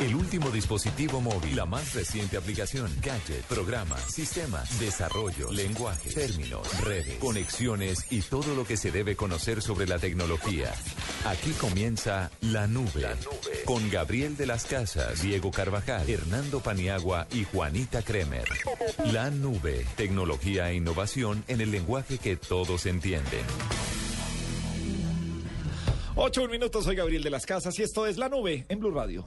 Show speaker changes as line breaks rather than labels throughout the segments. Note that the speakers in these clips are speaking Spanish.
El último dispositivo móvil, la más reciente aplicación, gadget, programa, sistema, desarrollo, lenguaje, términos, redes, conexiones y todo lo que se debe conocer sobre la tecnología. Aquí comienza La Nube, la nube. con Gabriel de las Casas, Diego Carvajal, Hernando Paniagua y Juanita Kremer. La Nube, tecnología e innovación en el lenguaje que todos entienden.
Ocho minutos, soy Gabriel de las Casas y esto es La Nube en Blue Radio.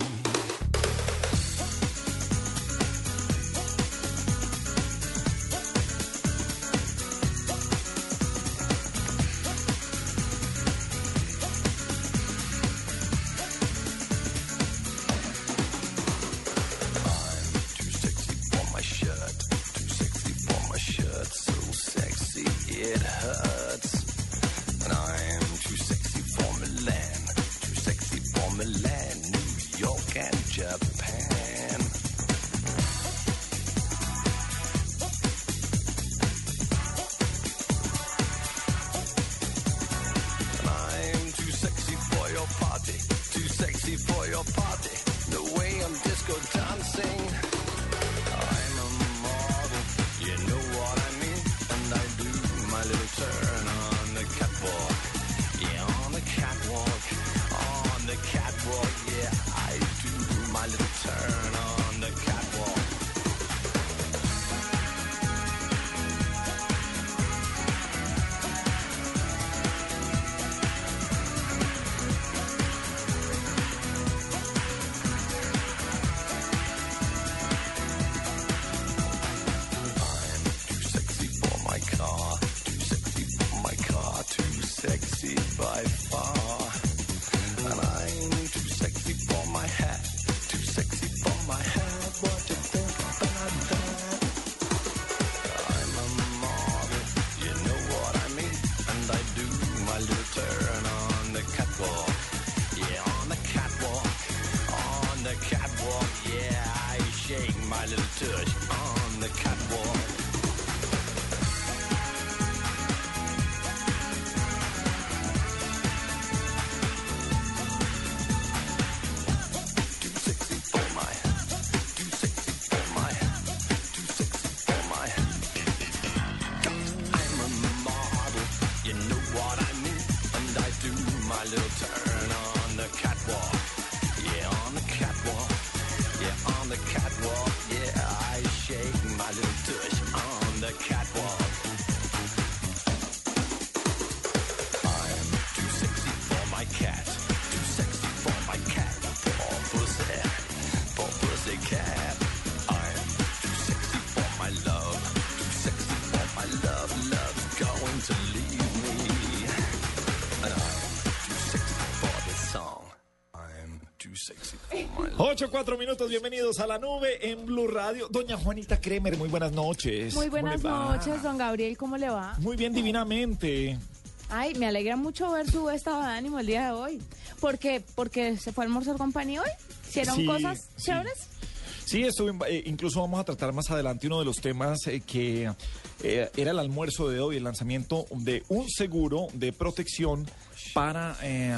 Cuatro minutos, bienvenidos a La Nube en Blue Radio. Doña Juanita Kremer, muy buenas noches.
Muy
¿Cómo
buenas noches, don Gabriel, ¿cómo le va?
Muy bien, divinamente.
Ay, me alegra mucho ver su estado de ánimo el día de hoy. ¿Por qué? ¿Porque se fue a almorzar con Pani hoy? ¿Hicieron
Sí,
cosas
sí.
chéveres?
Sí, estuve, eh, incluso vamos a tratar más adelante uno de los temas eh, que eh, era el almuerzo de hoy, el lanzamiento de un seguro de protección para eh,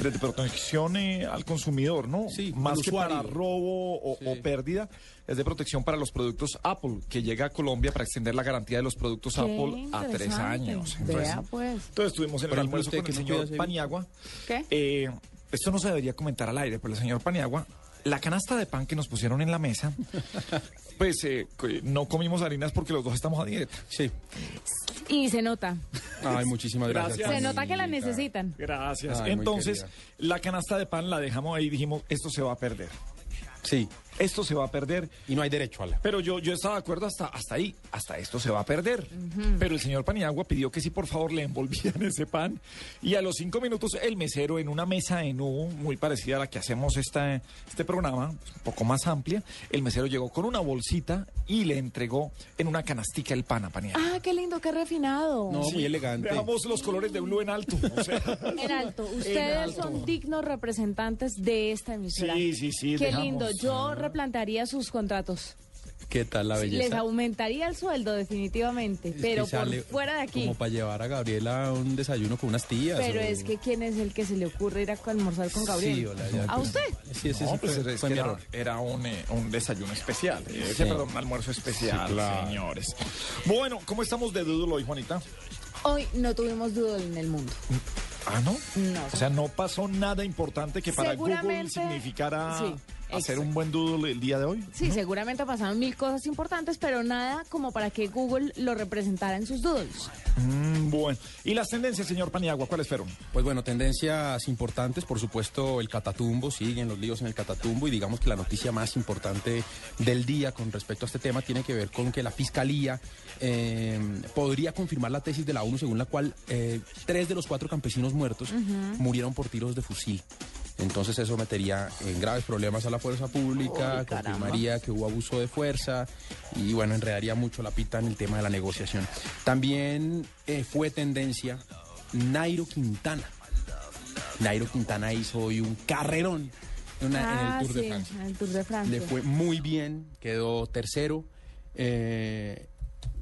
de protección eh, al consumidor, ¿no?
Sí,
más que para robo o, o pérdida, es de protección para los productos Apple, que llega a Colombia para extender la garantía de los productos
Qué
Apple a tres años.
Vea, pues.
entonces estuvimos en el almuerzo con el señor Paniagua.
¿Qué?
Eh, esto no se debería comentar al aire, pero el señor Paniagua, la canasta de pan que nos pusieron en la mesa, pues eh, no comimos harinas porque los dos estamos a dieta.
Sí.
Y se nota.
Ay, muchísimas gracias.
Gracias.
Se nota que la necesitan.
Gracias.
Ay,
Entonces, la canasta de pan la dejamos ahí y dijimos, esto se va a perder.
Sí.
Esto se va a perder.
Y no hay derecho a la.
Pero yo, yo estaba de acuerdo hasta, hasta ahí, hasta esto se va a perder. Pero el señor Paniagua pidió que sí, por favor, le envolvían ese pan. Y a los cinco minutos, el mesero en una mesa en U, muy parecida a la que hacemos esta, este programa, un poco más amplia, el mesero llegó con una bolsita y le entregó en una canastica el pan a Paniagua.
Ah, qué lindo, qué refinado.
No, muy elegante.
Veamos los colores de blue en alto. o sea,
En alto. Ustedes
alto.
son dignos representantes de esta emisora.
Sí, sí, sí,
Qué
dejamos,
lindo. Yo replantearía sus contratos.
¿Qué tal la
Les
belleza?
aumentaría el sueldo definitivamente,
Es
pero por fuera de aquí.
Como para llevar a Gabriela un desayuno con unas tías.
Pero
o-
es que ¿quién es el que se le ocurre ir a almorzar con Gabriel?
Sí, hola, ya.
¿A usted?
Sí, ese
No,
sí
pues
fue, fue
era,
error.
era un, eh, un desayuno especial. eh,
Sí.
perdón, un almuerzo especial,
Sí, claro.
señores. Bueno, ¿cómo estamos de doodle hoy, Juanita?
Hoy no tuvimos doodle en el mundo.
Ah, ¿no?
No.
O sea, no pasó nada importante que para Google significara
sí,
hacer
exacto.
un buen doodle el día de hoy.
Sí, seguramente pasaron mil cosas importantes, pero nada como para que Google lo representara en sus doodles.
Mm, bueno. ¿Y las tendencias, señor Paniagua, cuáles fueron?
Pues bueno, tendencias importantes, por supuesto, el catatumbo, siguen los líos en el catatumbo y digamos que la noticia más importante del día con respecto a este tema tiene que ver con que la Fiscalía eh, podría confirmar la tesis de la ONU según la cual eh, tres de los cuatro campesinos muertos murieron por tiros de fusil. Entonces eso metería en graves problemas a la fuerza pública, confirmaría que hubo abuso de fuerza y bueno, enredaría mucho la pita en el tema de la negociación. También eh, fue tendencia Nairo Quintana. Nairo Quintana hizo hoy un carrerón en, una- en
ah,
el Tour
sí,
de Francia.
en el Tour de Francia.
Le fue muy bien, quedó tercero. eh,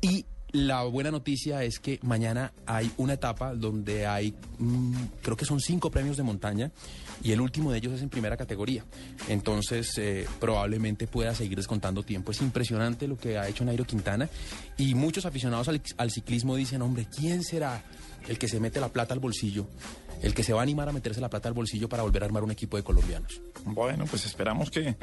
y la buena noticia es que mañana hay una etapa donde hay, mm, creo que son cinco premios de montaña y el último de ellos es en primera categoría. Entonces eh, probablemente pueda seguir descontando tiempo. Es impresionante lo que ha hecho Nairo Quintana y muchos aficionados al, al ciclismo dicen, hombre, ¿quién será el que se mete la plata al bolsillo? El que se va a animar a meterse la plata al bolsillo para volver a armar un equipo de colombianos.
Bueno, pues esperamos que,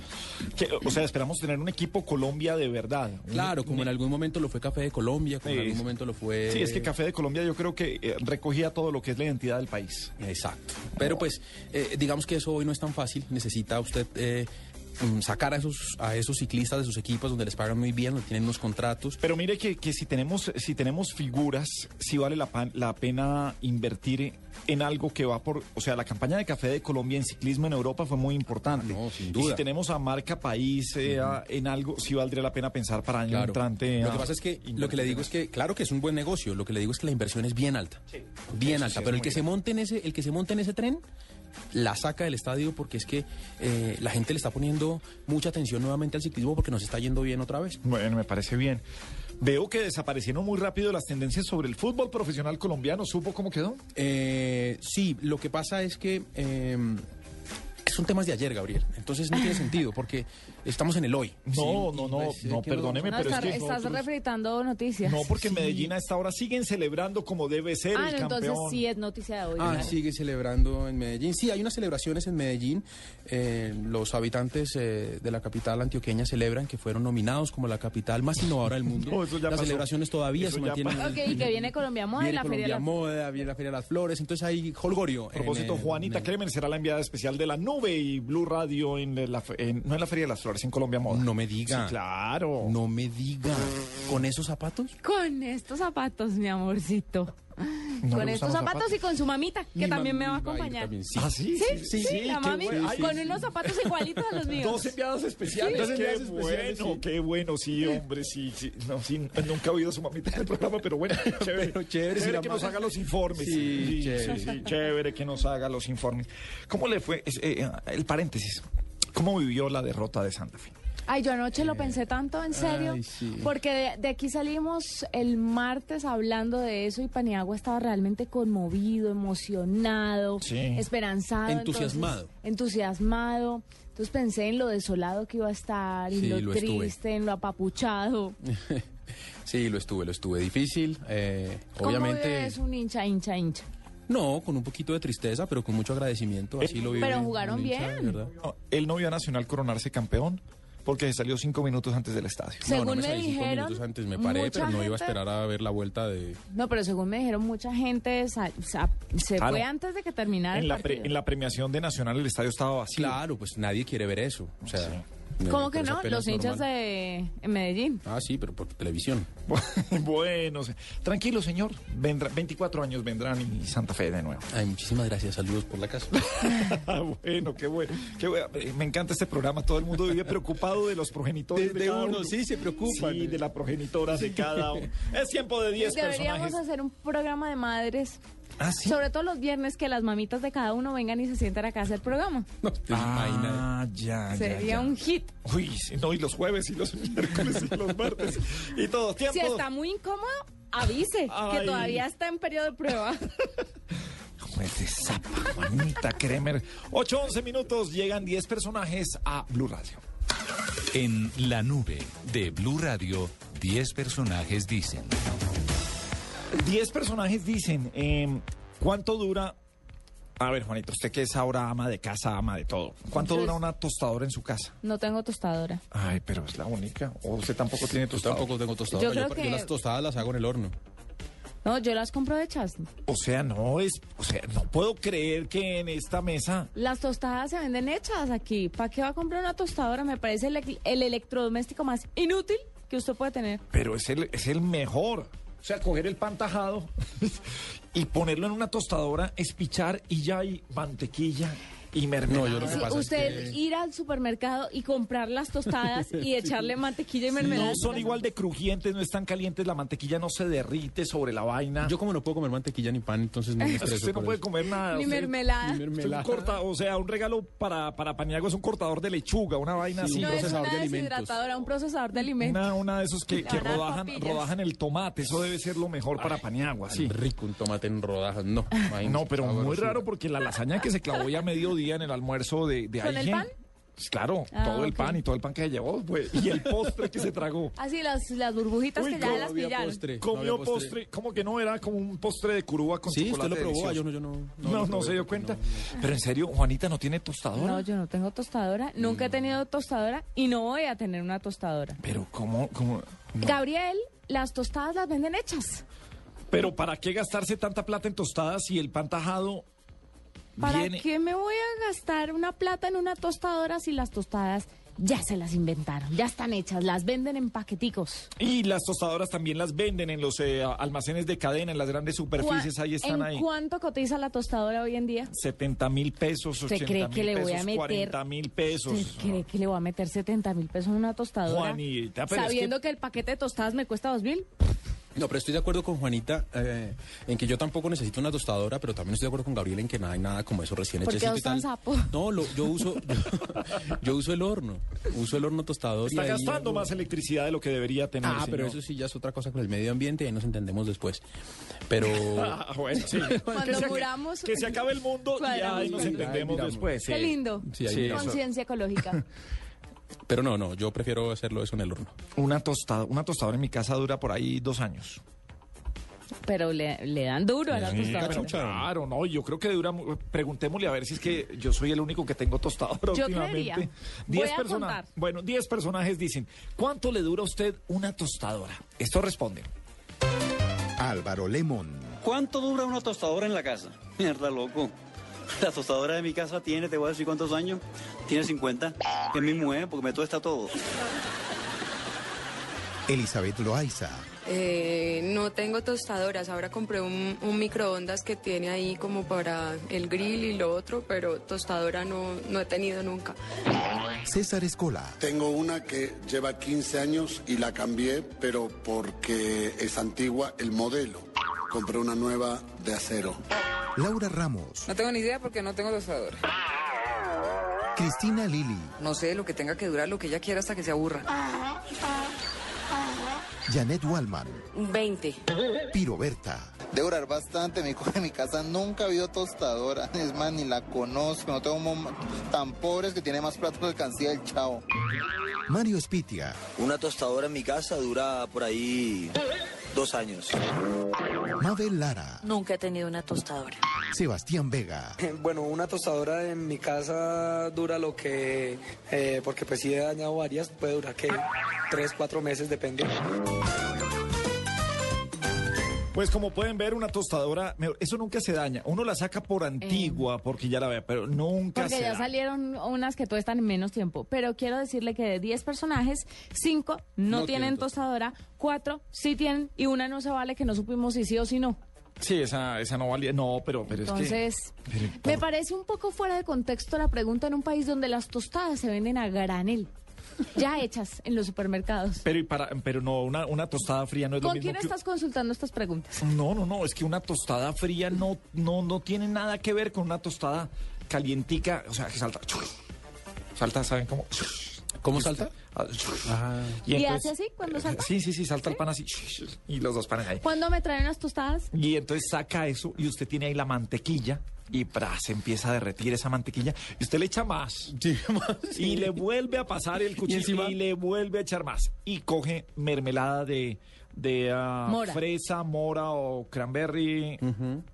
que- o sea, esperamos tener un equipo Colombia de verdad.
Claro, como en algún momento lo fue Café de Colombia, como en algún momento lo fue...
Sí, es que Café de Colombia yo creo que eh, recogía todo lo que es la identidad del país.
Exacto. Pero pues, eh, digamos que eso hoy no es tan fácil. Necesita usted eh, sacar a esos, a esos ciclistas de sus equipos donde les pagan muy bien, donde tienen unos contratos.
Pero mire que, que si tenemos si tenemos figuras, sí vale la, pan- la pena invertir en algo que va por, o sea, la campaña de Café de Colombia en ciclismo en Europa fue muy importante.
Ah, no, sin
Y
duda.
si tenemos a marca país eh, a- en algo, sí valdría la pena pensar para año
Claro.
entrante.
Lo que pasa es que lo que le digo es que, claro que es un buen negocio, lo que le digo es que la inversión es bien alta. Bien
Eso
alta.
sí
pero el que se monte en ese, el que se monte en ese tren la saca del estadio porque es que eh, la gente le está poniendo mucha atención nuevamente al ciclismo porque nos está yendo bien otra vez.
Bueno, me parece bien. Veo que desaparecieron muy rápido las tendencias sobre el fútbol profesional colombiano. ¿Supo cómo quedó?
Eh, sí, lo que pasa es que eh, son temas de ayer, Gabriel. Entonces no tiene sentido porque estamos en el hoy.
No,
Sí,
no, no,
pues,
no, perdóneme,
No,
pero es
estás,
que
estás
nosotros-
refritando noticias.
No, porque en Medellín a esta hora siguen celebrando como debe ser
Ah,
el
no,
campeón.
entonces sí es noticia de hoy.
Ah,
claro.
sigue celebrando en Medellín. Sí, hay unas celebraciones en Medellín. Eh, los habitantes eh, de la capital antioqueña celebran que fueron nominados como la capital más innovadora del mundo.
No, eso ya
las
pasó.
celebraciones todavía
Eso
se mantienen.
Ok, y que viene Colombia Moda y
Viene
la Feria de la...
Moda, viene la Feria de las Flores. Entonces hay holgorio.
A propósito,
en,
Juanita
en-
Kremer será la enviada especial de la nube y Blue Radio en la, en- no en la Feria de las Flores, en Colombia Moda.
No me diga.
Sí, claro.
No me diga. ¿Con esos zapatos?
Con estos zapatos, mi amorcito.
¿No
con estos zapatos,
zapatos?
y con su mamita, que
Mi
también me va a
va
acompañar.
también, sí.
¿Ah, sí?
Sí, sí, la
qué
mami,
bueno. Ay,
con unos zapatos igualitos a los míos.
Dos enviados especiales.
Dos
qué
especiales,
bueno,
sí.
qué bueno, sí, hombre, sí, sí. No, sí, nunca he oído a su mamita en el programa, pero bueno, chévere.
Pero chévere, si la
que nos haga los informes.
Sí, chévere.
sí, sí, chévere que nos haga los informes. ¿Cómo le fue? Es, eh, el paréntesis. ¿Cómo vivió la derrota de Santa Fe?
Ay, yo anoche lo pensé tanto, en serio,
Ay, sí.
porque de, de aquí salimos el martes hablando de eso y Paniagua estaba realmente conmovido, emocionado,
Sí.
esperanzado. entonces,
Entusiasmado.
entusiasmado. Entonces pensé en lo desolado que iba a estar, en lo,
estuve.
triste, en lo apapuchado.
Sí, lo estuve, lo estuve. Difícil. eh,
¿Cómo
obviamente.
es un hincha, hincha, hincha?
No, con un poquito de tristeza, pero con mucho agradecimiento. Así lo vive
Pero jugaron
hincha,
bien.
¿verdad?
No, él no vio a Nacional coronarse campeón porque se salió cinco minutos antes del estadio.
No,
Según
no me,
me
salí cinco
dijeron,
minutos antes, me paré,
mucha
pero no iba a esperar a ver la vuelta de...
No, pero según me dijeron, mucha gente sa- sa- se
Claro.
fue antes de que terminara
En
el
la, pre-
partido.
en la premiación de Nacional el estadio estaba vacío.
Claro, pues nadie quiere ver eso. O sea,
¿Cómo que no? Los hinchas
normal.
de en Medellín.
Ah, sí, pero por televisión.
bueno, tranquilo señor, vendrá, 24 años vendrán y Santa Fe de nuevo.
Ay, muchísimas gracias. Saludos por la casa.
bueno, qué bueno, qué bueno. Eh, Me encanta este programa, todo el mundo vive preocupado de los progenitores de,
De- de
cada
uno,
uno.
sí, se preocupan.
Sí, de la progenitora de cada uno. Es tiempo de 10
Deberíamos
personajes.
hacer un programa de madres
Ah, sí.
Sobre todo los viernes que las mamitas de cada uno vengan y se sienten acá a hacer programa.
No te.
Ah, ya, ya,
Sería
ya.
un hit.
Uy, sí, no, y los jueves y los miércoles y los martes y todo tiempo.
Si está muy incómodo, avise
Ay.
que todavía está en periodo de prueba.
Pues de zapa, Juanita Kremer. 8, 11 minutos, llegan 10 personajes a Blue Radio.
En la nube de Blue Radio, 10 personajes dicen.
10 personajes dicen, em, ¿cuánto dura? A ver, Juanito, usted que es ahora ama de casa, ama de todo. ¿Cuánto
Entonces-
dura una tostadora en su casa?
No tengo tostadora.
Ay, pero es la única. ¿O usted tampoco tiene
Yo
tostadora?
tampoco tengo tostadora.
Yo
Yo,
creo
yo
que-
las tostadas las hago en el horno.
No, yo las compro hechas.
O sea, no es... O sea, no puedo creer que en esta mesa...
Las tostadas se venden hechas aquí. ¿Para qué va a comprar una tostadora? Me parece el, el electrodoméstico más inútil que usted puede tener.
Pero es el, es el mejor. O sea, coger el pan tajado y ponerlo en una tostadora, espichar y ya hay mantequilla y mermelada.
No, yo lo que
Sí,
pasa es
usted
que-
ir al supermercado y comprar las tostadas y echarle mantequilla y mermelada.
No son igual de crujientes, no están calientes, la mantequilla no se derrite sobre la vaina.
Yo como no puedo comer mantequilla ni pan, entonces no me estreso
usted no puede
eso.
comer nada.
Ni
usted-
mermelada.
Ni
usted es un
mermelada.
corta- o sea, un regalo para, para Paniagua es un cortador de lechuga, una vaina
Sí,
así.
un
No es
procesador
una
de alimentos.
deshidratadora, un procesador de alimentos.
Una, una de esos que, que rodajan,
papillas.
rodajan el tomate, eso debe ser lo mejor para Paniagua, sí.
Rico un tomate en rodajas, no.
No, pero muy raro porque la lasaña que se clavó ya a en el almuerzo de, de
¿Con el pan?
Pues claro,
Ah,
todo el pan y todo el pan que se llevó, pues, y el postre que se tragó.
Así las, las burbujitas
Uy,
que ya
no
las
había
pillaron.
postre. no
Comió
había
postre, como que no era como un postre de curúa con
Sí, usted
chocolate
lo probó, ah, yo no, yo no.
No, no,
probé
se dio cuenta.
no-
Pero en serio, Juanita no tiene tostadora.
No, yo no tengo tostadora. Nunca he tenido tostadora y no voy a tener una tostadora.
Pero cómo, cómo. no.
Gabriel, las tostadas las venden hechas.
Pero ¿para qué gastarse tanta plata en tostadas si el pan tajado
¿Para
viene?
qué me voy a gastar una plata en una tostadora si las tostadas ya se las inventaron? Ya están hechas, las venden en paqueticos.
Y las tostadoras también las venden en los eh, almacenes de cadena, en las grandes superficies,
¿Cuá-
ahí están
¿En
ahí.
cuánto cotiza la tostadora hoy en día?
70 mil pesos,
¿Usted
80
cree que
mil
le voy a meter-
40 mil pesos.
¿Usted cree que le voy a meter 70 mil pesos en una tostadora?
Juanita, pero es
Sabiendo
que-
que... el paquete de tostadas me cuesta 2 mil.
No, pero estoy de acuerdo con Juanita eh, en que yo tampoco necesito una tostadora, pero también estoy de acuerdo con Gabriel en que no hay nada como eso recién
¿Por qué
hechecito y
vos tan
tal.
sapo?
No, lo- yo uso yo, yo uso el horno, uso el horno tostador. y
Está gastando
hago-
más electricidad de lo que debería tener.
Ah, pero
señor.
eso sí ya es otra cosa con el medio ambiente y ahí nos entendemos después. Pero
Ah, bueno, sí.
Cuando
que se,
muramos-
Que se acabe el mundo y ahí nos entendemos después.
Qué
sí.
lindo.
Sí.
Conciencia ecológica.
Pero no, no, yo prefiero hacerlo eso en el horno.
Una tostada, una tostadora en mi casa dura por ahí dos años.
Pero le, le dan duro a la tostadora.
Claro, no, yo creo que dura. mu- Preguntémosle a ver si es que yo soy el único que tengo tostadora
Yo
últimamente.
Voy
Diez
a
persona-
contar.
Bueno, 10 personajes dicen: ¿Cuánto le dura a usted una tostadora? Esto responde.
Álvaro Lemón.
¿Cuánto dura una tostadora en la casa? Mierda, loco. La tostadora de mi casa tiene, te voy a decir cuántos años. Tiene 50. Es mi mujer, porque me tuesta todo.
Elizabeth Loaiza.
Eh, no tengo tostadoras, ahora compré un, un microondas que tiene ahí como para el grill y lo otro, pero tostadora no, no he tenido nunca.
César Escola.
Tengo una que lleva 15 años y la cambié, pero porque es antigua el modelo. Compré una nueva de acero.
Laura Ramos.
No tengo ni idea porque no tengo tostadora.
Cristina Lili.
No sé, lo que tenga que durar, lo que ella quiera hasta que se aburra.
Janet Wallman.
20.
Piro Berta.
De durar bastante, mi, en mi casa nunca ha habido tostadora, es más, ni la conozco, no tengo mom- tan pobres que tiene más platos que alcancía el chavo.
Mario Spitia.
Una tostadora en mi casa dura por ahí dos años.
Mabel Lara.
Nunca he tenido una tostadora.
Sebastián Vega.
Bueno, una tostadora en mi casa dura lo que, eh, porque pues si he dañado varias, puede durar que tres, cuatro meses, depende.
Pues como pueden ver, una tostadora, me- eso nunca se daña. Uno la saca por antigua, porque ya la vea, pero nunca
Porque
se
ya salieron unas que están en menos tiempo. Pero quiero decirle que de 10 personajes, 5 no,
No
tienen tostadora, 4 sí tienen y una no se vale que no supimos si sí o si no.
Sí, esa, esa no valía. No, pero, pero es que.
Entonces,
pero
me
por-
parece un poco fuera de contexto la pregunta en un país donde las tostadas se venden a granel. Ya hechas en los supermercados.
Pero, y para, pero no, una, una tostada fría no es lo
¿Con
mismo
quién
que-
estás consultando estas preguntas?
No, no, no, es que una tostada fría no, no, no tiene nada que ver con una tostada calientica, o sea, que salta. Salta, ¿saben cómo?
¿Cómo salta?
Ah,
¿Y hace así cuando salta?
Sí, sí, sí, salta el pan así. Y los dos panes ahí.
¿Cuándo me traen unas tostadas?
Y entonces saca eso y usted tiene ahí la mantequilla y ¡bra! se empieza a derretir esa mantequilla y usted le echa más. Y le vuelve a pasar el cuchillo y,
encima?
le vuelve a echar más. Y coge mermelada de, de ah,
Mora.
fresa, mora o cranberry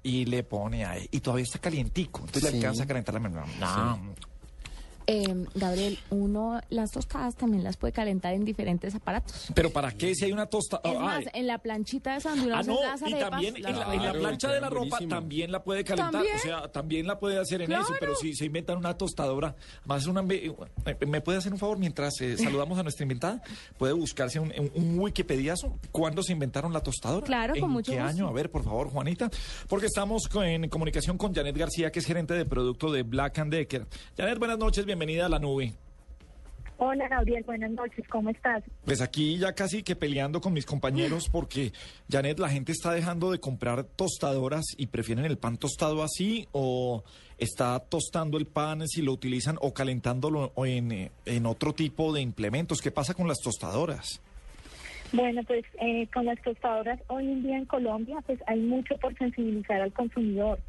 y le pone ahí. Y todavía está calientico. Entonces
Sí.
le alcanza a calentar la mermelada. No.
Eh, Gabriel, uno las tostadas también las puede calentar en diferentes aparatos.
Pero ¿para qué si hay una tostada?
Es más, en la planchita de San
Ah, no,
las
y también en la, en la
Claro,
plancha de la ropa también la puede calentar.
¿También?
O sea, también la puede hacer en eso, pero si se inventan una tostadora, más una. ¿Me me puede hacer un favor mientras eh, saludamos a nuestra invitada? ¿Puede buscarse un, un, un wikipediazo? ¿Cuándo se inventaron la tostadora?
Claro, con
¿En
mucho
qué
gusto.
año? A ver, por favor, Juanita. Porque estamos en comunicación con Janet García, que es gerente de producto de Black and Decker. Janet, buenas noches, bienvenida a la nube.
Hola Gabriel, buenas noches, ¿cómo estás?
Pues aquí ya casi que peleando con mis compañeros porque, Janet, la gente está dejando de comprar tostadoras y prefieren el pan tostado así o está tostando el pan si lo utilizan o calentándolo en, eh, en otro tipo de implementos. ¿Qué pasa con las tostadoras?
Bueno, pues eh, con las tostadoras hoy en día en Colombia, pues hay mucho por sensibilizar al consumidor,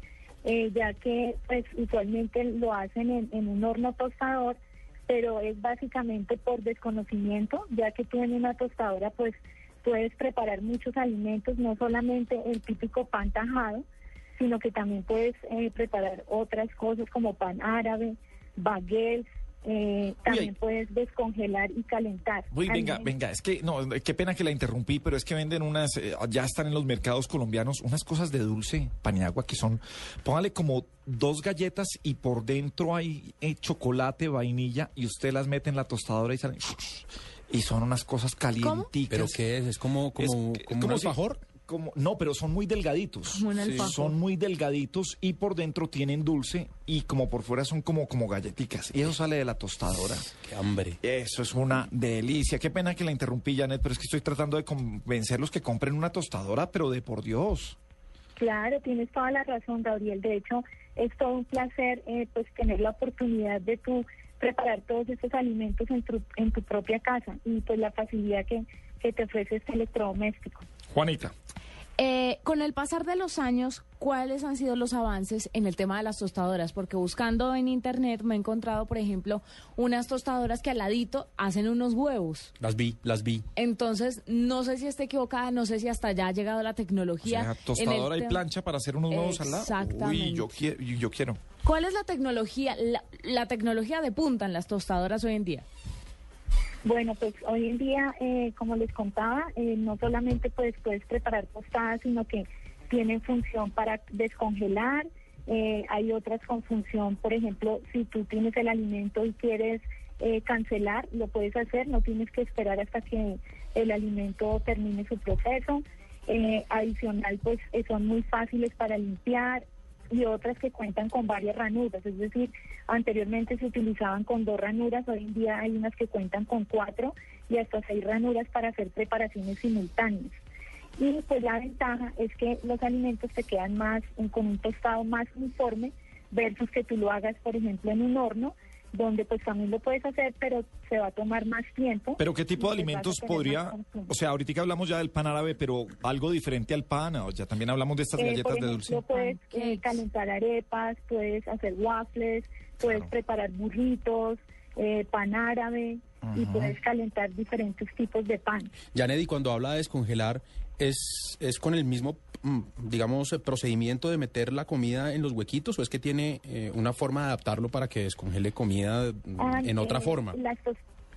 eh, ya que pues usualmente lo hacen en, un horno tostador, pero es básicamente por desconocimiento, ya que tú en una tostadora pues puedes preparar muchos alimentos, no solamente el típico pan tajado, sino que también puedes eh, preparar otras cosas como pan árabe, baguettes, eh, también puedes descongelar y calentar.
Uy, venga, venga, es que, no, qué pena que la interrumpí, pero es que venden unas, eh, ya están en los mercados colombianos, unas cosas de dulce, paniagua, que son, póngale como dos galletas y por dentro hay eh, chocolate, vainilla, y usted las mete en la tostadora y salen, y son unas cosas calienticas.
¿Pero qué es? ¿Es como, como,
Es-
como
como
un
si-
alfajor?
Como- no, pero son muy delgaditos.
Como un alfajor.
Son muy delgaditos y por dentro tienen dulce y como por fuera son como, como galletitas. Y eso sale de la tostadora.
Qué hambre.
Eso es una delicia. Qué pena que la interrumpí, Janet, pero es que estoy tratando de convencerlos que compren una tostadora, pero de por Dios.
Claro, tienes toda la razón, Gabriel. De hecho, es todo un placer eh, pues tener la oportunidad de tú preparar todos estos alimentos en tu, en tu propia casa y pues la facilidad que, que te ofrece este electrodoméstico.
Juanita.
Eh, con el pasar de los años, ¿cuáles han sido los avances en el tema de las tostadoras? Porque buscando en internet me he encontrado, por ejemplo, unas tostadoras que al ladito hacen unos huevos.
Las vi, las vi.
Entonces, no sé si esté equivocada, no sé si hasta allá ha llegado la
O
tecnología.
sea,
en el
tostadora y plancha para hacer unos nuevos al lado. Uy,
Exactamente.
yo, quiero yo quiero.
¿Cuál es la tecnología, la, la tecnología de punta en las tostadoras hoy en día?
Bueno, pues hoy en día, eh, como les contaba, eh, no solamente pues puedes preparar tostadas, sino que tienen función para descongelar. eh, hay otras con función, por ejemplo, si tú tienes el alimento y quieres eh, cancelar, lo puedes hacer, no tienes que esperar hasta que el alimento termine su proceso. Eh, adicional, pues son muy fáciles para limpiar y otras que cuentan con varias ranuras, es decir, anteriormente se utilizaban con dos ranuras, hoy en día hay unas que cuentan con cuatro y hasta seis ranuras para hacer preparaciones simultáneas. Y pues la ventaja es que los alimentos te quedan más con un tostado más uniforme versus que tú lo hagas, por ejemplo, en un horno, donde pues también lo puedes hacer, pero se va a tomar más tiempo.
Pero ¿qué tipo de alimentos podría, o sea, ahorita hablamos ya del pan árabe, pero algo diferente al pan, o ya también hablamos de estas
Eh,
galletas
por
de dulce.
puedes eh, calentar arepas, puedes hacer waffles, puedes preparar burritos, eh, pan árabe y puedes calentar diferentes tipos de pan.
Janet, y cuando habla de descongelar, ¿es, es con el mismo, digamos, eh, procedimiento de meter la comida en los huequitos o es que tiene eh, una forma de adaptarlo para que descongele comida mm,
Ah,
en otra
eh,
forma?
Las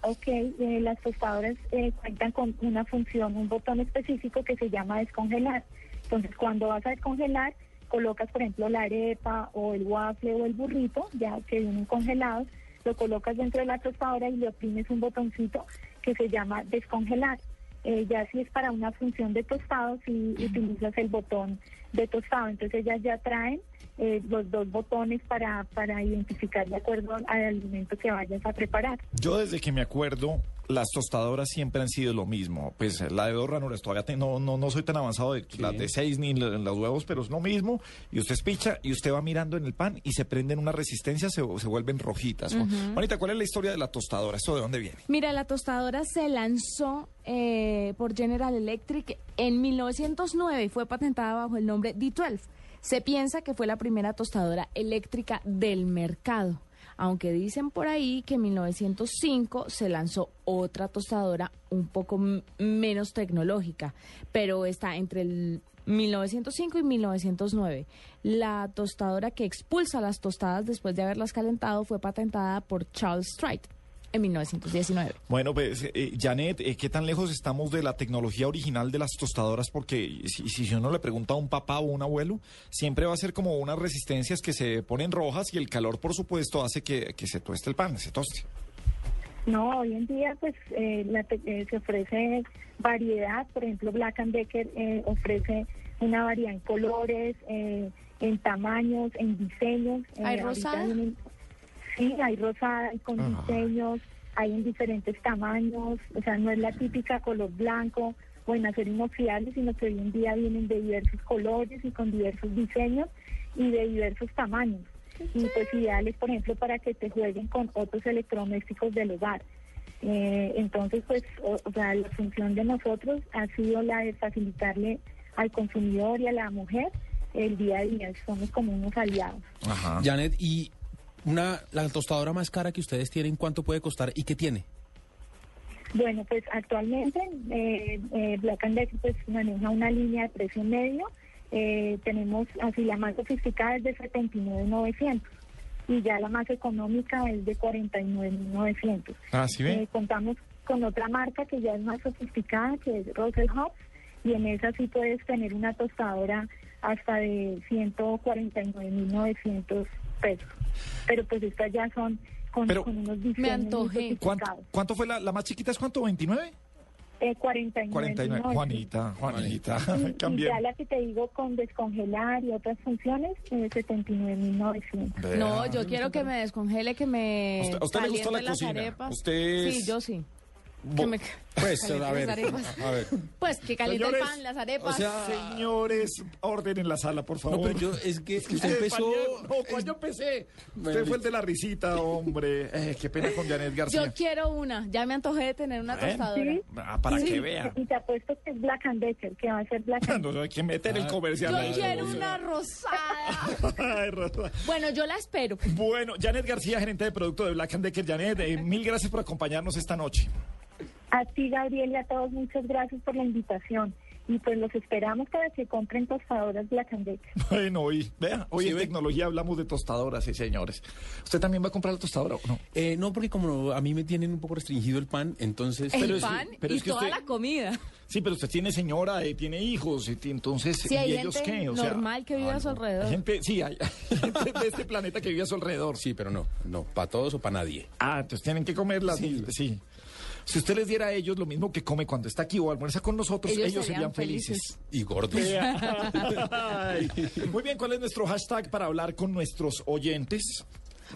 ok, eh, las tostadoras eh, cuentan con una función, un botón específico que se llama descongelar. Entonces, cuando vas a descongelar, colocas, por ejemplo, la arepa o el waffle o el burrito, ya que vienen congelados, lo colocas dentro de la tostadora y le oprimes un botoncito que se llama descongelar. Eh, ya si es para una función de tostado, si utilizas el botón de tostado, entonces ellas ya traen eh, los dos botones para, para identificar de acuerdo al alimento que vayas a preparar.
Yo desde que me acuerdo, las tostadoras siempre han sido lo mismo. Pues la de dos ranuras, todavía te- no, no, no soy tan avanzado de las de seis ni la- los huevos, pero es lo mismo. Y usted espicha y usted va mirando en el pan y se prenden unas resistencias, se, se vuelven rojitas. Juanita, ¿cuál es la historia de la tostadora? ¿Esto de dónde viene?
Mira, la tostadora se lanzó eh, por General Electric en 1909 y fue patentada bajo el nombre D12. Se piensa que fue la primera tostadora eléctrica del mercado, aunque dicen por ahí que en 1905 se lanzó otra tostadora un poco menos tecnológica, pero está entre el 1905 y 1909. La tostadora que expulsa las tostadas después de haberlas calentado fue patentada por Charles Strite en 1919.
Bueno, pues, eh, Janet, eh, ¿qué tan lejos estamos de la tecnología original de las tostadoras? Porque si, si uno le pregunta a un papá o un abuelo, siempre va a ser como unas resistencias que se ponen rojas y el calor, por supuesto, hace que, que se tueste el pan, se toste.
No, hoy en día pues eh, la te- eh, se ofrece variedad, por ejemplo Black and Decker eh, ofrece una variedad en colores, eh, en tamaños, en diseños. Eh,
¿Hay rosada?
vienen- sí, hay rosada, hay con
Ajá.
diseños, hay en diferentes tamaños, o sea, no es la típica color blanco o en acero inoxidable, sino que hoy en día vienen de diversos colores y con diversos diseños y de diversos tamaños. Y pues ideales, por ejemplo, para que te jueguen con otros electrodomésticos del hogar. Eh, entonces, pues, o, o sea, la función de nosotros ha sido la de facilitarle al consumidor y a la mujer el día a día. Somos como unos aliados.
Janet, ¿y una, la tostadora más cara que ustedes tienen, cuánto puede costar y qué tiene?
Bueno, pues actualmente eh, eh, Black and Decker pues maneja una línea de precio medio. Eh, tenemos así la más sofisticada es de 79.900 y ya la más económica es de 49.900.
Ah, ¿sí ve?
Eh, contamos con otra marca que ya es más sofisticada, que es Russell Hobbs, y en esa sí puedes tener una tostadora hasta de 149.900 pesos. Pero pues estas ya son con,
Pero-
con unos diseños muy
¿Cuánto, cuánto fue la, la más chiquita? ¿Es cuánto? ¿29?
Eh, 49.
49. Juanita, Juanita,
Y, y ya la que te digo con descongelar y otras funciones, eh, 79.900.
No, yo quiero que me descongele, que me
¿A usted- a usted le gusta la
las
cocina?
arepas.
Usted
Sí,
es-
yo sí.
Bo-
Que me
Pues, a ver,
las arepas.
a ver.
Pues que caliente el pan, las arepas.
Señores, orden en la sala, por favor.
No, pero yo- es que usted empezó-
No, ¿cuál yo empecé? Usted fue el de la risita, hombre. Eh, qué pena con Janet García.
Yo quiero una, ya me antojé de tener una tostadora.
Ah, para
Sí,
que vea.
Y te apuesto que es Black and Decker, que va a ser Black and
No, no, hay que meter el comercial.
Yo
ahí.
quiero una rosada.
Ay, Rosa.
Bueno, yo la espero.
Bueno, Janet García, gerente de producto de Black and Decker. Janet, eh, mil gracias por acompañarnos esta noche.
A ti, Gabriel, y a todos, muchas gracias por la invitación. Y pues los esperamos para que compren tostadoras Black and Decker.
Bueno, hoy, vea, hoy
Sí,
en
ve.
tecnología hablamos de tostadoras, sí, señores. ¿Usted también va a comprar la tostadora o no?
Eh, no, porque como a mí me tienen un poco restringido el pan, entonces...
El
Pero es-
pan
pero
y
es que
toda
usted-
la comida.
Sí, pero usted tiene señora, eh, tiene hijos, y entonces,
Sí, hay
¿y ellos
gente
qué? O sea,
normal que vive a su
hay
alrededor.
gente, sí, hay, hay gente de este planeta que vive a su alrededor.
Sí, pero no, no, para todos o para nadie.
Ah, entonces tienen que comer las...
Sí.
Sí. Si usted les diera a ellos lo mismo que come cuando está aquí o almuerza con nosotros, ellos,
Ellos
serían,
serían
felices.
Y gordos.
Muy bien, ¿cuál es nuestro hashtag para hablar con nuestros oyentes?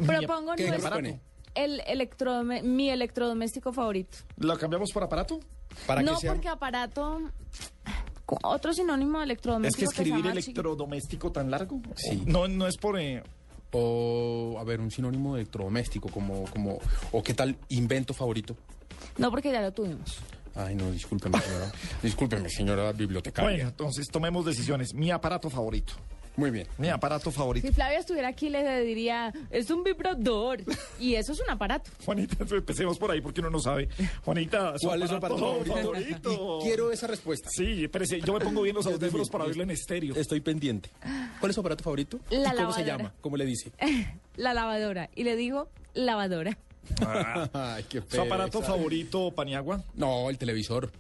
Propongo
¿Qué
nuestro-
aparato?
el electrodome- mi electrodoméstico favorito.
¿Lo cambiamos por aparato?
Para
no,
que sea...
porque aparato... Otro sinónimo de
Es que
electrodoméstico
escribir electrodoméstico tan largo.
Sí.
No, no es por... eh,
O, a ver, un sinónimo de electrodoméstico, como, como... O qué tal invento favorito.
No, porque ya lo tuvimos.
Ay, no, discúlpeme, señora. discúlpeme, señora bibliotecaria.
Bueno, entonces tomemos decisiones. Mi aparato favorito.
Muy bien.
Mi aparato favorito.
Si Flavia estuviera aquí, le diría, es un vibrador. Y eso es un aparato.
Juanita, empecemos por ahí porque uno no sabe. Juanita,
¿Cuál es su aparato favorito? quiero esa respuesta.
Sí, espérese, yo me pongo bien los audífonos para oírlo en estéreo.
Estoy pendiente. ¿Cuál es su aparato favorito?
La
¿Y ¿Cómo
lavadora.
se llama? ¿Cómo le dice?
La lavadora. Y le digo, lavadora.
Ay, qué
¿Su aparato favorito, Paniagua?
No, el televisor.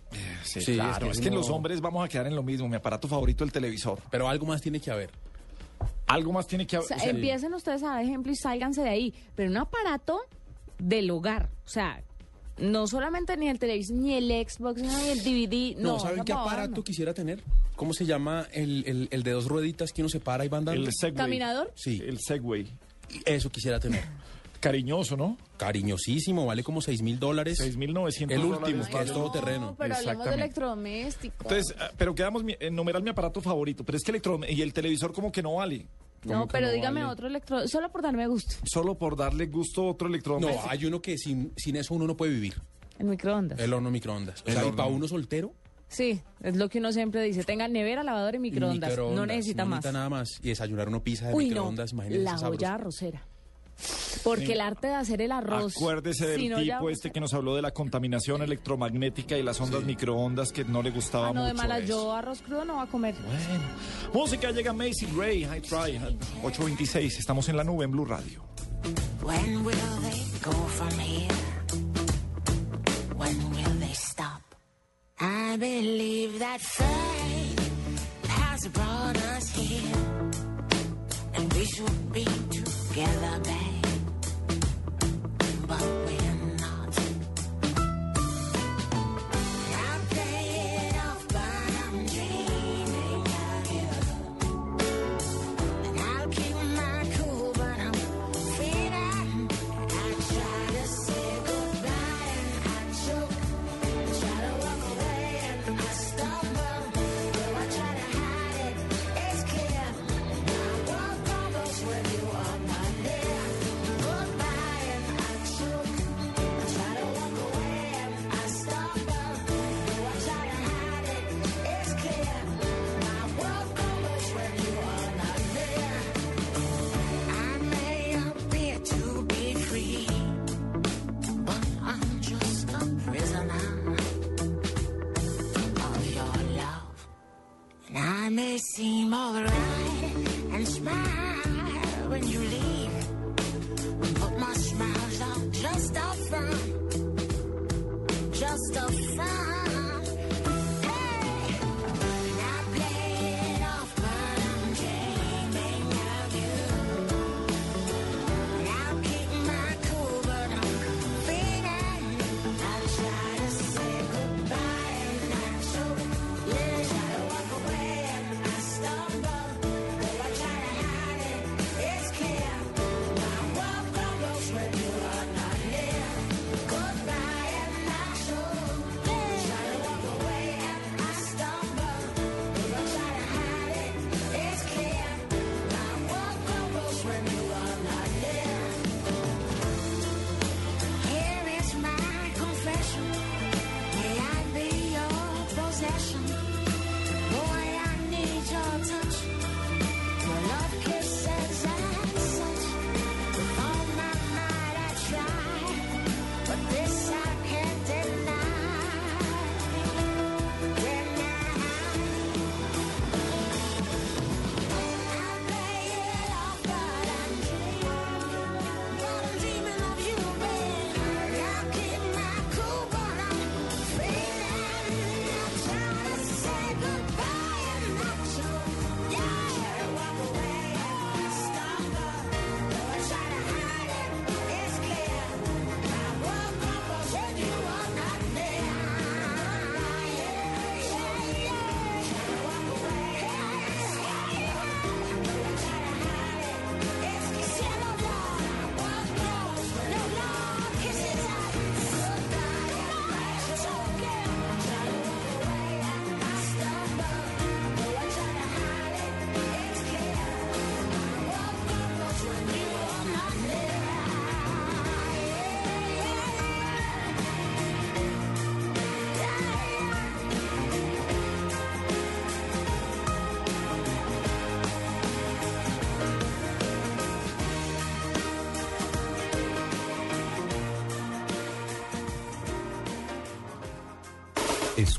Sí,
Sí,
claro.
es
Es
que
los hombres vamos a quedar en lo mismo. Mi aparato favorito, el televisor.
Pero algo más tiene que haber.
Algo más tiene que
O
haber.
sea,
o sea,
empiecen ustedes a dar ejemplo y sálganse de ahí. Pero un aparato del hogar. O sea, no solamente ni el televisor, ni el Xbox, ni el DVD.
No,
No,
¿saben qué aparato
no.
quisiera tener? ¿Cómo se llama el, el- el de dos rueditas que uno se para y va andando?
el Segway.
¿Caminador?
Sí,
El Segway.
eso quisiera tener.
Cariñoso, ¿no?
Cariñosísimo, vale como 6 mil dólares.
6.900
El último, que es todo terreno.
No, pero hablemos de
Exactamente.
electrodomésticos.
Entonces, ah, pero quedamos mi- enumerar mi aparato favorito, pero es que electro y el televisor como que no vale.
No, pero
no
dígame
vale.
otro electro, solo por darme gusto.
Solo por darle gusto a otro
No,
electrodoméstico.
hay uno que sin, sin eso uno no puede vivir.
El microondas.
El horno microondas. O sea, y para uno soltero,
Sí, es lo que uno siempre dice. Tenga nevera, lavadora y microondas. no necesita
no
más.
necesita nada más. Y desayunar uno pizza de
Uy, no.
microondas, imagínese.
La
sabroso.
olla arrocera. Porque
Sí.
el arte de hacer el arroz.
Acuérdese del
sin olla
tipo este que nos habló de la contaminación electromagnética y las ondas microondas que no le gustaba
Ah, no, de
mucho.
mala,
eso.
yo arroz crudo no va a comer.
Bueno. Música llega Macy Gray, I Try, 826. Estamos en la nube en Blue Radio.
When will they go from here? When will they stop? I believe that fate has brought us here. And we should be together, babe. But we're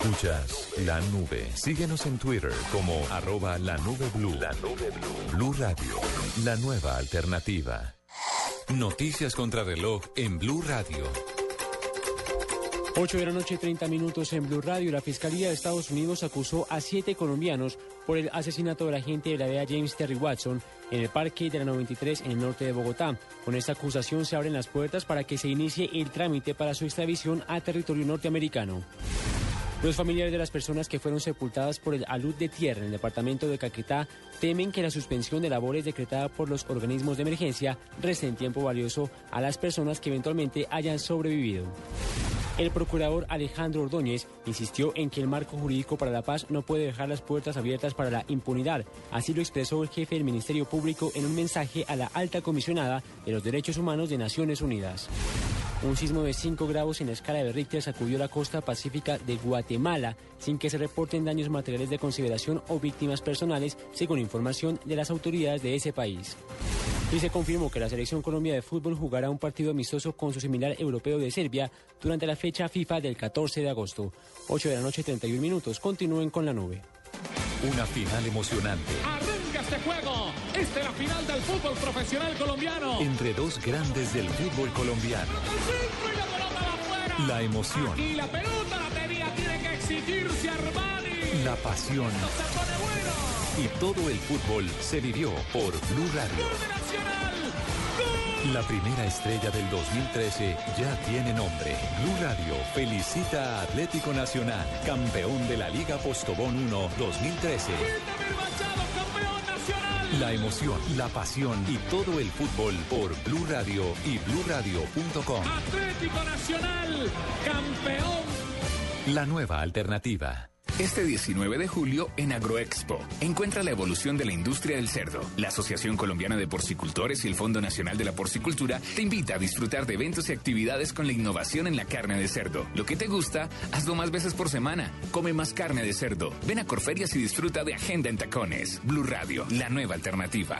Escuchas la nube. Síguenos en Twitter como arroba la nube blue. La nube blue. Blue Radio, la nueva alternativa. Noticias contra reloj en Blue Radio.
8 de la noche, 30 minutos en Blue Radio. La Fiscalía de Estados Unidos acusó a siete colombianos por el asesinato del agente de la DEA James Terry Watson en el Parque de la 93 en el norte de Bogotá. Con esta acusación se abren las puertas para que se inicie el trámite para su extradición a territorio norteamericano. Los familiares de las personas que fueron sepultadas por el alud de tierra en el departamento de Caquetá temen que la suspensión de labores decretada por los organismos de emergencia resten tiempo valioso a las personas que eventualmente hayan sobrevivido. El procurador Alejandro Ordóñez insistió en que el marco jurídico para la paz no puede dejar las puertas abiertas para la impunidad. Así lo expresó el jefe del Ministerio Público en un mensaje a la alta comisionada de los Derechos Humanos de Naciones Unidas. Un sismo de 5 grados en la escala de Richter sacudió la costa pacífica de Guatemala sin que se reporten daños materiales de consideración o víctimas personales, según información de las autoridades de ese país. Y se confirmó que la selección Colombia de fútbol jugará un partido amistoso con su similar europeo de Serbia durante la fecha FIFA del 14 de agosto. 8 de la noche, 31 minutos. Continúen con la nube.
Una final emocionante
este juego. Esta es la final del fútbol profesional colombiano.
entre dos grandes del fútbol colombiano.
La
emoción,
Y la pelota la tenía, tiene que exigirse Armani.
la pasión y todo el fútbol se vivió por Blue Radio. La primera estrella del 2013 ya tiene nombre. Blue Radio felicita a Atlético Nacional, campeón de la Liga Postobón 1 2013. La emoción, la pasión y todo el fútbol por Blue Radio y BlueRadio.com.
Atlético Nacional. Campeón.
La nueva alternativa.
Este 19 de julio en Agroexpo, encuentra la evolución de la industria del cerdo. La Asociación Colombiana de Porcicultores y el Fondo Nacional de la Porcicultura te invita a disfrutar de eventos y actividades con la innovación en la carne de cerdo. Lo que te gusta, hazlo más veces por semana. Come más carne de cerdo. Ven a Corferias y disfruta de Agenda en Tacones. Blue Radio, la nueva alternativa.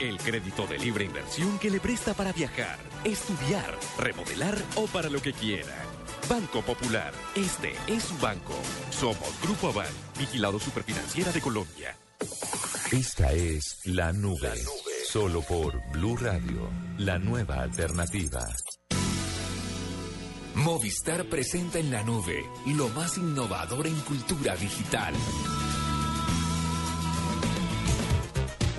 El crédito de libre inversión que le presta para viajar, estudiar, remodelar o para lo que quiera. Banco Popular, este es su banco. Somos Grupo Aval, vigilado superfinanciera de Colombia.
Esta es La Nube. Solo por Blue Radio, la nueva alternativa.
Movistar presenta en la nube lo más innovador en cultura digital.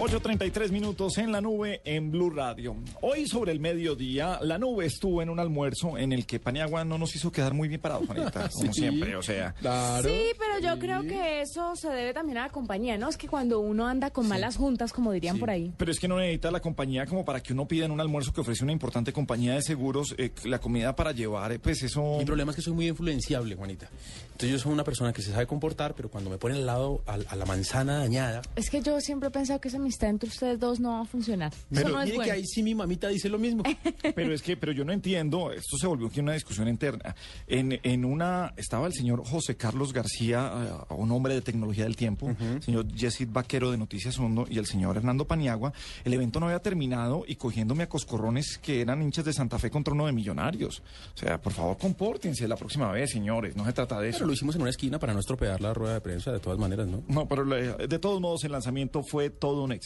8.33 minutos en la nube en Blue Radio. Hoy sobre el mediodía, la nube estuvo en un almuerzo en el que Paniagua no nos hizo quedar muy bien parados, Juanita, como siempre, o sea.
Sí, pero yo creo que eso se debe también a la compañía, ¿no? Es que cuando uno anda con malas juntas, como dirían por ahí.
Pero es que no necesita la compañía como para que uno pida en un almuerzo que ofrece una importante compañía de seguros eh, la comida para llevar, eh, pues eso...
Mi problema es que soy muy influenciable, Juanita. Entonces yo soy una persona que se sabe comportar, pero cuando me ponen al lado a, a la manzana dañada...
Es que yo siempre he pensado que esa amistad entre ustedes dos no va a funcionar. Eso no es
mire
bueno.
que ahí sí mi mamita dice lo mismo.
Pero es que, pero yo no entiendo, esto se volvió aquí una discusión interna. En, en una, estaba el señor José Carlos García, eh, un hombre de tecnología del tiempo, señor Jessit Vaquero de Noticias Mundo y el señor Hernando Paniagua. El evento no había terminado y cogiéndome a coscorrones que eran hinchas de Santa Fe contra uno de millonarios. O sea, por favor, compórtense la próxima vez, señores. No se trata de eso.
Pero lo hicimos en una esquina para no estropear la rueda de prensa de todas maneras, ¿no?
No, pero le- de todos modos el lanzamiento fue todo un éxito.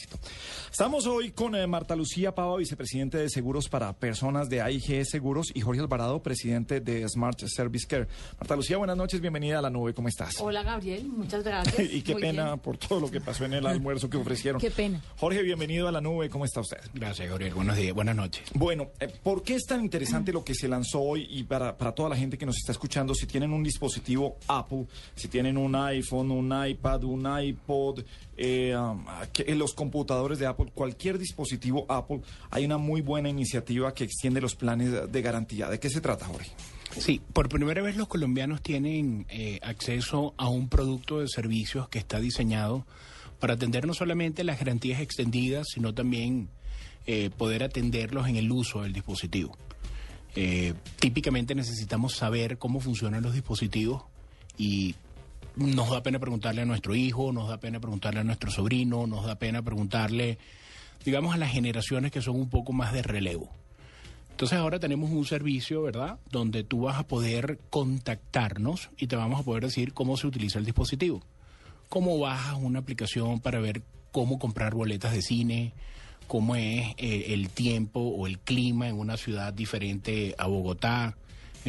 Estamos hoy con eh, Marta Lucía Pava, vicepresidente de Seguros para Personas de AIG Seguros, y Jorge Alvarado, presidente de Smart Service Care. Marta Lucía, buenas noches, bienvenida a la nube, ¿cómo estás?
Hola Gabriel, muchas gracias.
y qué
Muy
pena
bien.
por todo lo que pasó en el almuerzo que ofrecieron.
Qué pena.
Jorge, bienvenido a la nube, ¿cómo está usted?
Gracias, Gabriel. Buenos días, buenas noches.
Bueno, eh, ¿por qué es tan interesante lo que se lanzó hoy y para, para toda la gente que nos está escuchando, si tienen un dispositivo Apple, si tienen un iPhone, un iPad, un iPod, eh, um, que- los computadores de Apple, cualquier dispositivo Apple, hay una muy buena iniciativa que extiende los planes de garantía. ¿De qué se trata, Jorge?
Sí, por primera vez los colombianos tienen eh, acceso a un producto de servicios que está diseñado para atender no solamente las garantías extendidas, sino también eh, poder atenderlos en el uso del dispositivo. Eh, típicamente necesitamos saber cómo funcionan los dispositivos y nos da pena preguntarle a nuestro hijo, nos da pena preguntarle a nuestro sobrino, nos da pena preguntarle, digamos, a las generaciones que son un poco más de relevo. Entonces ahora tenemos un servicio, ¿verdad? Donde tú vas a poder contactarnos y te vamos a poder decir cómo se utiliza el dispositivo. cómo bajas una aplicación para ver cómo comprar boletas de cine, cómo es eh, el tiempo o el clima en una ciudad diferente a Bogotá,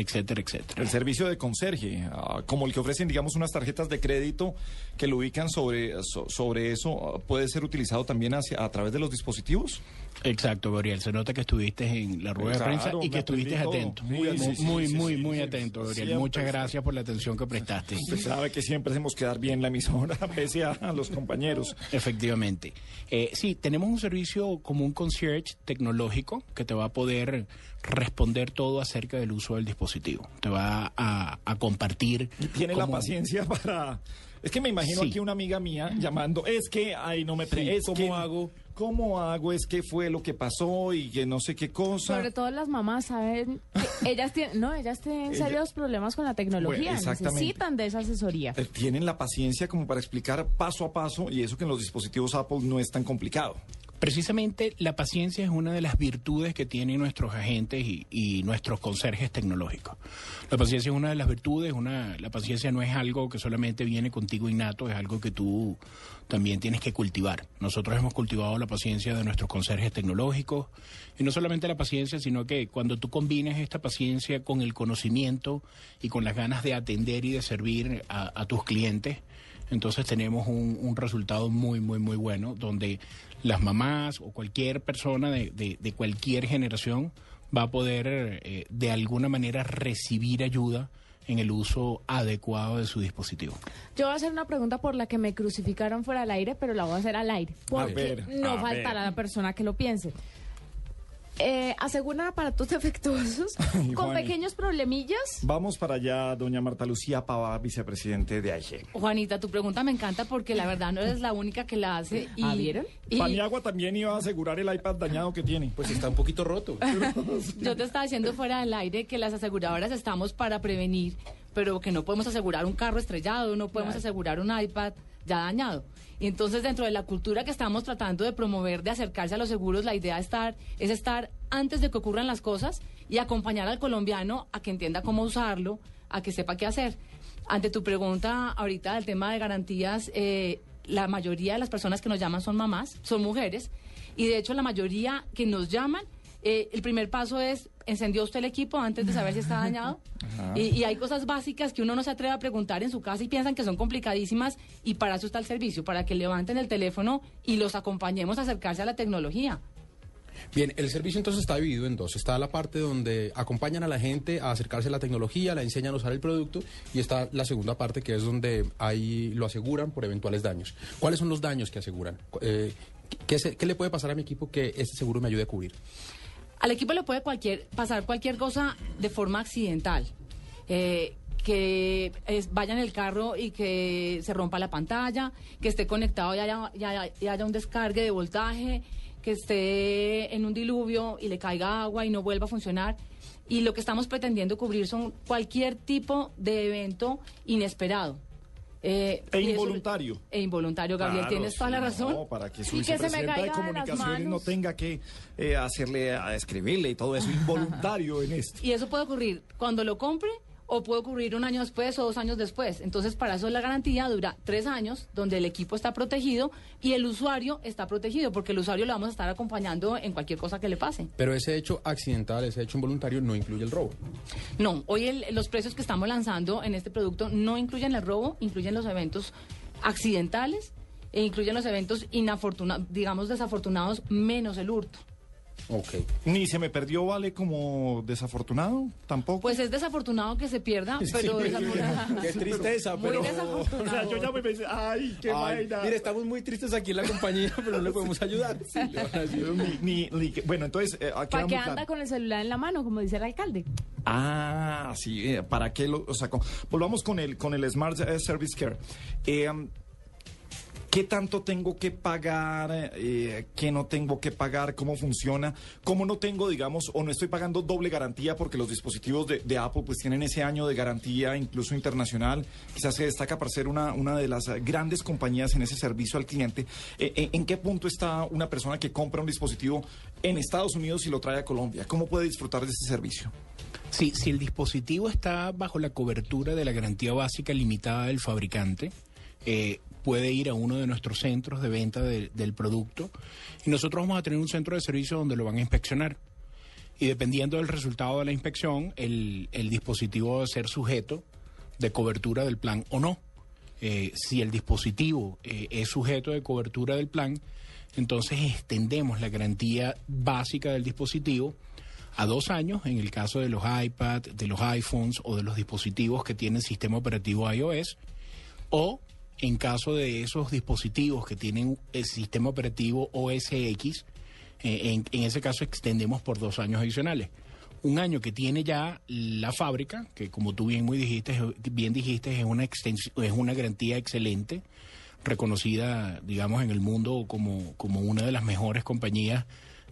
etcétera, etcétera.
El servicio de conserje, ah, como el que ofrecen, digamos, unas tarjetas de crédito que lo ubican sobre, so- sobre eso, ah, ¿puede ser utilizado también hacia, a través de los dispositivos?
Exacto, Gabriel. Se nota que estuviste en la rueda de prensa y que estuviste atento. Muy,
sí,
muy,
sí,
muy,
sí,
muy, atento, Gabriel.
Siempre
Muchas gracias por la atención que prestaste.
Usted sabe que siempre hacemos quedar bien la emisora, pese a, los compañeros.
Efectivamente. Eh, sí, tenemos un servicio como un concierge tecnológico que te va a poder responder todo acerca del uso del dispositivo. Te va a, a compartir.
Tiene la paciencia para... Es que me imagino aquí una amiga mía llamando, es que, ay, no me... pre-
¿cómo
que-
hago?
¿Cómo hago? Es que fue lo que pasó y que no sé qué cosa.
Sobre todo las mamás saben que ellas tienen, no, ellas tienen
Ella-
serios problemas con la tecnología,
Bueno,
necesitan de esa asesoría.
Eh, Tienen la paciencia como para explicar paso a paso y eso que en los dispositivos Apple no es tan complicado.
Precisamente la paciencia es una de las virtudes que tienen nuestros agentes y, y nuestros conserjes tecnológicos. La paciencia es una de las virtudes, una, la paciencia no es algo que solamente viene contigo innato, es algo que tú también tienes que cultivar. Nosotros hemos cultivado la paciencia de nuestros conserjes tecnológicos y no solamente la paciencia, sino que cuando tú combines esta paciencia con el conocimiento y con las ganas de atender y de servir a tus clientes, entonces tenemos un, un resultado muy, muy, muy bueno, donde las mamás o cualquier persona de, de- de cualquier generación va a poder eh, de alguna manera recibir ayuda en el uso adecuado de su dispositivo.
Yo voy a hacer una pregunta por la que me crucificaron fuera al aire, pero la voy a hacer al aire, porque
ver,
no
a
faltará
ver.
la persona que lo piense. Eh, aseguran aparatos defectuosos
Ay,
con
Juani.
pequeños problemillas.
Vamos para allá, doña Marta Lucía Pava, vicepresidente de AIG.
Juanita, tu pregunta me encanta porque la verdad no eres la única que la hace. Y,
¿Ah, vieron?
y
Paniagua también iba a asegurar el iPad dañado que tiene.
Pues está un poquito roto.
yo te estaba diciendo fuera del aire que las aseguradoras estamos para prevenir, pero que no podemos asegurar un carro estrellado, no podemos asegurar un iPad ya dañado. Y entonces dentro de la cultura que estamos tratando de promover, de acercarse a los seguros, la idea estar, es estar antes de que ocurran las cosas y acompañar al colombiano a que entienda cómo usarlo, a que sepa qué hacer. Ante tu pregunta ahorita del tema de garantías, eh, la mayoría de las personas que nos llaman son mamás, son mujeres, y de hecho la mayoría que nos llaman, eh, el primer paso es, ¿encendió usted el equipo antes de saber si está dañado? Y, y hay cosas básicas que uno no se atreve a preguntar en su casa y piensan que son complicadísimas y para eso está el servicio, para que levanten el teléfono y los acompañemos a acercarse a la tecnología.
Bien, el servicio entonces está dividido en dos. Está la parte donde acompañan a la gente a acercarse a la tecnología, la enseñan a usar el producto, y está la segunda parte que es donde ahí lo aseguran por eventuales daños. ¿Cuáles son los daños que aseguran? Eh, ¿qué, se- qué le puede pasar a mi equipo que este seguro me ayude a cubrir?
Al equipo le puede cualquier, pasar cualquier cosa de forma accidental. Eh, que es- vaya en el carro y que se rompa la pantalla, que esté conectado y haya- y haya un descargue de voltaje, que esté en un diluvio y le caiga agua y no vuelva a funcionar. Y lo que estamos pretendiendo cubrir son cualquier tipo de evento inesperado. Eh,
E
eso-
involuntario.
e involuntario, Gabriel,
Claro,
tienes toda
sí,
la razón.
no, para que su
Y que
vicepresidenta de comunicaciones no tenga que eh, hacerle, a escribirle y todo eso, involuntario en esto.
Y eso puede ocurrir cuando lo compre o puede ocurrir un año después o dos años después. Entonces, para eso la garantía dura tres años, donde el equipo está protegido y el usuario está protegido, porque el usuario lo vamos a estar acompañando en cualquier cosa que le pase.
Pero ese hecho accidental, ese hecho involuntario no incluye el robo.
No, hoy el- los precios que estamos lanzando en este producto no incluyen el robo, incluyen los eventos accidentales e incluyen los eventos digamos desafortunados, menos el hurto.
Ok.
Ni se me perdió, vale, como desafortunado, tampoco.
Pues es desafortunado que se pierda, pero desafortunado.
Qué tristeza,
Muy
pero...
desafortunado.
O sea, yo ya me pensé, ay, qué vaina.
mire, estamos muy tristes aquí en la compañía, pero no le podemos ayudar. Sí, le van a decir.
Ni- ni- ni bueno, entonces, eh,
¿Para qué
claro.
anda con el celular en la mano, como dice el alcalde?
Ah, sí, eh, ¿para qué lo o sea, con- Volvamos con el, con el Smart Service Care. Eh, ¿Qué tanto tengo que pagar? Eh, ¿Qué no tengo que pagar? ¿Cómo funciona? ¿Cómo no tengo, digamos, o no estoy pagando doble garantía porque los dispositivos de, Apple pues tienen ese año de garantía incluso internacional? Quizás se destaca para ser una, una de las grandes compañías en ese servicio al cliente. Eh, eh, ¿En qué punto está una persona que compra un dispositivo en Estados Unidos y lo trae a Colombia? ¿Cómo puede disfrutar de ese servicio?
Sí, si el dispositivo está bajo la cobertura de la garantía básica limitada del fabricante, eh, puede ir a uno de nuestros centros de venta de- del producto y nosotros vamos a tener un centro de servicio donde lo van a inspeccionar. Y dependiendo del resultado de la inspección, el, el dispositivo va a ser sujeto de cobertura del plan o no. Eh, si el dispositivo eh, es sujeto de cobertura del plan, entonces extendemos la garantía básica del dispositivo a dos años en el caso de los iPad, de los iPhones o de los dispositivos que tienen sistema operativo iOS, o en caso de esos dispositivos que tienen el sistema operativo OS X, eh, en, en ese caso extendemos por dos años adicionales. Un año que tiene ya la fábrica, que como tú bien muy dijiste, bien dijiste, es una extens- es una garantía excelente, reconocida, digamos, en el mundo como, como una de las mejores compañías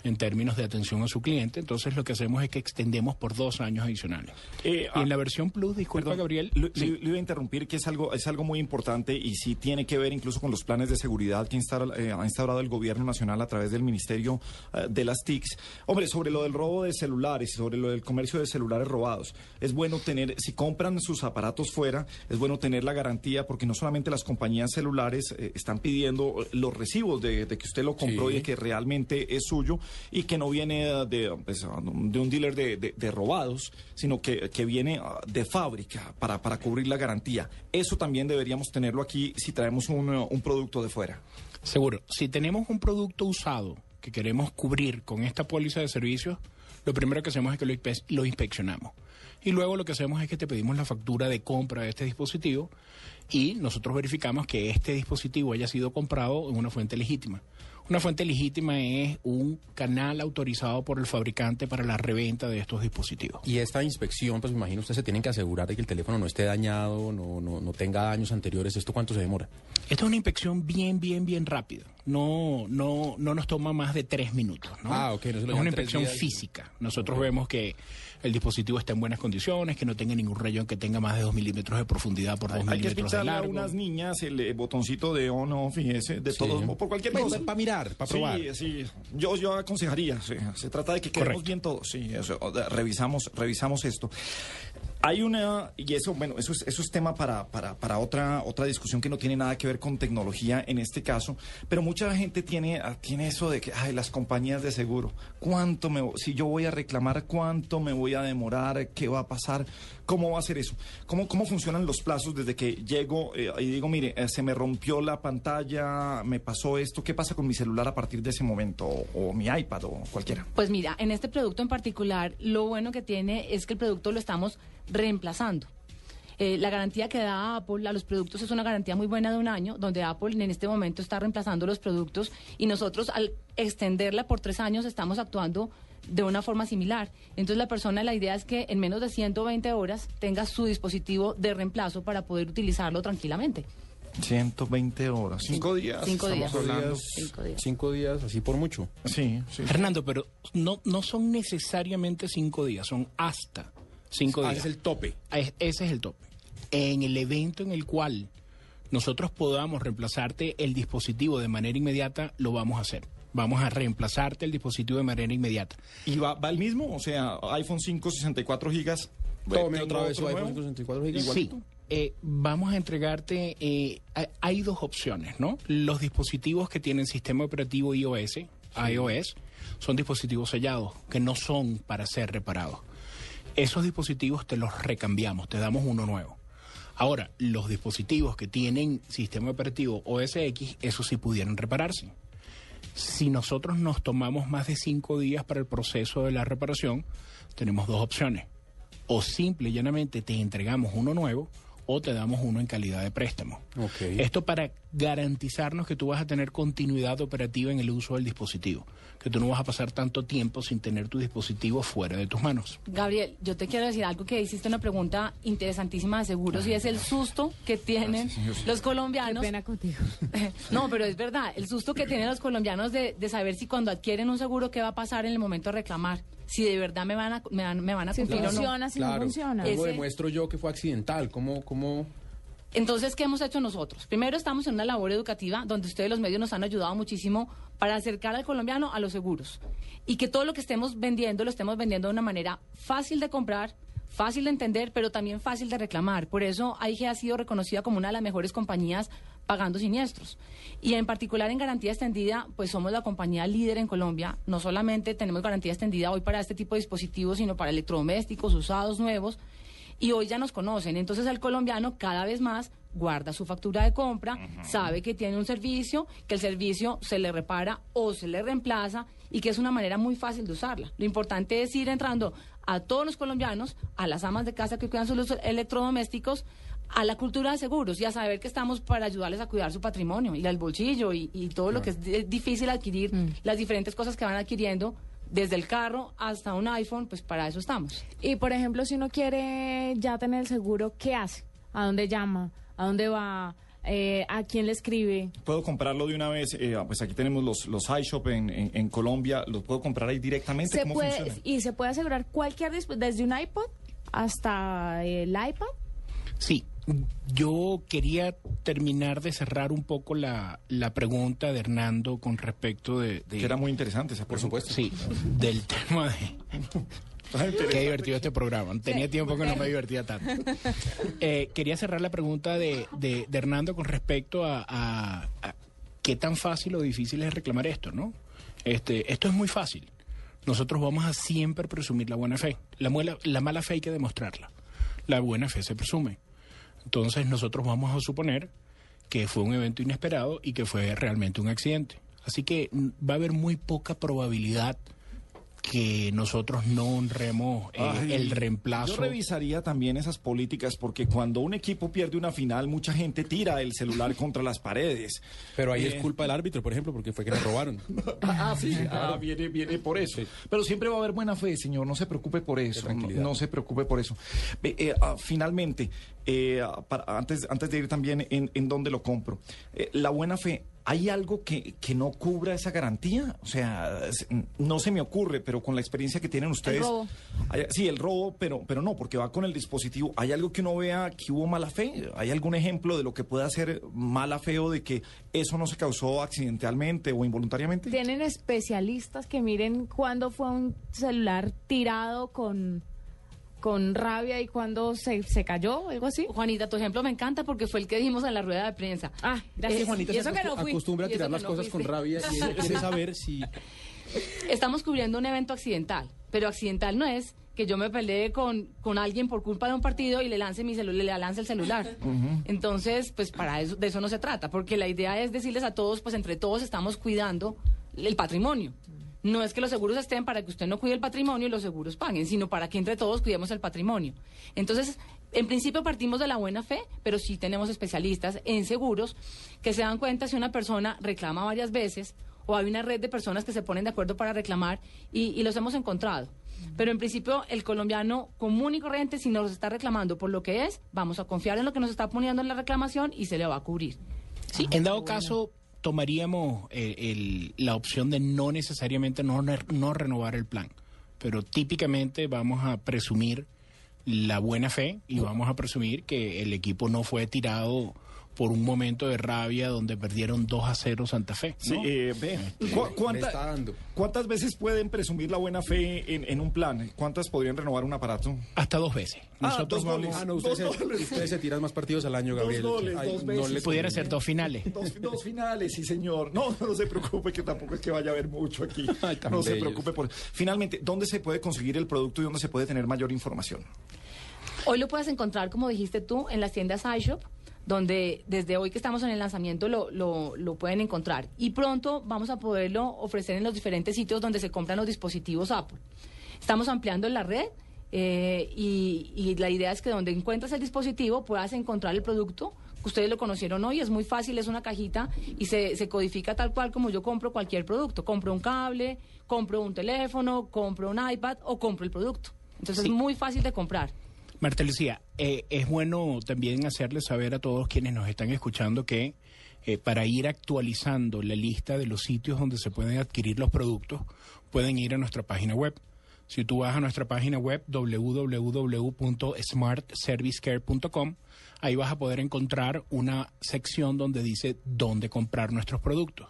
en términos de atención a su cliente. Entonces lo que hacemos es que extendemos por dos años adicionales.
Eh,
y en la versión Plus, disculpa
Perdón,
Gabriel,
Lo,
sí.
iba a interrumpir, que es algo, es algo muy importante y sí tiene que ver incluso con los planes de seguridad que eh, ha instaurado el gobierno nacional a través del Ministerio eh, de las TICs. Hombre, sobre lo del robo de celulares y sobre lo del comercio de celulares robados, es bueno tener, si compran sus aparatos fuera, es bueno tener la garantía porque no solamente las compañías celulares están pidiendo los recibos de, de que usted lo compró
Sí.
y de que realmente es suyo y que no viene de, pues, de un dealer de, de- robados, sino que, que viene ah, de fábrica para, para cubrir la garantía. Eso también deberíamos tenerlo aquí si traemos un, un producto de fuera.
Seguro. Si tenemos un producto usado que queremos cubrir con esta póliza de servicios, lo primero que hacemos es que lo, lo inspeccionamos. Y luego lo que hacemos es que te pedimos la factura de compra de este dispositivo y nosotros verificamos que este dispositivo haya sido comprado en una fuente legítima. Una fuente legítima es un canal autorizado por el fabricante para la reventa de estos dispositivos.
Y esta inspección, pues me imagino ustedes se tienen que asegurar de que el teléfono no esté dañado, no, no, no tenga daños anteriores. ¿Esto cuánto se demora?
Esta es una inspección bien, bien, bien rápida. No, no, no nos toma más de tres minutos. ¿no?
Ah, ok, no se lo
es una inspección física. Nosotros vemos que el dispositivo está en buenas condiciones, que no tenga ningún rayón que tenga más de dos milímetros de profundidad por dos
Hay que
milímetros de
pincharle a
largo.
unas niñas el eh, botoncito de on off y ese, de
Sí.
todos, o por cualquier cosa.
para mirar, para probar.
Sí, sí. Yo, yo aconsejaría, sí. Se trata de que quedemos
Correcto.
bien todos. Sí, eso, revisamos, revisamos esto. Hay una, y eso, bueno, eso es, eso es tema para, para, para otra, otra discusión que no tiene nada que ver con tecnología en este caso, pero mucha gente tiene, ah, tiene eso de que, ay, las compañías de seguro, ¿cuánto me, si yo voy a reclamar, cuánto me voy a demorar, qué va a pasar, cómo va a ser eso? ¿Cómo, cómo funcionan los plazos desde que llego eh, y digo, mire, eh, se me rompió la pantalla, me pasó esto, ¿qué pasa con mi celular a partir de ese momento? O, o mi iPad o cualquiera.
Pues mira, en este producto en particular, lo bueno que tiene es que el producto lo estamos reemplazando. Eh, la garantía que da Apple a los productos es una garantía muy buena de un año, donde Apple en este momento está reemplazando los productos y nosotros al extenderla por tres años estamos actuando de una forma similar. Entonces la persona, la idea es que en menos de 120 horas tenga su dispositivo de reemplazo para poder utilizarlo tranquilamente.
120 horas. Cinco días.
Cinco
estamos
días.
hablando.
Cinco días.
Cinco días, así por mucho.
Sí, sí.
Fernando, pero no, no son necesariamente cinco días, son hasta cinco
Ah,
días.
es el tope.
Ah, es- Ese es el tope. En el evento en el cual nosotros podamos reemplazarte el dispositivo de manera inmediata, lo vamos a hacer. Vamos a reemplazarte el dispositivo de manera inmediata.
¿Y va, va el mismo? O sea, iPhone 5, 64 gigas.
Tome
¿tengo
otra vez su iPhone
nuevo?
64 gigas.
Sí.
Igualito.
Eh, vamos a entregarte, eh, hay- hay dos opciones, ¿no? Los dispositivos que tienen sistema operativo iOS, iOS, son dispositivos sellados, que no son para ser reparados. Esos dispositivos te los recambiamos, te damos uno nuevo. Ahora, los dispositivos que tienen sistema operativo OS X, esos sí pudieran repararse. Si nosotros nos tomamos más de cinco días para el proceso de la reparación, tenemos dos opciones. O simple y llanamente te entregamos uno nuevo o te damos uno en calidad de préstamo. Esto para garantizarnos que tú vas a tener continuidad operativa en el uso del dispositivo, que tú no vas a pasar tanto tiempo sin tener tu dispositivo fuera de tus manos.
Gabriel, yo te quiero decir algo que hiciste una pregunta interesantísima de seguros y es el susto que tienen los colombianos.
Qué pena contigo.
No, pero es verdad, el susto que tienen los colombianos de, de saber si cuando adquieren un seguro qué va a pasar en el momento de reclamar, si de verdad me van a, me van, me van a
Si
cumplir o no.
funciona, si no
Claro.
funciona.
¿Cómo
Ese-
demuestro yo que fue accidental? ¿Cómo, cómo...
Entonces, ¿qué hemos hecho nosotros? Primero estamos en una labor educativa donde ustedes los medios nos han ayudado muchísimo para acercar al colombiano a los seguros y que todo lo que estemos vendiendo lo estemos vendiendo de una manera fácil de comprar, fácil de entender, pero también fácil de reclamar. Por eso AIG ha sido reconocida como una de las mejores compañías pagando siniestros. Y en particular en garantía extendida, pues somos la compañía líder en Colombia. No solamente tenemos garantía extendida hoy para este tipo de dispositivos, sino para electrodomésticos, usados, nuevos. Y hoy ya nos conocen. Entonces el colombiano cada vez más guarda su factura de compra, sabe que tiene un servicio, que el servicio se le repara o se le reemplaza y que es una manera muy fácil de usarla. Lo importante es ir entrando a todos los colombianos, a las amas de casa que cuidan sus electrodomésticos, a la cultura de seguros y a saber que estamos para ayudarles a cuidar su patrimonio y el bolsillo y, y todo lo que es di- difícil adquirir, las diferentes cosas que van adquiriendo, desde el carro hasta un iPhone, pues para eso estamos.
Y por ejemplo, si uno quiere ya tener el seguro, ¿qué hace? ¿A dónde llama? ¿A dónde va? Eh, ¿A quién le escribe?
Puedo comprarlo de una vez, eh, pues aquí tenemos los, los iShop en, en, en Colombia, los puedo comprar ahí directamente.
Se
¿Cómo
puede,
funciona?
y se puede asegurar cualquier desde un iPod hasta el iPad.
Sí, yo quería terminar de cerrar un poco la, la pregunta de Hernando con respecto de... de-
Que era muy interesante esa
Por supuesto. Sí, del tema de... Qué divertido este programa. Tenía
Sí.
tiempo que no me divertía tanto. Eh, quería cerrar la pregunta de, de- de Hernando con respecto a, a- a qué tan fácil o difícil es reclamar esto, ¿no? Este, esto es muy fácil. Nosotros vamos a siempre presumir la buena fe. La, muela- la mala fe hay que demostrarla. La buena fe se presume. Entonces nosotros vamos a suponer que fue un evento inesperado y que fue realmente un accidente. Así que mm, va a haber muy poca probabilidad que nosotros no honremos eh,
Ay,
el reemplazo.
Yo revisaría también esas políticas porque cuando un equipo pierde una final, mucha gente tira el celular contra las paredes.
Pero ahí
Eh,
es culpa del árbitro, por ejemplo, porque fue que le robaron.
Ah, sí, ah, viene, viene por eso. Pero siempre va a haber buena fe, señor, no se preocupe por eso. No, se preocupe por eso. Eh, ah, finalmente, eh, ah, para- antes, antes de ir también en, en dónde lo compro, eh, la buena fe. ¿Hay algo que, que no cubra esa garantía? O sea, no se me ocurre, pero con la experiencia que tienen ustedes.
robo.
hay- sí, el robo, pero, pero no, porque va con el dispositivo. ¿Hay algo que uno vea que hubo mala fe? ¿Hay algún ejemplo de lo que pueda ser mala fe o de que eso no se causó accidentalmente o involuntariamente?
Tienen especialistas que miren cuándo fue un celular tirado con, con rabia y cuándo se, se cayó, algo así.
Juanita, tu ejemplo me encanta porque fue el que dijimos en la rueda de prensa.
Ah, gracias.
Eh,
Juanita
y
se
eso que
acostu-
no fui.
acostumbra a tirar las
no
cosas con rabia y ella quiere saber si...
Estamos cubriendo un evento accidental, pero accidental no es que yo me peleé con, con alguien por culpa de un partido y le lance mi celular, le lance el celular. Entonces, pues para eso, de eso no se trata, porque la idea es decirles a todos, pues entre todos estamos cuidando el patrimonio. No es que los seguros estén para que usted no cuide el patrimonio y los seguros paguen, sino para que entre todos cuidemos el patrimonio. Entonces, en principio partimos de la buena fe, pero sí tenemos especialistas en seguros que se dan cuenta si una persona reclama varias veces o hay una red de personas que se ponen de acuerdo para reclamar y, y los hemos encontrado. Pero en principio el colombiano común y corriente, si nos está reclamando por lo que es, vamos a confiar en lo que nos está poniendo en la reclamación y se le va a cubrir.
Sí, en dado caso, tomaríamos eh, el- la opción de no necesariamente no, no renovar el plan, pero típicamente vamos a presumir la buena fe y vamos a presumir que el equipo no fue tirado por un momento de rabia donde perdieron 2 a 0 Santa Fe.
Sí, eh, ve, ¿cu- cuánta-
está dando.
¿Cuántas veces pueden presumir la buena fe en, en un plan? ¿Cuántas podrían renovar un aparato?
Hasta dos veces.
Ah,
Nosotros
dos
vamos-
goles.
Ah, no, ustedes,
Dos
se,
goles.
ustedes se tiran más partidos al año,
Dos
Gabriel.
goles,
Ay,
dos
no
veces.
les
Pudiera ser dos finales.
Dos, dos finales, sí, señor. No, no se preocupe, que tampoco es que vaya a haber mucho aquí.
Ay,
no se preocupe por. Finalmente, ¿dónde se puede conseguir el producto y dónde se puede tener mayor información?
Hoy lo puedes encontrar, como dijiste tú, en las tiendas iShop, donde desde hoy que estamos en el lanzamiento lo, lo, lo pueden encontrar. Y pronto vamos a poderlo ofrecer en los diferentes sitios donde se compran los dispositivos Apple. Estamos ampliando la red eh, y, y la idea es que donde encuentres el dispositivo puedas encontrar el producto. que Ustedes lo conocieron hoy, es muy fácil, es una cajita y se, se codifica tal cual como yo compro cualquier producto. Compro un cable, compro un teléfono, compro un iPad o compro el producto. Entonces
Sí.
es muy fácil de comprar.
Marta Lucía, eh, es bueno también hacerles saber a todos quienes nos están escuchando que eh, para ir actualizando la lista de los sitios donde se pueden adquirir los productos, pueden ir a nuestra página web. Si tú vas a nuestra página web www.smartservicecare.com, ahí vas a poder encontrar una sección donde dice dónde comprar nuestros productos.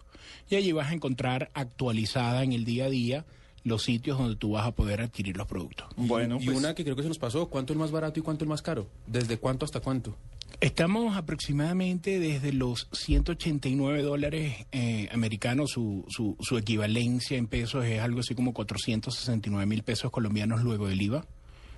Y allí vas a encontrar actualizada en el día a día los sitios donde tú vas a poder adquirir los productos.
Bueno,
y
pues-
una que creo que se nos pasó, ¿cuánto es más barato y cuánto es más caro? ¿Desde cuánto hasta cuánto?
Estamos aproximadamente desde los 189 dólares eh, americanos, su, su, su equivalencia en pesos es algo así como 469 mil pesos colombianos luego del IVA.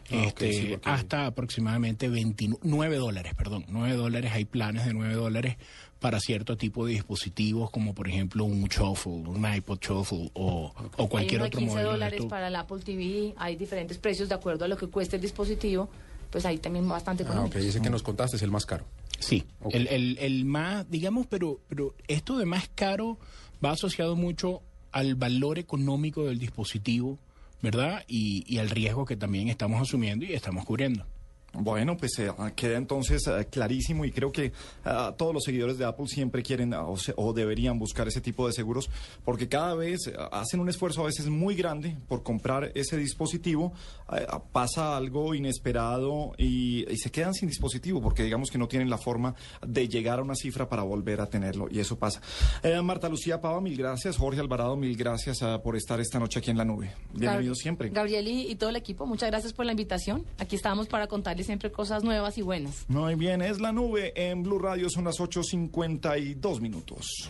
Ah,
este,
sí, porque-
hasta aproximadamente 29 dólares, perdón, 9 dólares, hay planes de 9 dólares para cierto tipo de dispositivos como por ejemplo un Shuffle, un iPod Shuffle o, o cualquier
hay uno de
otro
15
modelo de
dólares para el Apple TV, hay diferentes precios de acuerdo a lo que cueste el dispositivo, pues ahí también bastante
Ah,
económico.
ok, ese que nos contaste es el más caro.
Sí, el, el, el más, digamos, pero, pero esto de más caro va asociado mucho al valor económico del dispositivo, ¿verdad? Y, y al riesgo que también estamos asumiendo y estamos cubriendo.
Bueno, pues eh, queda entonces eh, clarísimo y creo que ah, todos los seguidores de Apple siempre quieren ah, o, se- o deberían buscar ese tipo de seguros porque cada vez hacen un esfuerzo a veces muy grande por comprar ese dispositivo, eh, pasa algo inesperado y, y se quedan sin dispositivo porque digamos que no tienen la forma de llegar a una cifra para volver a tenerlo y eso pasa. Eh, Marta Lucía Pava, mil gracias. Jorge Alvarado, mil gracias por estar esta noche aquí en la nube. Bienvenidos
Gab-
siempre.
Gabriel y, y todo el equipo, muchas gracias por la invitación. Aquí estamos para siempre cosas nuevas y buenas.
Muy bien, es la nube en Blue Radio, son las 8.52 minutos.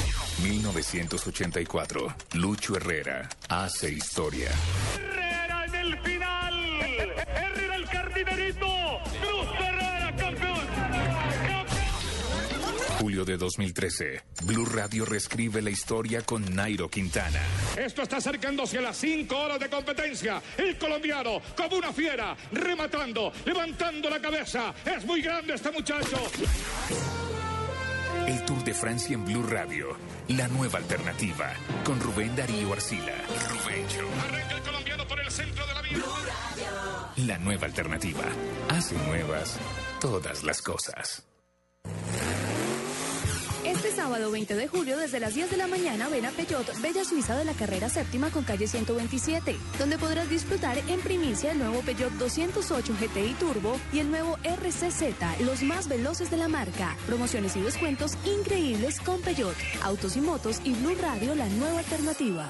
1984. Lucho Herrera hace historia.
Herrera en el final. Herrera el cardinerito. Cruz Herrera campeón.
Julio de 2013. Blue Radio reescribe la historia con Nairo Quintana.
Esto está acercándose a las cinco horas de competencia. El colombiano, como una fiera, rematando, levantando la cabeza. Es muy grande este muchacho.
El Tour de Francia en Blue Radio. La nueva alternativa. Con Rubén Darío Arcila. Rubencho.
Arranca el colombiano por el centro de la vía.
La nueva alternativa. Hace nuevas todas las cosas.
Este sábado 20 de julio desde las 10 de la mañana ven a Peyot, Bella Suiza de la carrera séptima con calle 127, donde podrás disfrutar en primicia el nuevo Peugeot 208 GTI Turbo y el nuevo RCZ, los más veloces de la marca. Promociones y descuentos increíbles con Peyot, Autos y Motos y Blue Radio, la nueva alternativa.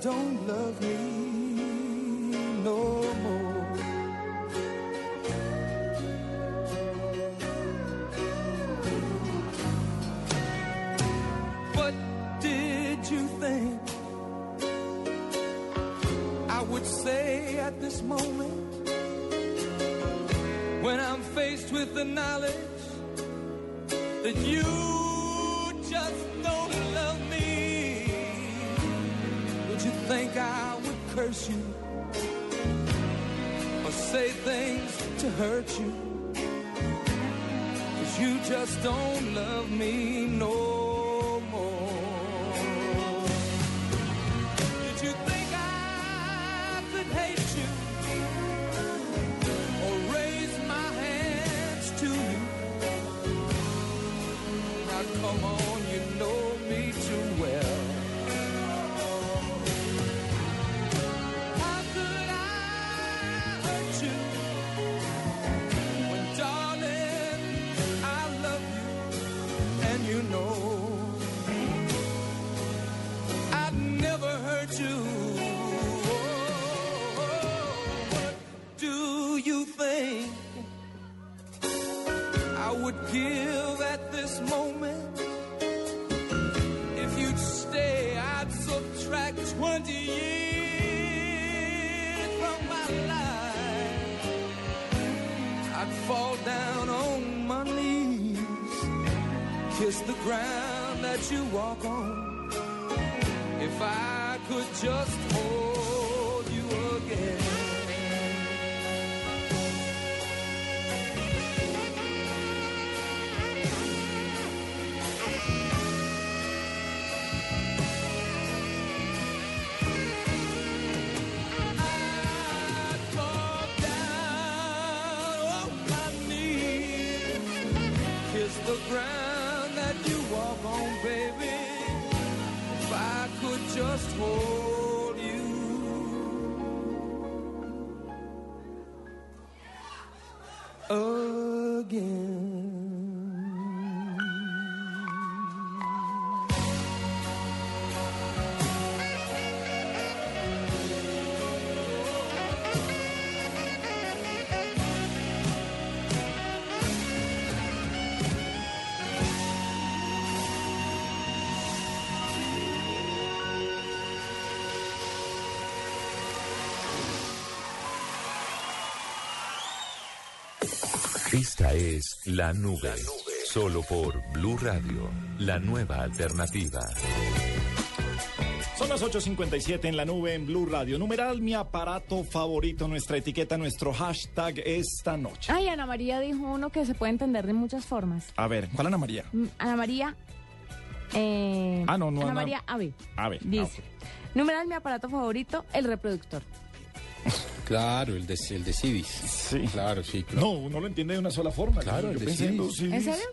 Don't love me no more. What did you think I would say at this moment when I'm faced with the knowledge that you hurt you? Cause you just don't love me no
Esta es La Nube. Solo por Blue Radio, la nueva alternativa.
Son las 8.57 en la nube en Blue Radio. Numeral mi aparato favorito, nuestra etiqueta, nuestro hashtag esta noche.
Ay, Ana María dijo uno que se puede entender de muchas formas.
A ver, ¿cuál Ana María?
Mm, Ana María. eh,
Ah, no, no,
Ana
Ana-
María Ave.
A ver.
Dice: Numeral mi aparato favorito, el reproductor.
Claro, el de, el de Civis.
Sí.
Claro, sí. Claro.
No, uno lo entiende de una sola forma.
Claro, el de
pensé en.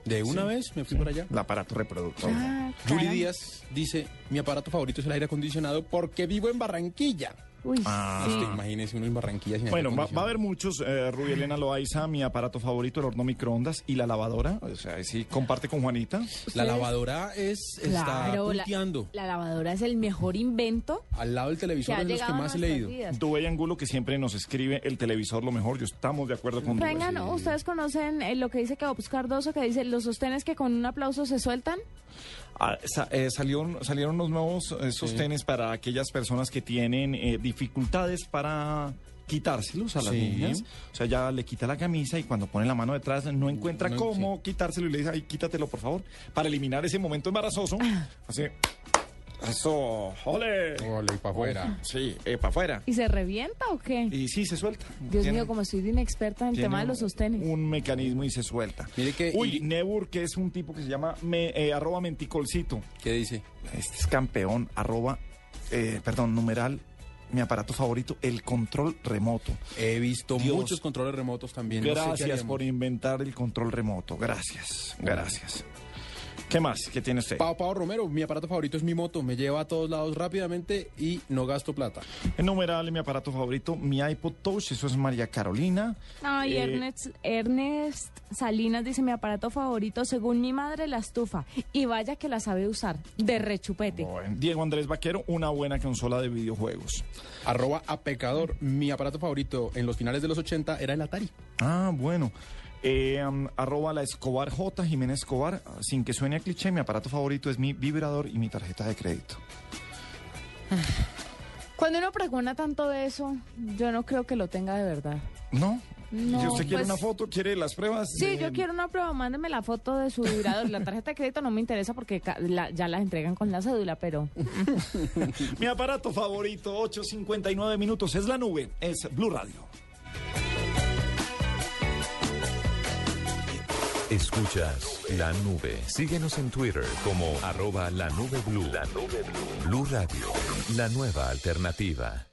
De una
Sí.
vez me fui por allá.
El aparato reproductor.
Ah.
Díaz dice, mi aparato favorito es el aire acondicionado porque vivo en Barranquilla.
Uy,
Ah.
sí.
Usted imagínese uno en Barranquilla sin
Bueno, va, va a haber muchos. Eh, Rubí Elena Loaiza, mi aparato favorito, el horno microondas y la lavadora. O sea, sí, comparte con Juanita.
La lavadora es, está
Claro, la,
punteando.
la lavadora es el mejor invento
Al lado del
que
televisor es de los que más he leído.
Dubey Angulo, que siempre nos escribe el televisor lo mejor. Yo estamos de acuerdo con Dubey.
Vengan, ustedes conocen eh, lo que dice Cabops Cardoso, que dice los sostenes que con un aplauso se sueltan.
Ah, sa- eh, salieron, salieron los nuevos eh, sostenes para aquellas personas que tienen eh, dificultades para quitárselos a las
Sí.
niñas. O sea, ya le quita la camisa y cuando pone la mano detrás no encuentra
No,
cómo quitárselo y le dice, ay, quítatelo, por favor, para eliminar ese momento embarazoso. Así, eso, ole.
Ole, y para afuera.
Sí, para afuera.
¿Y se revienta o qué?
Y sí, se suelta.
Dios
Tiene-
mío, como soy de inexperta en el tema de los sostenes.
Un mecanismo y se suelta.
Mire que-
Uy,
y-
Nebur, que es un tipo que se llama me, eh, arroba menticolcito.
¿Qué dice?
Este es campeón, arroba, eh, perdón, numeral, mi aparato favorito, el control remoto.
He visto
Dios.
muchos controles remotos también. no sé qué
Gracias
haríamos.
por inventar el control remoto. Gracias, gracias. ¿Qué más? ¿Qué tiene usted?
Pau Pau Romero, mi aparato favorito es mi moto. Me lleva a todos lados rápidamente y no gasto plata.
El numeral, mi aparato favorito, mi iPod Touch, eso es María Carolina.
Ay,
Eh,
Ernest, Ernest Salinas dice mi aparato favorito, según mi madre, la estufa. Y vaya que la sabe usar, de rechupete.
Bueno, Diego Andrés Vaquero, una buena consola de videojuegos.
Arroba a pecador, mi aparato favorito en los finales de los 80 era el Atari.
Ah, bueno. Eh, um, arroba la Escobar J, Jiménez Escobar, sin que suene a cliché, mi aparato favorito es mi vibrador y mi tarjeta de crédito.
Cuando uno pregona tanto de eso, yo no creo que lo tenga de verdad.
¿No?
No,
si usted quiere
pues-
una foto, quiere las pruebas.
Sí,
de-
yo quiero una prueba, mándeme la foto de su vibrador. La tarjeta de crédito no me interesa porque la- ya las entregan con la cédula, pero...
Mi aparato favorito, 8.59 minutos, es la nube, es Blue Radio.
Escuchas la nube. Síguenos en Twitter como arroba la nube blue. La nube blue. Blue Radio, la nueva alternativa.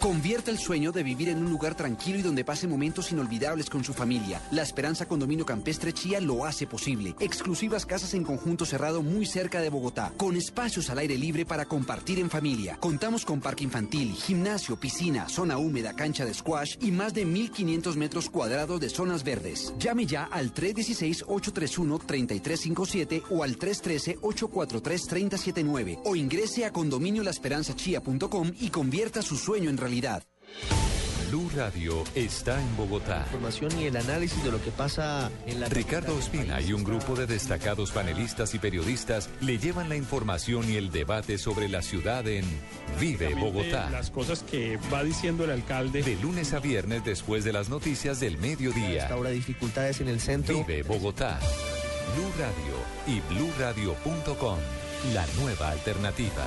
Convierta el sueño de vivir en un lugar tranquilo y donde pase momentos inolvidables con su familia. La Esperanza Condominio Campestre Chía lo hace posible. Exclusivas casas en conjunto cerrado muy cerca de Bogotá, con espacios al aire libre para compartir en familia. Contamos con parque infantil, gimnasio, piscina, zona húmeda, cancha de squash y más de 1.500 metros cuadrados de zonas verdes. Llame ya al 316-831-3357 o al 313-843-3079 o ingrese a condominiolaesperanzachía.com y convierta su sueño en realidad.
Blue Radio está en Bogotá.
Información y el análisis de lo que pasa en la
Ricardo Ospina y un grupo de destacados panelistas y periodistas le llevan la información y el debate sobre la ciudad en Vive Bogotá.
Las cosas que va diciendo el alcalde.
De lunes a viernes después de las noticias del mediodía.
Ahora dificultades en el centro.
Vive Bogotá. Blue Radio y bluradio.com. La nueva alternativa.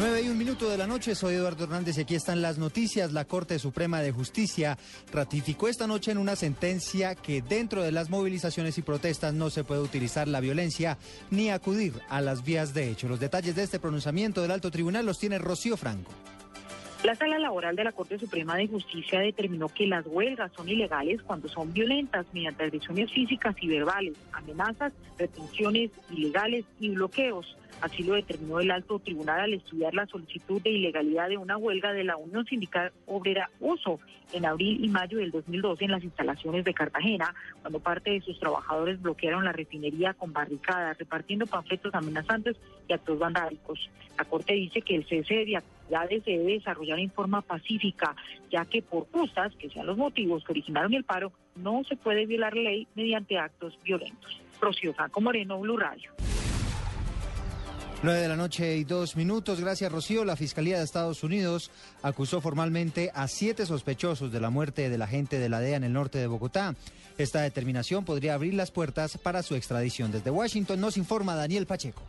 9 y un minuto de la noche, soy Eduardo Hernández y aquí están las noticias. La Corte Suprema de Justicia ratificó esta noche en una sentencia que dentro de las movilizaciones y protestas no se puede utilizar la violencia ni acudir a las vías de hecho. Los detalles de este pronunciamiento del alto tribunal los tiene Rocío Franco.
La sala laboral de la Corte Suprema de Justicia determinó que las huelgas son ilegales cuando son violentas mediante agresiones físicas y verbales, amenazas, retenciones ilegales y bloqueos. Así lo determinó el alto tribunal al estudiar la solicitud de ilegalidad de una huelga de la Unión Sindical Obrera Uso en abril y mayo del 2012 en las instalaciones de Cartagena, cuando parte de sus trabajadores bloquearon la refinería con barricadas, repartiendo panfletos amenazantes y actos vandálicos. La Corte dice que el cese de actividades se debe desarrollar en forma pacífica, ya que por justas que sean los motivos que originaron el paro, no se puede violar la ley mediante actos violentos. Rocío Franco Moreno, Blue Radio.
9 de la noche y dos minutos. Gracias, Rocío. La Fiscalía de Estados Unidos acusó formalmente a siete sospechosos de la muerte del agente de la DEA en el norte de Bogotá. Esta determinación podría abrir las puertas para su extradición. Desde Washington nos informa Daniel Pacheco.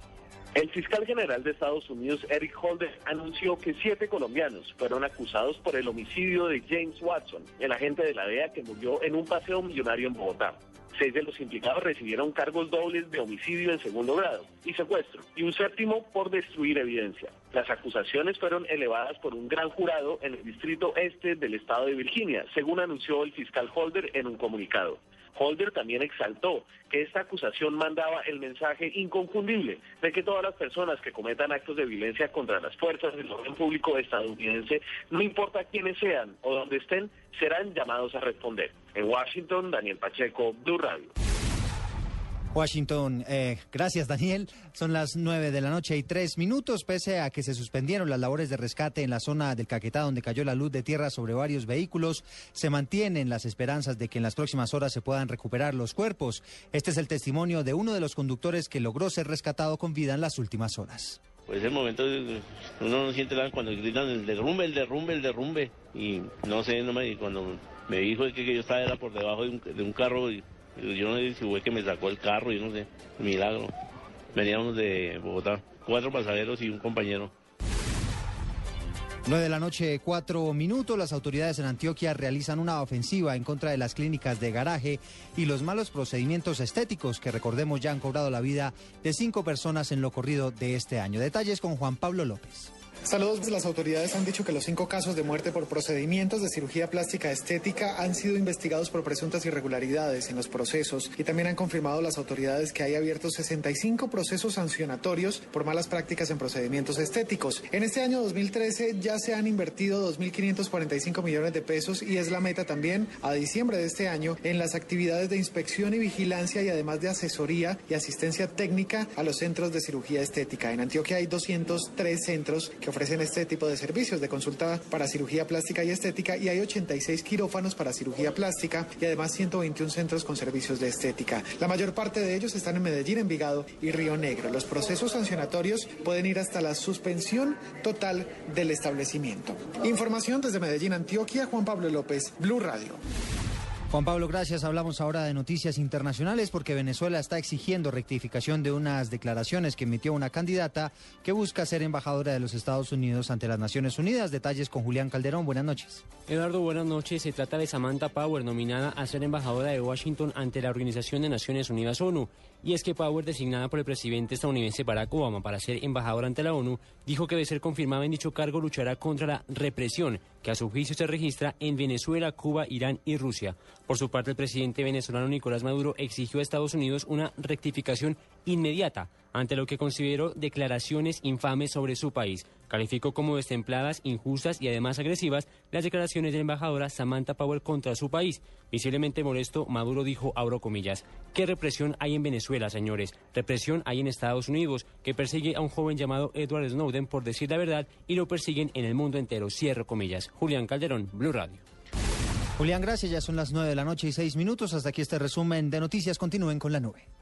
El fiscal general de Estados Unidos, Eric Holder, anunció que siete colombianos fueron acusados por el homicidio de James Watson, el agente de la DEA que murió en un paseo millonario en Bogotá. Seis de los implicados recibieron cargos dobles de homicidio en segundo grado y secuestro, y un séptimo por destruir evidencia. Las acusaciones fueron elevadas por un gran jurado en el distrito este del estado de Virginia, según anunció el fiscal Holder en un comunicado. Holder también exaltó que esta acusación mandaba el mensaje inconfundible de que todas las personas que cometan actos de violencia contra las fuerzas del orden público estadounidense, no importa quiénes sean o dónde estén, serán llamados a responder. En Washington, Daniel Pacheco, Blue Radio.
Washington, eh, gracias Daniel. Son las nueve de la noche y tres minutos, pese a que se suspendieron las labores de rescate en la zona del Caquetá, donde cayó la luz de tierra sobre varios vehículos. Se mantienen las esperanzas de que en las próximas horas se puedan recuperar los cuerpos. Este es el testimonio de uno de los conductores que logró ser rescatado con vida en las últimas horas.
Pues el momento uno no siente nada cuando gritan el derrumbe, el derrumbe, el derrumbe. Y no sé, no me, cuando me dijo que, yo estaba era por debajo de un, carro y, yo no sé si fue que me sacó el carro, yo no sé, milagro. Veníamos de Bogotá, cuatro pasajeros y un compañero.
9 de la noche, cuatro minutos. Las autoridades en Antioquia realizan una ofensiva en contra de las clínicas de garaje y los malos procedimientos estéticos que recordemos ya han cobrado la vida de cinco personas en lo corrido de este año. Detalles con Juan Pablo López.
Saludos, las autoridades han dicho que los cinco casos de muerte por procedimientos de cirugía plástica estética han sido investigados por presuntas irregularidades en los procesos y también han confirmado las autoridades que hay abiertos 65 procesos sancionatorios por malas prácticas en procedimientos estéticos. En este año 2013 ya se han invertido 2.545 millones de pesos y es la meta también a diciembre de este año en las actividades de inspección y vigilancia y además de asesoría y asistencia técnica a los centros de cirugía estética. En Antioquia hay 203 centros que ofrecen este tipo de servicios de consulta para cirugía plástica y estética y hay 86 quirófanos para cirugía plástica y además 121 centros con servicios de estética. La mayor parte de ellos están en Medellín, Envigado y Río Negro. Los procesos sancionatorios pueden ir hasta la suspensión total del establecimiento. Información desde Medellín, Antioquia, Juan Pablo López, Blue Radio.
Juan Pablo, gracias. Hablamos ahora de noticias internacionales porque Venezuela está exigiendo rectificación de unas declaraciones que emitió una candidata que busca ser embajadora de los Estados Unidos ante las Naciones Unidas. Detalles con Julián Calderón. Buenas noches.
Eduardo, buenas noches. Se trata de Samantha Power, nominada a ser embajadora de Washington ante la Organización de Naciones Unidas ONU. Y es que Power, designada por el presidente estadounidense Barack Obama para ser embajadora ante la ONU, dijo que de ser confirmada en dicho cargo luchará contra la represión que a su juicio se registra en Venezuela, Cuba, Irán y Rusia. Por su parte, el presidente venezolano Nicolás Maduro exigió a Estados Unidos una rectificación inmediata ante lo que consideró declaraciones infames sobre su país. Calificó como destempladas, injustas y además agresivas las declaraciones de la embajadora Samantha Power contra su país. Visiblemente molesto, Maduro dijo, abro comillas, ¿qué represión hay en Venezuela, señores? Represión hay en Estados Unidos, que persigue a un joven llamado Edward Snowden por decir la verdad y lo persiguen en el mundo entero, cierro comillas. Julián Calderón, Blue Radio.
Julián, gracias. Ya son las nueve de la noche y seis minutos. Hasta aquí este resumen de noticias. Continúen con la nube.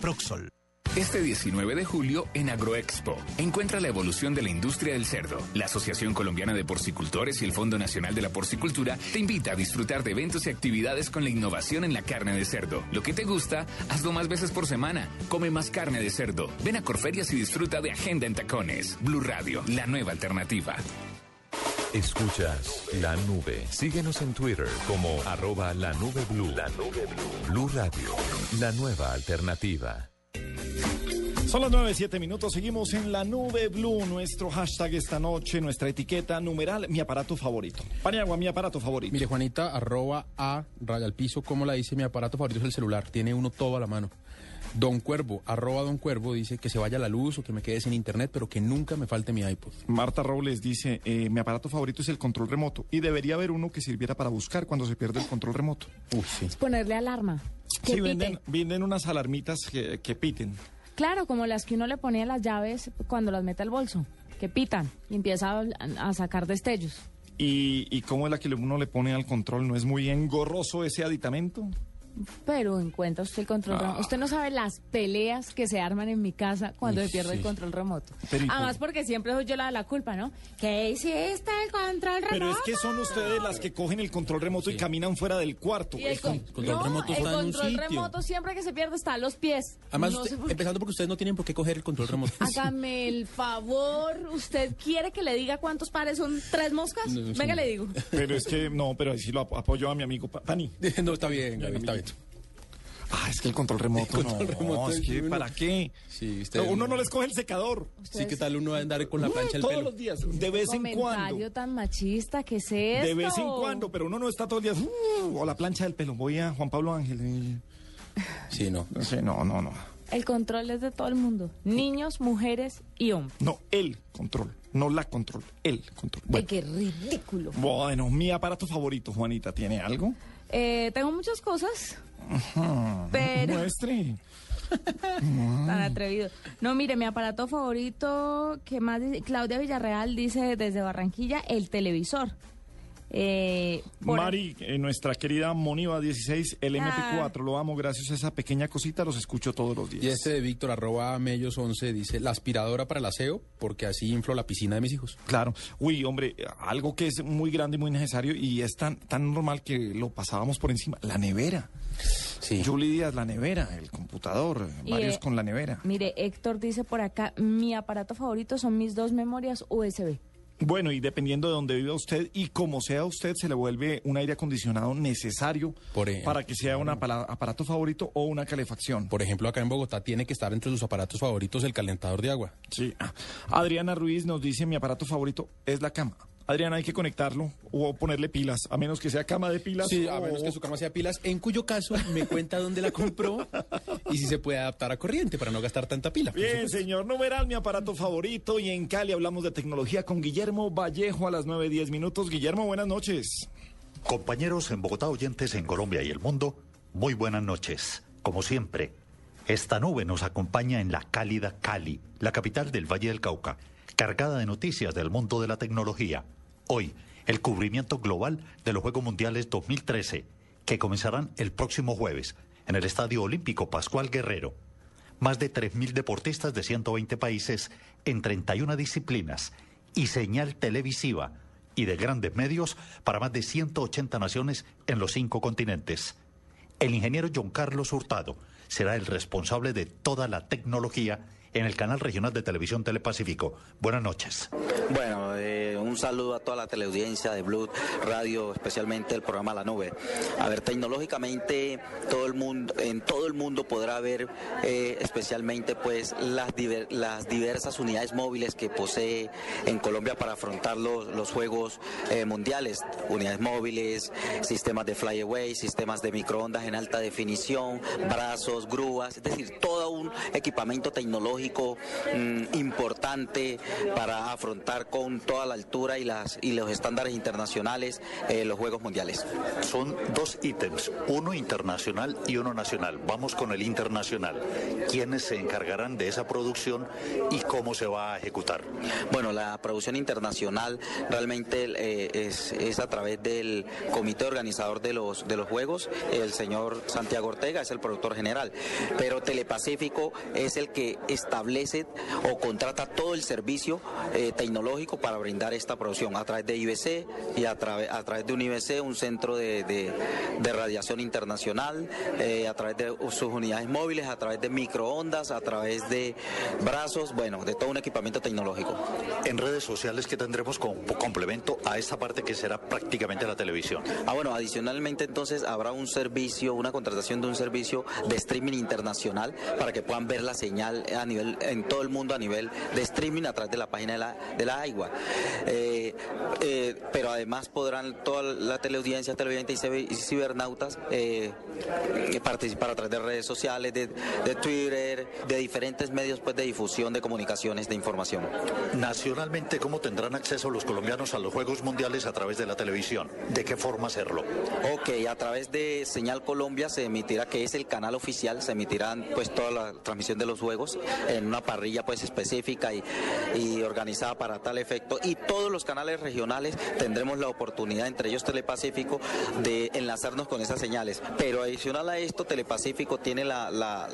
Proxol.
Este 19 de julio en Agroexpo, encuentra la evolución de la industria del cerdo. La Asociación Colombiana de Porcicultores y el Fondo Nacional de la Porcicultura te invita a disfrutar de eventos y actividades con la innovación en la carne de cerdo. Lo que te gusta, hazlo más veces por semana. Come más carne de cerdo. Ven a Corferias y disfruta de Agenda en Tacones. Blue Radio, la nueva alternativa.
Escuchas la nube. Síguenos en Twitter como arroba la nube blue. La nube blue. Blue Radio, la nueva alternativa.
Son las 9, 7 minutos. Seguimos en la nube blue. Nuestro hashtag esta noche, nuestra etiqueta numeral, mi aparato favorito. Paniagua, mi aparato favorito.
Mire, Juanita, arroba a raya al piso, como la dice, mi aparato favorito es el celular. Tiene uno todo a la mano. Don Cuervo, arroba Don Cuervo, dice que se vaya la luz o que me quede sin internet, pero que nunca me falte mi iPod.
Marta Robles dice, eh, mi aparato favorito es el control remoto y debería haber uno que sirviera para buscar cuando se pierde el control remoto.
Sí.
Es ponerle alarma. Que
Sí,
pite.
venden, venden unas alarmitas que, que piten.
Claro, como las que uno le ponía a las llaves cuando las mete al bolso, que pitan y empieza a, a sacar destellos.
¿Y, ¿Y cómo es la que uno le pone al control? ¿No es muy engorroso ese aditamento?
Pero encuentra usted el control
Ah.
remoto. Usted no sabe las peleas que se arman en mi casa cuando
Uy,
se pierde
sí.
el control remoto.
Pero ¿y por-
Además, porque siempre soy yo la de la culpa, ¿no? ¿Qué hiciste el control remoto?
Pero es que son ustedes las que cogen el control remoto y caminan fuera del cuarto.
Y el, con- no, el control remoto siempre que se pierde está a los pies.
Además,
No
usted-
sé por qué.
empezando porque ustedes no tienen por qué coger el control remoto.
Hágame el favor. ¿Usted quiere que le diga cuántos pares son tres moscas?
No.
Venga, le digo.
Pero es que no, pero ahí sí lo ap- apoyo a mi amigo Pa- Pani.
no, está bien, está bien.
Ah, es que el control remoto
El control
no.
remoto
es
es
que ¿para qué?
Sí, usted-
No, uno no les coge el secador.
Sí, ¿qué tal uno va a andar con la plancha del
todos
pelo?
los días, de vez en cuando.
Comentario tan machista que es esto.
De vez en cuando, pero uno no está todo el día. "Uh", o la plancha del pelo. Voy a Juan Pablo Ángel. y-
Sí, no.
Sí, no, no, no.
El control es de todo el mundo. Niños, mujeres y hombres.
No, el control. No la control. El control.
Ay, qué ridículo.
bueno, mi aparato favorito, Juanita, ¿tiene algo?
Eh, tengo muchas cosas. Pero-
Muestre.
Tan atrevido. No, mire, mi aparato favorito, que más dice? Claudia Villarreal dice desde Barranquilla, el televisor. Eh, por-
Mari, eh, nuestra querida Moniva 16, el MP4,
Ah.
lo amo, gracias a esa pequeña cosita, los escucho todos los días.
Y este de Víctor, arroba Mellos 11, dice, la aspiradora para el aseo, porque así inflo la piscina de mis hijos.
Claro. Uy, hombre, algo que es muy grande y muy necesario y es tan, tan normal que lo pasábamos por encima. La nevera.
Sí.
Julie Díaz, la nevera, el computador,
Y,
varios
eh,
con la nevera.
Mire, Héctor dice por acá, mi aparato favorito son mis dos memorias USB.
Bueno, y dependiendo de dónde viva usted y como sea usted, se le vuelve un aire acondicionado necesario
Por ejemplo,
para que sea un aparato favorito o una calefacción.
Por ejemplo, acá en Bogotá tiene que estar entre sus aparatos favoritos el calentador de agua.
Sí. Adriana Ruiz nos dice, mi aparato favorito es la cama. Adriana, hay que conectarlo o ponerle pilas, a menos que sea cama de pilas.
Sí, a menos que su cama sea pilas, en cuyo caso me cuenta dónde la compró y si se puede adaptar a corriente para no gastar tanta pila.
Bien, señor, numeral, mi aparato favorito. Y en Cali hablamos de tecnología con Guillermo Vallejo a las 9.10 minutos. Guillermo, buenas noches.
Compañeros en Bogotá, oyentes en Colombia y el mundo, muy buenas noches. Como siempre, esta nube nos acompaña en la cálida Cali, la capital del Valle del Cauca, cargada de noticias del mundo de la tecnología. Hoy, el cubrimiento global de los Juegos Mundiales 2013, que comenzarán el próximo jueves en el Estadio Olímpico Pascual Guerrero. Más de 3.000 deportistas de 120 países en 31 disciplinas y señal televisiva y de grandes medios para más de 180 naciones en los cinco continentes. El ingeniero John Carlos Hurtado será el responsable de toda la tecnología en el canal regional de televisión Telepacífico. Buenas noches.
Bueno, eh, un saludo a toda la teleaudiencia de Blue Radio, especialmente el programa La Nube. A ver, tecnológicamente todo el mundo, en todo el mundo podrá ver eh, especialmente pues las, diversas unidades móviles que posee en Colombia para afrontar los, los Juegos eh, Mundiales. Unidades móviles, sistemas de flyaway, sistemas de microondas en alta definición, brazos, grúas, es decir, todo un equipamiento tecnológico Mm, importante para afrontar con toda la altura y, las, y los estándares internacionales eh, los Juegos Mundiales.
Son dos ítems, uno internacional y uno nacional. Vamos con el internacional. ¿Quiénes se encargarán de esa producción y cómo se va a ejecutar?
Bueno, la producción internacional realmente eh, es, es, a través del comité organizador de los, de los Juegos. El señor Santiago Ortega es el productor general, pero Telepacífico es el que está establece o contrata todo el servicio eh, tecnológico para brindar esta producción a través de IBC y a, través a través de un IBC, un centro de, de, radiación internacional, eh, a través de sus unidades móviles, a través de microondas, a través de brazos, bueno, de todo un equipamiento tecnológico.
En redes sociales, ¿qué tendremos como complemento a esta parte que será prácticamente la televisión?
Ah, bueno, adicionalmente entonces habrá un servicio, una contratación de un servicio de streaming internacional para que puedan ver la señal a nivel en todo el mundo a nivel de streaming a través de la página de la, de la AIGUA. Eh, eh, pero además podrán toda la teleaudiencia, televidentes y cibernautas eh, participar a través de redes sociales, de, Twitter, de diferentes medios pues, de difusión de comunicaciones, de información.
Nacionalmente, ¿cómo tendrán acceso los colombianos a los Juegos Mundiales a través de la televisión? ¿De qué forma hacerlo?
Ok, a través de Señal Colombia se emitirá, que es el canal oficial, se emitirán pues toda la transmisión de los Juegos en una parrilla pues específica y, y, organizada para tal efecto. Y todos los canales regionales tendremos la oportunidad, entre ellos Telepacífico, de enlazarnos con esas señales. Pero adicional a esto, Telepacífico tiene la, la,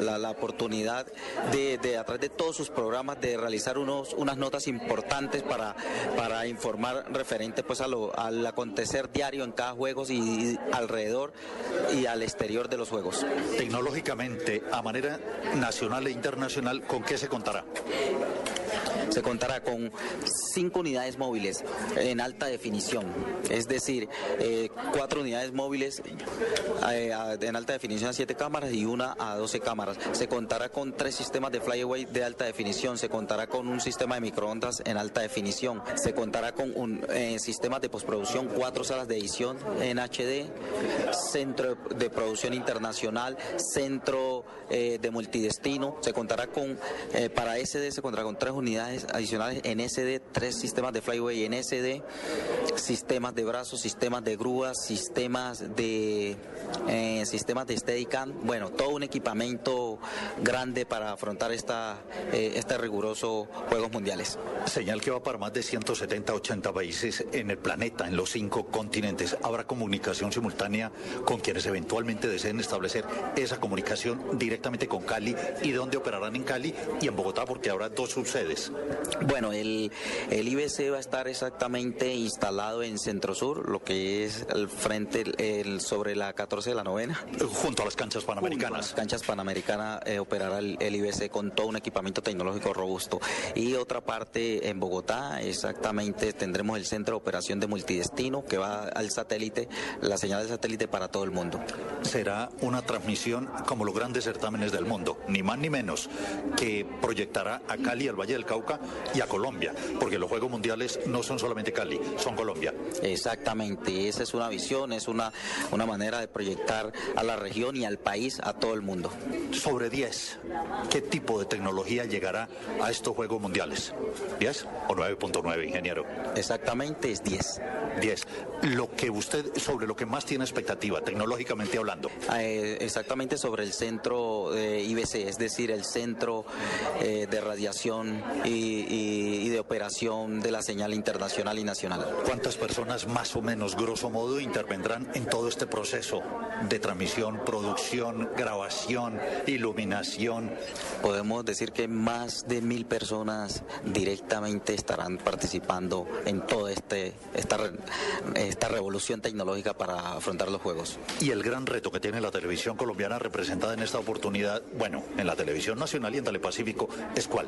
la, oportunidad de, de, a través de todos sus programas, de realizar unos, unas notas importantes para, para informar referente pues a lo, al acontecer diario en cada juego y alrededor y al exterior de los juegos.
Tecnológicamente, a manera nacional e internacional, ¿con qué se contará?
se contará con cinco unidades móviles en alta definición, es decir, eh, cuatro unidades móviles eh, en alta definición a siete cámaras y una a doce cámaras. Se contará con tres sistemas de flyaway de alta definición, se contará con un sistema de microondas en alta definición, se contará con un eh, sistema de postproducción, cuatro salas de edición en HD, centro de producción internacional, centro de multidestino, se contará con, para SD se contará con tres unidades adicionales en SD, tres sistemas de flyway en SD, sistemas de brazos, sistemas de grúas, sistemas de eh, sistemas de Steadicam, bueno, todo un equipamiento grande para afrontar esta, eh, este riguroso Juegos Mundiales.
Señal que va para más de 170, 80 países en el planeta, en los cinco continentes. Habrá comunicación simultánea con quienes eventualmente deseen establecer esa comunicación directamente con Cali y dónde operarán en Cali y en Bogotá, porque habrá dos subsedes.
Bueno, el, el IBC va a estar exactamente instalado en Centro Sur, lo que es el frente el, sobre la 14 de la novena.
Junto a las canchas panamericanas.
las canchas panamericanas eh, operará el, IBC con todo un equipamiento tecnológico robusto. Y otra parte en Bogotá, exactamente tendremos el centro de operación de multidestino que va al satélite, la señal de satélite para todo el mundo.
Será una transmisión como los grandes certámenes del mundo, ni más ni menos, que proyectará a Cali, al Valle del Cauca, y a Colombia, porque los Juegos Mundiales no son solamente Cali, son Colombia.
Exactamente, esa es una visión, es una, una manera de proyectar a la región y al país, a todo el mundo.
Sobre 10, ¿qué tipo de tecnología llegará a estos Juegos Mundiales? ¿10 o 9.9, ingeniero?
Exactamente, es 10.
10. Lo que usted, sobre lo que más tiene expectativa, tecnológicamente hablando.
Eh, exactamente sobre el centro IBC, es decir, el centro eh, de radiación y, y- y de operación de la señal internacional y nacional.
¿Cuántas personas más o menos, grosso modo, intervendrán en todo este proceso de transmisión, producción, grabación, iluminación?
Podemos decir que más de mil personas directamente estarán participando en toda este, esta revolución tecnológica para afrontar los juegos.
Y el gran reto que tiene la televisión colombiana representada en esta oportunidad, bueno, en la televisión nacional y en Telepacífico, ¿es cuál?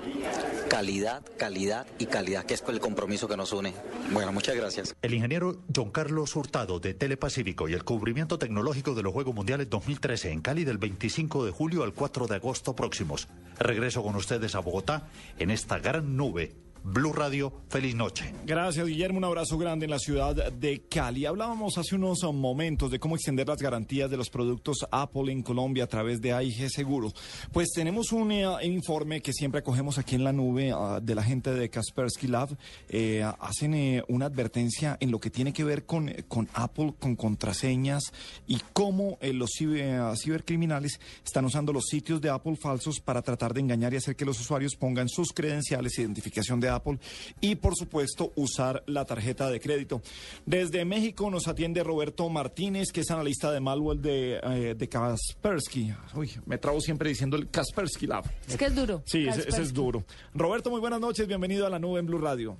Calidad, calidad y calidad, que es el compromiso que nos une. Bueno, muchas gracias.
El ingeniero John Carlos Hurtado de Telepacífico y el cubrimiento tecnológico de los Juegos Mundiales 2013 en Cali del 25 de julio al 4 de agosto próximos. Regreso con ustedes a Bogotá en esta gran nube. Blue Radio, feliz noche.
Gracias, Guillermo. Un abrazo grande en la ciudad de Cali. Hablábamos hace unos momentos de cómo extender las garantías de los productos Apple en Colombia a través de AIG Seguro. Pues tenemos un eh, informe que siempre acogemos aquí en la nube ah, de la gente de Kaspersky Lab. Eh, hacen eh, una advertencia en lo que tiene que ver con, con Apple, con contraseñas y cómo eh, los ciber- cibercriminales están usando los sitios de Apple falsos para tratar de engañar y hacer que los usuarios pongan sus credenciales, identificación de Apple y por supuesto usar la tarjeta de crédito. Desde México nos atiende Roberto Martínez, que es analista de malware de, eh, de Kaspersky. Uy, me trabo siempre diciendo el Kaspersky Lab.
Es que es duro.
Sí, ese, ese es duro. Roberto, muy buenas noches, bienvenido a la nube en Blue Radio.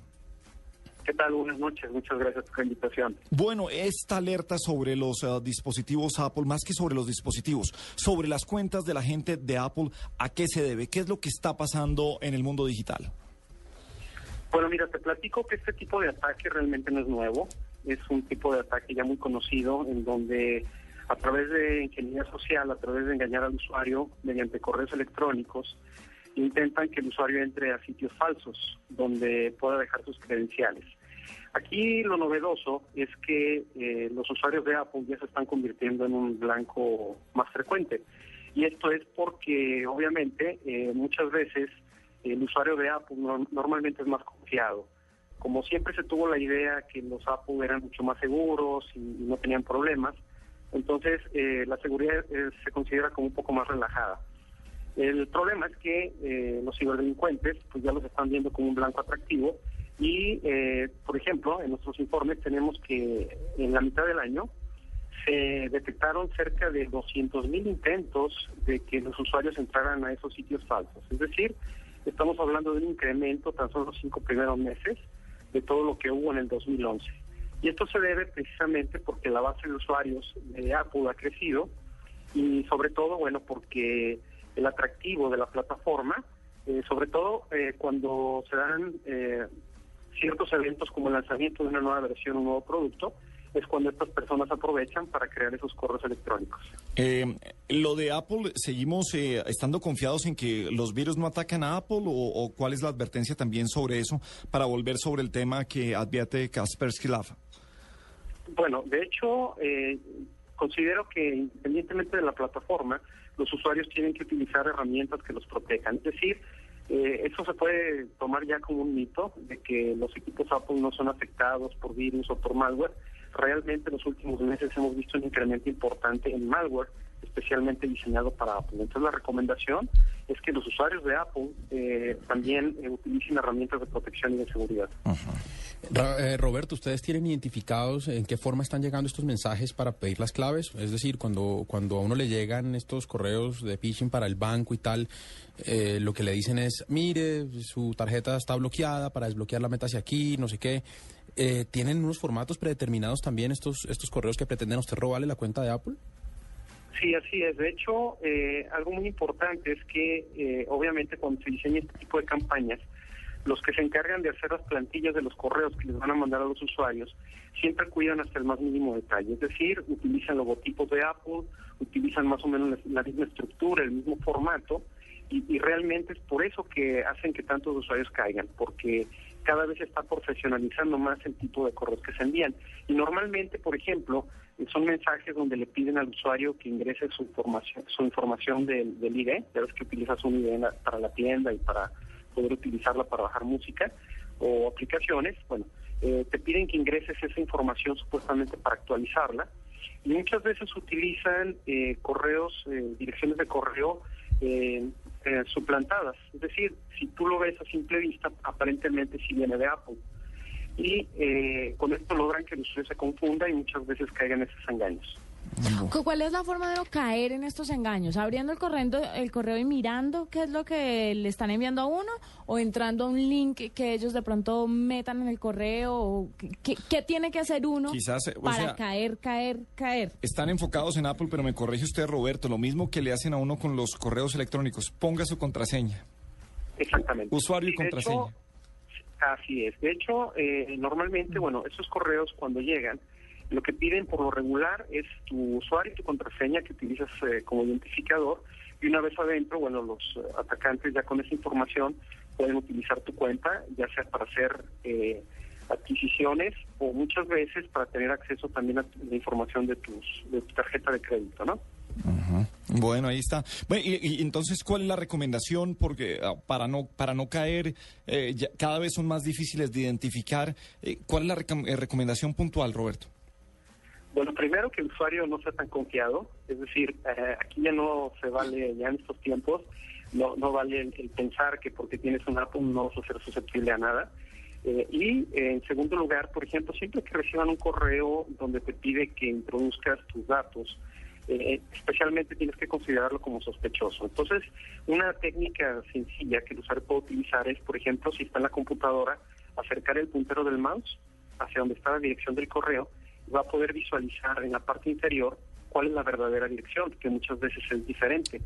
¿Qué tal? Buenas noches, muchas gracias por la invitación.
Bueno, esta alerta sobre los eh, dispositivos Apple, más que sobre los dispositivos, sobre las cuentas de la gente de Apple, ¿a qué se debe? ¿Qué es lo que está pasando en el mundo digital?
Bueno, mira, te platico que este tipo de ataque realmente no es nuevo. Es un tipo de ataque ya muy conocido en donde a través de ingeniería social, a través de engañar al usuario mediante correos electrónicos, intentan que el usuario entre a sitios falsos donde pueda dejar sus credenciales. Aquí lo novedoso es que eh, los usuarios de Apple ya se están convirtiendo en un blanco más frecuente. Y esto es porque, obviamente, eh, muchas veces el usuario de Apple no- normalmente es más confiado. Como siempre se tuvo la idea que los Apple eran mucho más seguros y, y no tenían problemas, entonces eh, la seguridad eh, se considera como un poco más relajada. El problema es que eh, los ciberdelincuentes pues ya los están viendo como un blanco atractivo y, eh, por ejemplo, en nuestros informes tenemos que en la mitad del año se detectaron cerca de 200.000 intentos de que los usuarios entraran a esos sitios falsos. Es decir, estamos hablando de un incremento tan solo los cinco primeros meses de todo lo que hubo en el 2011. Y esto se debe precisamente porque la base de usuarios de Apple ha crecido y sobre todo, bueno, porque el atractivo de la plataforma, eh, sobre todo eh, cuando se dan eh, ciertos eventos como el lanzamiento de una nueva versión, un nuevo producto, es cuando estas personas aprovechan para crear esos correos electrónicos.
Eh, lo de Apple, ¿seguimos eh, estando confiados en que los virus no atacan a Apple o, o cuál es la advertencia también sobre eso para volver sobre el tema que advierte Kaspersky Lab?
Bueno, de hecho, eh, considero que independientemente de la plataforma, los usuarios tienen que utilizar herramientas que los protejan. Es decir, eh, eso se puede tomar ya como un mito de que los equipos Apple no son afectados por virus o por malware. Realmente en los últimos meses hemos visto un incremento importante en malware, especialmente diseñado para Apple. Entonces la recomendación es que los usuarios de Apple eh, también eh, utilicen herramientas de protección y de seguridad.
Eh, Roberto, ¿ustedes tienen identificados en qué forma están llegando estos mensajes para pedir las claves? Es decir, cuando, cuando a uno le llegan estos correos de phishing para el banco y tal, eh, lo que le dicen es, mire, su tarjeta está bloqueada, para desbloquear la hacia aquí, no sé qué. Eh, ¿Tienen unos formatos predeterminados también estos, estos correos que pretenden usted robarle la cuenta de Apple?
Sí, así es. De hecho, eh, algo muy importante es que, eh, obviamente, cuando se diseña este tipo de campañas, los que se encargan de hacer las plantillas de los correos que les van a mandar a los usuarios siempre cuidan hasta el más mínimo detalle. Es decir, utilizan logotipos de Apple, utilizan más o menos la, misma estructura, el mismo formato, y realmente es por eso que hacen que tantos usuarios caigan, porque cada vez se está profesionalizando más el tipo de correos que se envían. Y normalmente, por ejemplo, eh, son mensajes donde le piden al usuario que ingrese su información, su información del, del ID, ya ves que utilizas un ID para la tienda y para poder utilizarla para bajar música o aplicaciones, bueno, eh, te piden que ingreses esa información supuestamente para actualizarla y muchas veces utilizan eh, correos, eh, direcciones de correo eh, suplantadas. Es decir, si tú lo ves a simple vista, aparentemente sí viene de Apple. Y eh, con esto logran que el usuario se confunda y muchas veces caigan esos engaños.
¿Cu- ¿Cuál es la forma de no caer en estos engaños? ¿Abriendo el correo, el correo y mirando qué es lo que le están enviando a uno? ¿O entrando a un link que ellos de pronto metan en el correo? ¿O qué, qué tiene que hacer uno
Quizás, eh, o
para
sea-
caer, caer, caer?
Están enfocados en Apple, pero me corrige usted, Roberto, lo mismo que le hacen a uno con los correos electrónicos. Ponga su contraseña.
Exactamente.
Usuario y contraseña.
hecho, así es. De hecho, eh, normalmente, bueno, esos correos cuando llegan, lo que piden por lo regular es tu usuario y tu contraseña que utilizas eh, como identificador. Y una vez adentro, bueno, los eh, atacantes ya con esa información pueden utilizar tu cuenta, ya sea para hacer eh, adquisiciones o muchas veces para tener acceso también a la información de, tus, de tu tarjeta de crédito, ¿no?
Bueno, ahí está. Bueno, y, y entonces, ¿cuál es la recomendación? Porque ah, para no para no caer, eh, ya cada vez son más difíciles de identificar. Eh, ¿Cuál es la eh, recomendación puntual, Roberto?
Bueno, primero que el usuario no sea tan confiado, es decir, eh, aquí ya no se vale, ya en estos tiempos, no, no vale el, pensar que porque tienes un Apple no vas a ser susceptible a nada. Eh, y eh, en segundo lugar, por ejemplo, siempre que reciban un correo donde te pide que introduzcas tus datos, especialmente tienes que considerarlo como sospechoso. Entonces, una técnica sencilla que el usuario puede utilizar es, por ejemplo, si está en la computadora, acercar el puntero del mouse hacia donde está la dirección del correo va a poder visualizar en la parte inferior cuál es la verdadera dirección, que muchas veces es diferente.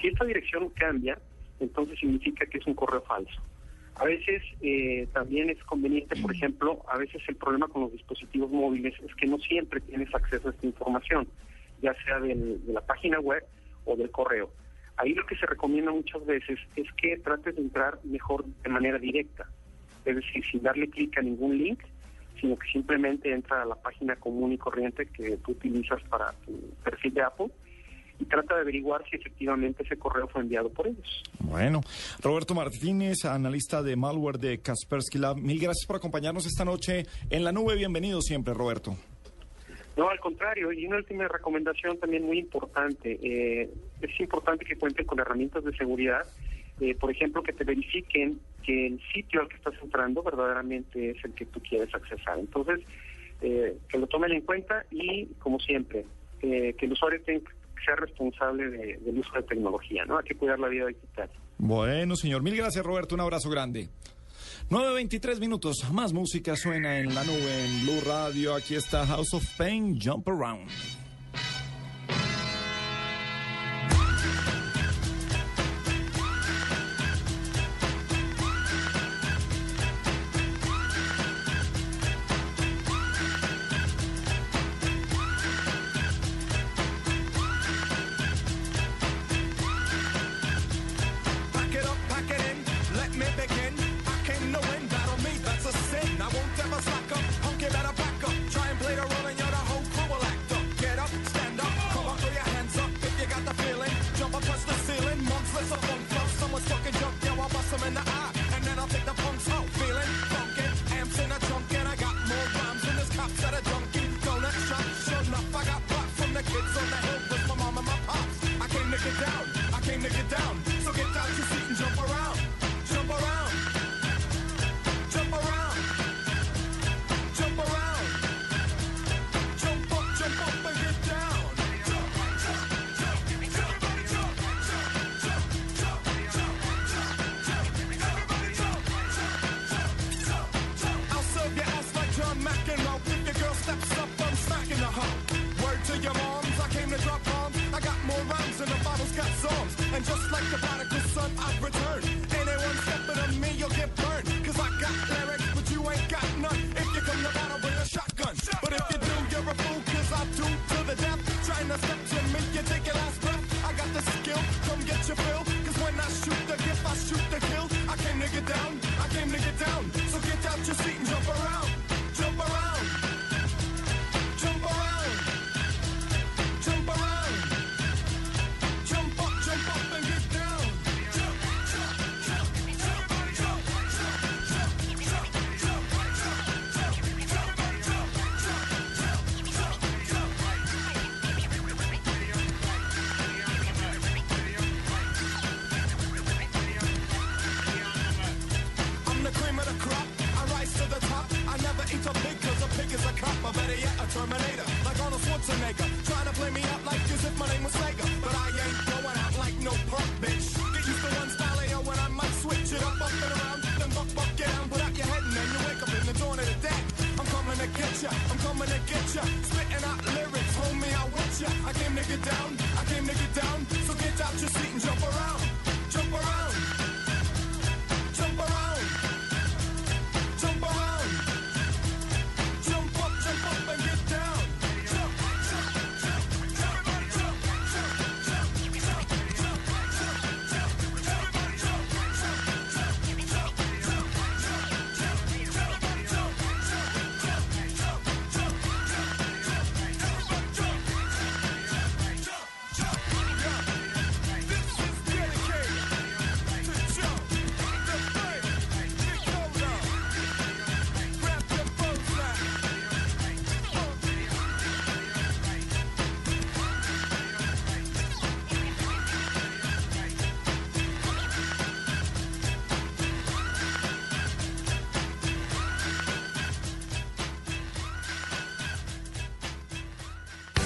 Si esta dirección cambia, entonces significa que es un correo falso. A veces eh, también es conveniente, por ejemplo, a veces el problema con los dispositivos móviles es que no siempre tienes acceso a esta información, ya sea del- de la página web o del correo. Ahí lo que se recomienda muchas veces es que trates de entrar mejor de manera directa, es decir, sin darle clic a ningún link, sino que simplemente entra a la página común y corriente que tú utilizas para tu perfil de Apple y trata de averiguar si efectivamente ese correo fue enviado por ellos.
Bueno, Roberto Martínez, analista de malware de Kaspersky Lab, mil gracias por acompañarnos esta noche en la nube. Bienvenido siempre, Roberto.
No, al contrario, y una última recomendación también muy importante. eh, es importante que cuenten con herramientas de seguridad, eh, por ejemplo, que te verifiquen que el sitio al que estás entrando verdaderamente es el que tú quieres accesar. Entonces, eh, que lo tomen en cuenta y, como siempre, eh, que el usuario tenga ser responsable de- del uso de tecnología, ¿no? Hay que cuidar la vida digital.
Bueno, señor, mil gracias, Roberto. Un abrazo grande. 9.23 minutos, más música suena en la nube en Blue Radio. Aquí está House of Pain, Jump Around.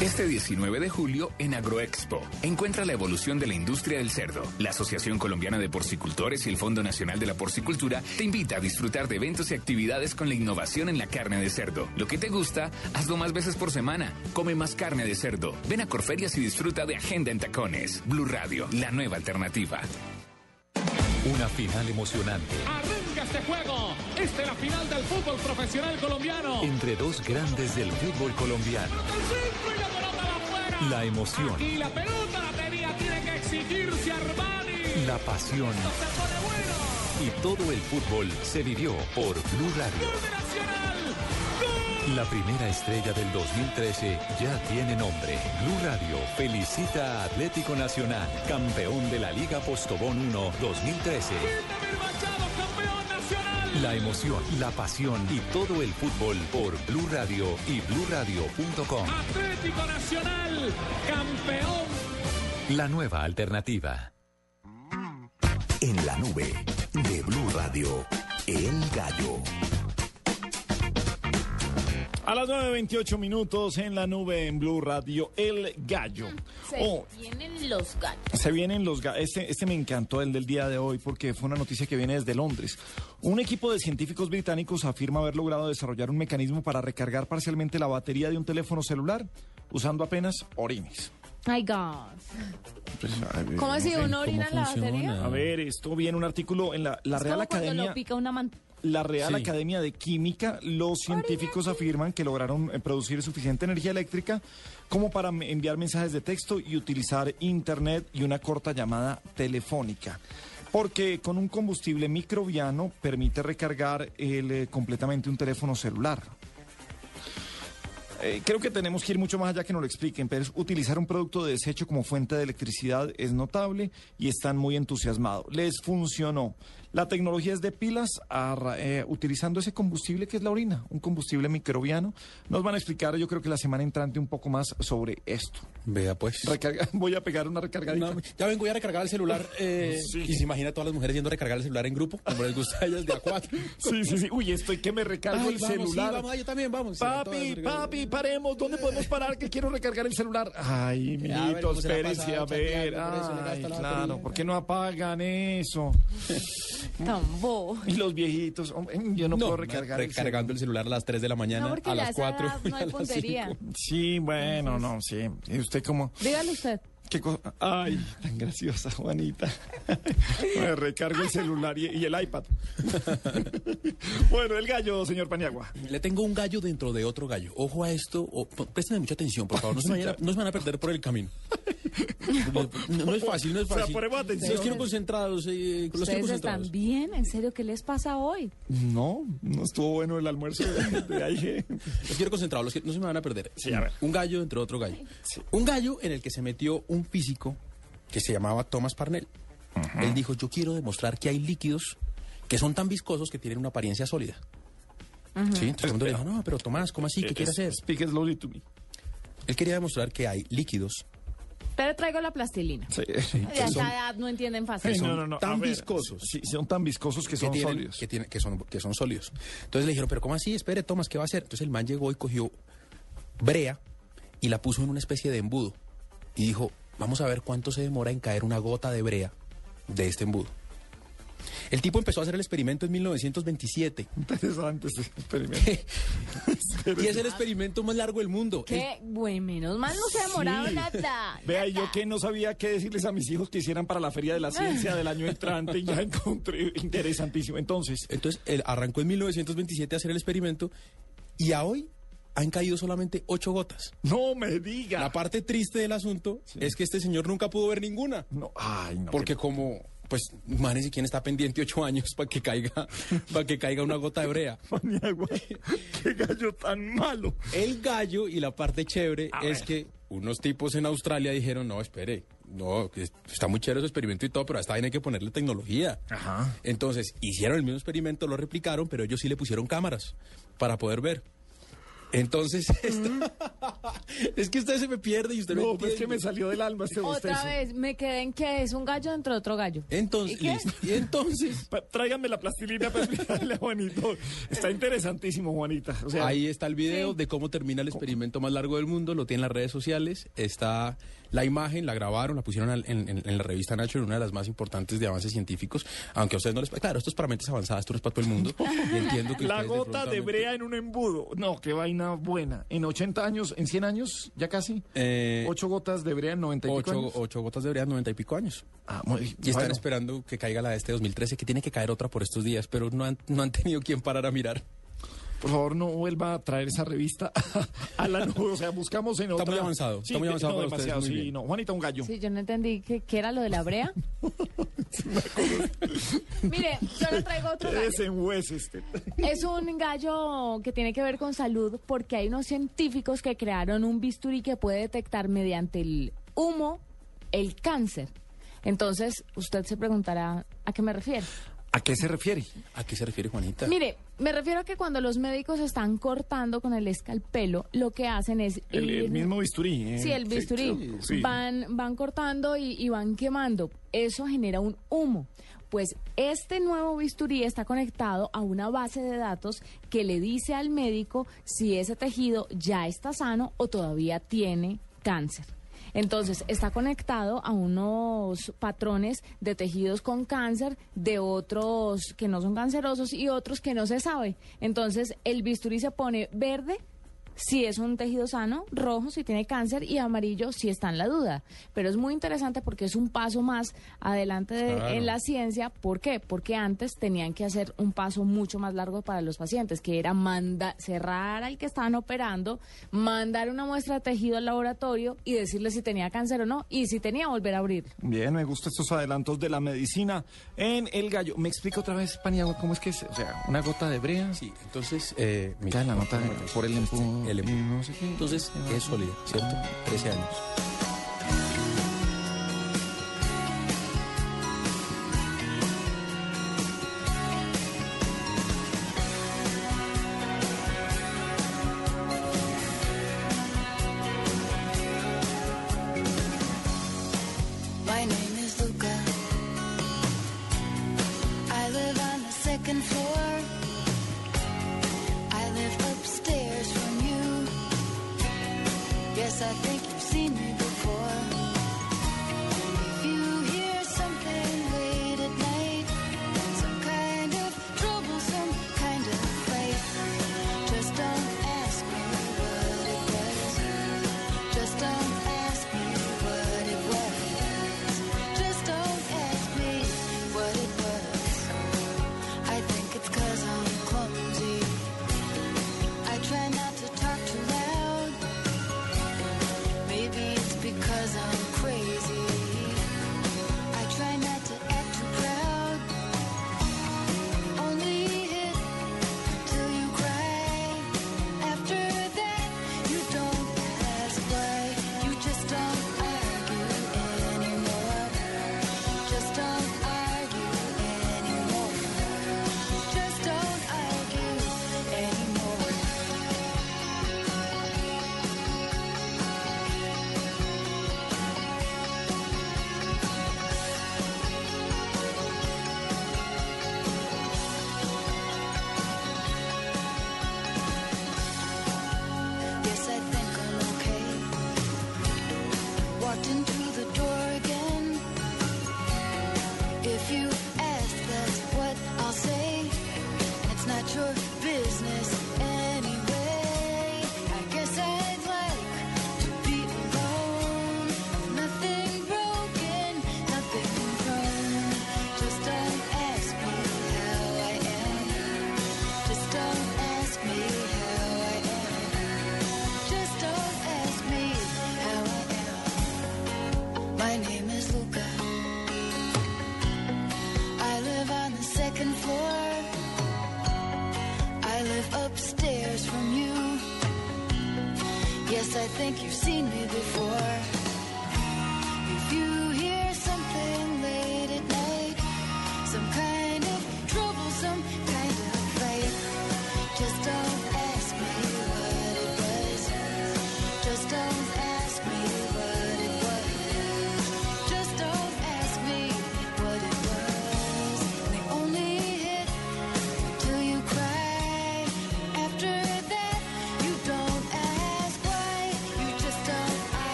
Este 19 de julio en Agroexpo, encuentra la evolución de la industria del cerdo. La Asociación Colombiana de Porcicultores y el Fondo Nacional de la Porcicultura te invita a disfrutar de eventos y actividades con la innovación en la carne de cerdo. Lo que te gusta, hazlo más veces por semana. Come más carne de cerdo. Ven a Corferias y disfruta de Agenda en Tacones. Blue Radio, la nueva alternativa.
Una final emocionante
Arranca este juego. Esta es la final del fútbol profesional colombiano.
entre dos grandes del fútbol colombiano. La emoción,
Y la pelota la tenía, tiene que exigirse Armani.
la pasión y todo el fútbol se vivió por Blue Radio. La primera estrella del 2013 ya tiene nombre. Blue Radio felicita a Atlético Nacional, campeón de la Liga Postobón 1 2013. La emoción, la pasión y todo el fútbol por Blue Radio y BlueRadio.com.
Atlético Nacional, campeón.
La nueva alternativa.
En la nube de Blue Radio, El Gallo.
A las 9.28 minutos en la nube en Blue Radio, El Gallo.
Se
Oh,
vienen los gallos.
Se vienen los ga- este, este me encantó el del día de hoy porque fue una noticia que viene desde Londres. Un equipo de científicos británicos afirma haber logrado desarrollar un mecanismo para recargar parcialmente la batería de un teléfono celular usando apenas orines.
My God.
Pues, ver,
¿Cómo
no sé.
¿Uno orina en la batería?
A ver, esto viene un artículo en la, la
Es
Real
como cuando
Academia.
lo pica una man-
La Real
Sí.
Academia de Química, los científicos afirman que lograron eh, producir suficiente energía eléctrica como para enviar mensajes de texto y utilizar Internet y una corta llamada telefónica. Porque con un combustible microbiano permite recargar el, eh, completamente un teléfono celular. Eh, creo que tenemos que ir mucho más allá que nos lo expliquen, pero es utilizar un producto de desecho como fuente de electricidad es notable y están muy entusiasmados. Les funcionó. La tecnología es de pilas a eh, utilizando ese combustible que es la orina, un combustible microbiano. Nos van a explicar, yo creo que la semana entrante, un poco más sobre esto.
Vea pues.
Recarga- voy a pegar una recargadita.
No, ya vengo ya a recargar el celular. eh, Y se imagina a todas las mujeres yendo a recargar el celular en grupo, como les gusta a ellas de a cuatro.
Sí, sí, sí. Uy, estoy que me recargo
Ay,
el
vamos, sí,
celular.
vamos, ay, yo también, vamos.
Papi, papi, paremos. ¿Dónde podemos parar? Que quiero recargar el celular. Ay,
Ya, a ver,
mijito,
¿cómo se la ha
espérense a ver. Ay, claro. ¿por qué no apagan eso?
Tan bobo.
Y los viejitos, hombre, yo no, puedo recargar el
recargando el celular a las 3 de la mañana,
No,
a las
a esa
4
edad no hay
a las
puntería.
5.
Sí, bueno, no, sí. ¿Y usted cómo?
Dígalo usted.
¿Qué cosa? Ay, tan graciosa, Juanita. Me recargo el celular y, y el iPad. bueno, el gallo, señor Paniagua.
Le tengo un gallo dentro de otro gallo. Ojo a esto. o- p- préstenme mucha atención, por favor. No se, vayan a,
claro.
no se van a perder por el camino. No, no es fácil, no es
O sea,
fácil.
ponemos atención.
Los quiero concentrados. eh, los quiero
¿Ustedes
concentrados.
están bien? ¿En serio qué les pasa hoy?
No, no estuvo bueno el almuerzo de, de ahí.
Los quiero concentrados, los que- no se me van a perder.
Sí, a ver.
Un gallo entre otro gallo. Un gallo en el que se metió un físico que se llamaba Thomas Parnell. Él dijo, yo quiero demostrar que hay líquidos que son tan viscosos que tienen una apariencia sólida. Sí, entonces el mundo le dijo, no, pero Tomás, ¿cómo así? ¿Qué quiere hacer?
Speak slowly to me.
Él quería demostrar que hay líquidos
Pero traigo la plastilina.
Sí.
De
que
esa
son-
edad no entienden fácil.
son
no, no, no,
tan
ver,
viscosos.
Sí, son tan viscosos que son
tienen-
sólidos.
Que, tienen- que son, que son sólidos. Entonces le dijeron, pero ¿cómo así? Espere, Tomás, ¿qué va a hacer? Entonces el man llegó y cogió brea y la puso en una especie de embudo. Y dijo, vamos a ver cuánto se demora en caer una gota de brea de este embudo. El tipo empezó a hacer el experimento en 1927.
Interesante ese experimento.
y es el experimento más largo del mundo.
Qué bueno, menos mal no se ha demorado
Sí.
nada.
Vea, y yo que no sabía qué decirles a mis hijos que hicieran para la Feria de la Ciencia del año entrante y ya encontré interesantísimo. Entonces,
Entonces, él arrancó en 1927 a hacer el experimento y a hoy han caído solamente ocho gotas.
no me diga.
La parte triste del asunto es que este señor nunca pudo ver ninguna.
No, ay, no.
Porque como, pues, imagínense quién está pendiente ocho años para que caiga, para que caiga una gota de brea.
Qué gallo tan malo.
El gallo y la parte chévere
A
es
ver.
que unos tipos en Australia dijeron, no, espere, no, está muy chévere su experimento y todo, pero a esta vaina hay que ponerle tecnología.
Ajá.
Entonces, hicieron el mismo experimento, lo replicaron, pero ellos sí le pusieron cámaras para poder ver. Entonces, esto- es que usted se me pierde y usted no,
No, pues que me salió del alma este
Otra
bostezo.
vez, me quedé en que es un gallo dentro de otro gallo.
Entonces,
¿Y
listo. Y entonces,
Tráiganme la plastilina para explicarle a Juanito. Está interesantísimo, Juanita. O sea,
Ahí está el video
Sí.
de cómo termina el experimento más largo del mundo, lo tienen las redes sociales, está la imagen, la grabaron, la pusieron en, en- en la revista Nature, una de las más importantes de avances científicos, aunque a ustedes no les... Claro, esto es para mentes avanzadas, esto no es para todo el mundo, y entiendo que
la gota de brea en un embudo. No, qué vaina buena. En 80 años, en 100 años, ya casi.
Eh,
Ocho gotas de brea en 90 y pico
ocho,
años.
ocho gotas de brea, noventa y pico años.
Ah, muy-
Y están esperando que caiga la de este 2013, que tiene que caer otra por estos días, pero no han, no han tenido quien parar a mirar.
Por favor, no vuelva a traer esa revista a la nube. O sea, buscamos en
Está
otra.
muy avanzado, está muy avanzado
no,
para ustedes,
demasiado,
muy
sí,
bien.
no. Juanita, un gallo.
Sí, yo no entendí qué qué era lo de la brea. Mire, yo le traigo otro gallo.
desenhuese este.
Es un gallo que tiene que ver con salud porque hay unos científicos que crearon un bisturí que puede detectar mediante el humo el cáncer. Entonces, usted se preguntará, ¿a qué me refiero?
¿A qué se refiere?
¿A qué se refiere Juanita?
Mire, me refiero a que cuando los médicos están cortando con el escalpelo, lo que hacen es...
El, el
ir-
mismo bisturí. ¿eh?
Sí, el bisturí.
sí.
Van, van cortando y, y van quemando. Eso genera un humo. Pues este nuevo bisturí está conectado a una base de datos que le dice al médico si ese tejido ya está sano o todavía tiene cáncer. Entonces, está conectado a unos patrones de tejidos con cáncer, de otros que no son cancerosos y otros que no se sabe. Entonces, el bisturí se pone verde si es un tejido sano, rojo si tiene cáncer y amarillo si está en la duda. Pero es muy interesante porque es un paso más adelante de-
Claro.
en la ciencia. ¿Por qué? Porque antes tenían que hacer un paso mucho más largo para los pacientes, que era manda cerrar al que estaban operando, mandar una muestra de tejido al laboratorio y decirle si tenía cáncer o no, y si tenía, volver a abrir.
Bien, me gustan estos adelantos de la medicina en el gallo. ¿Me explica otra vez, Paniagua, cómo es que es? O sea, una gota de brea.
Sí, entonces, eh, mira,
la nota de- por el
el
no sé qué.
Entonces, es sólida, ¿cierto? 13 años.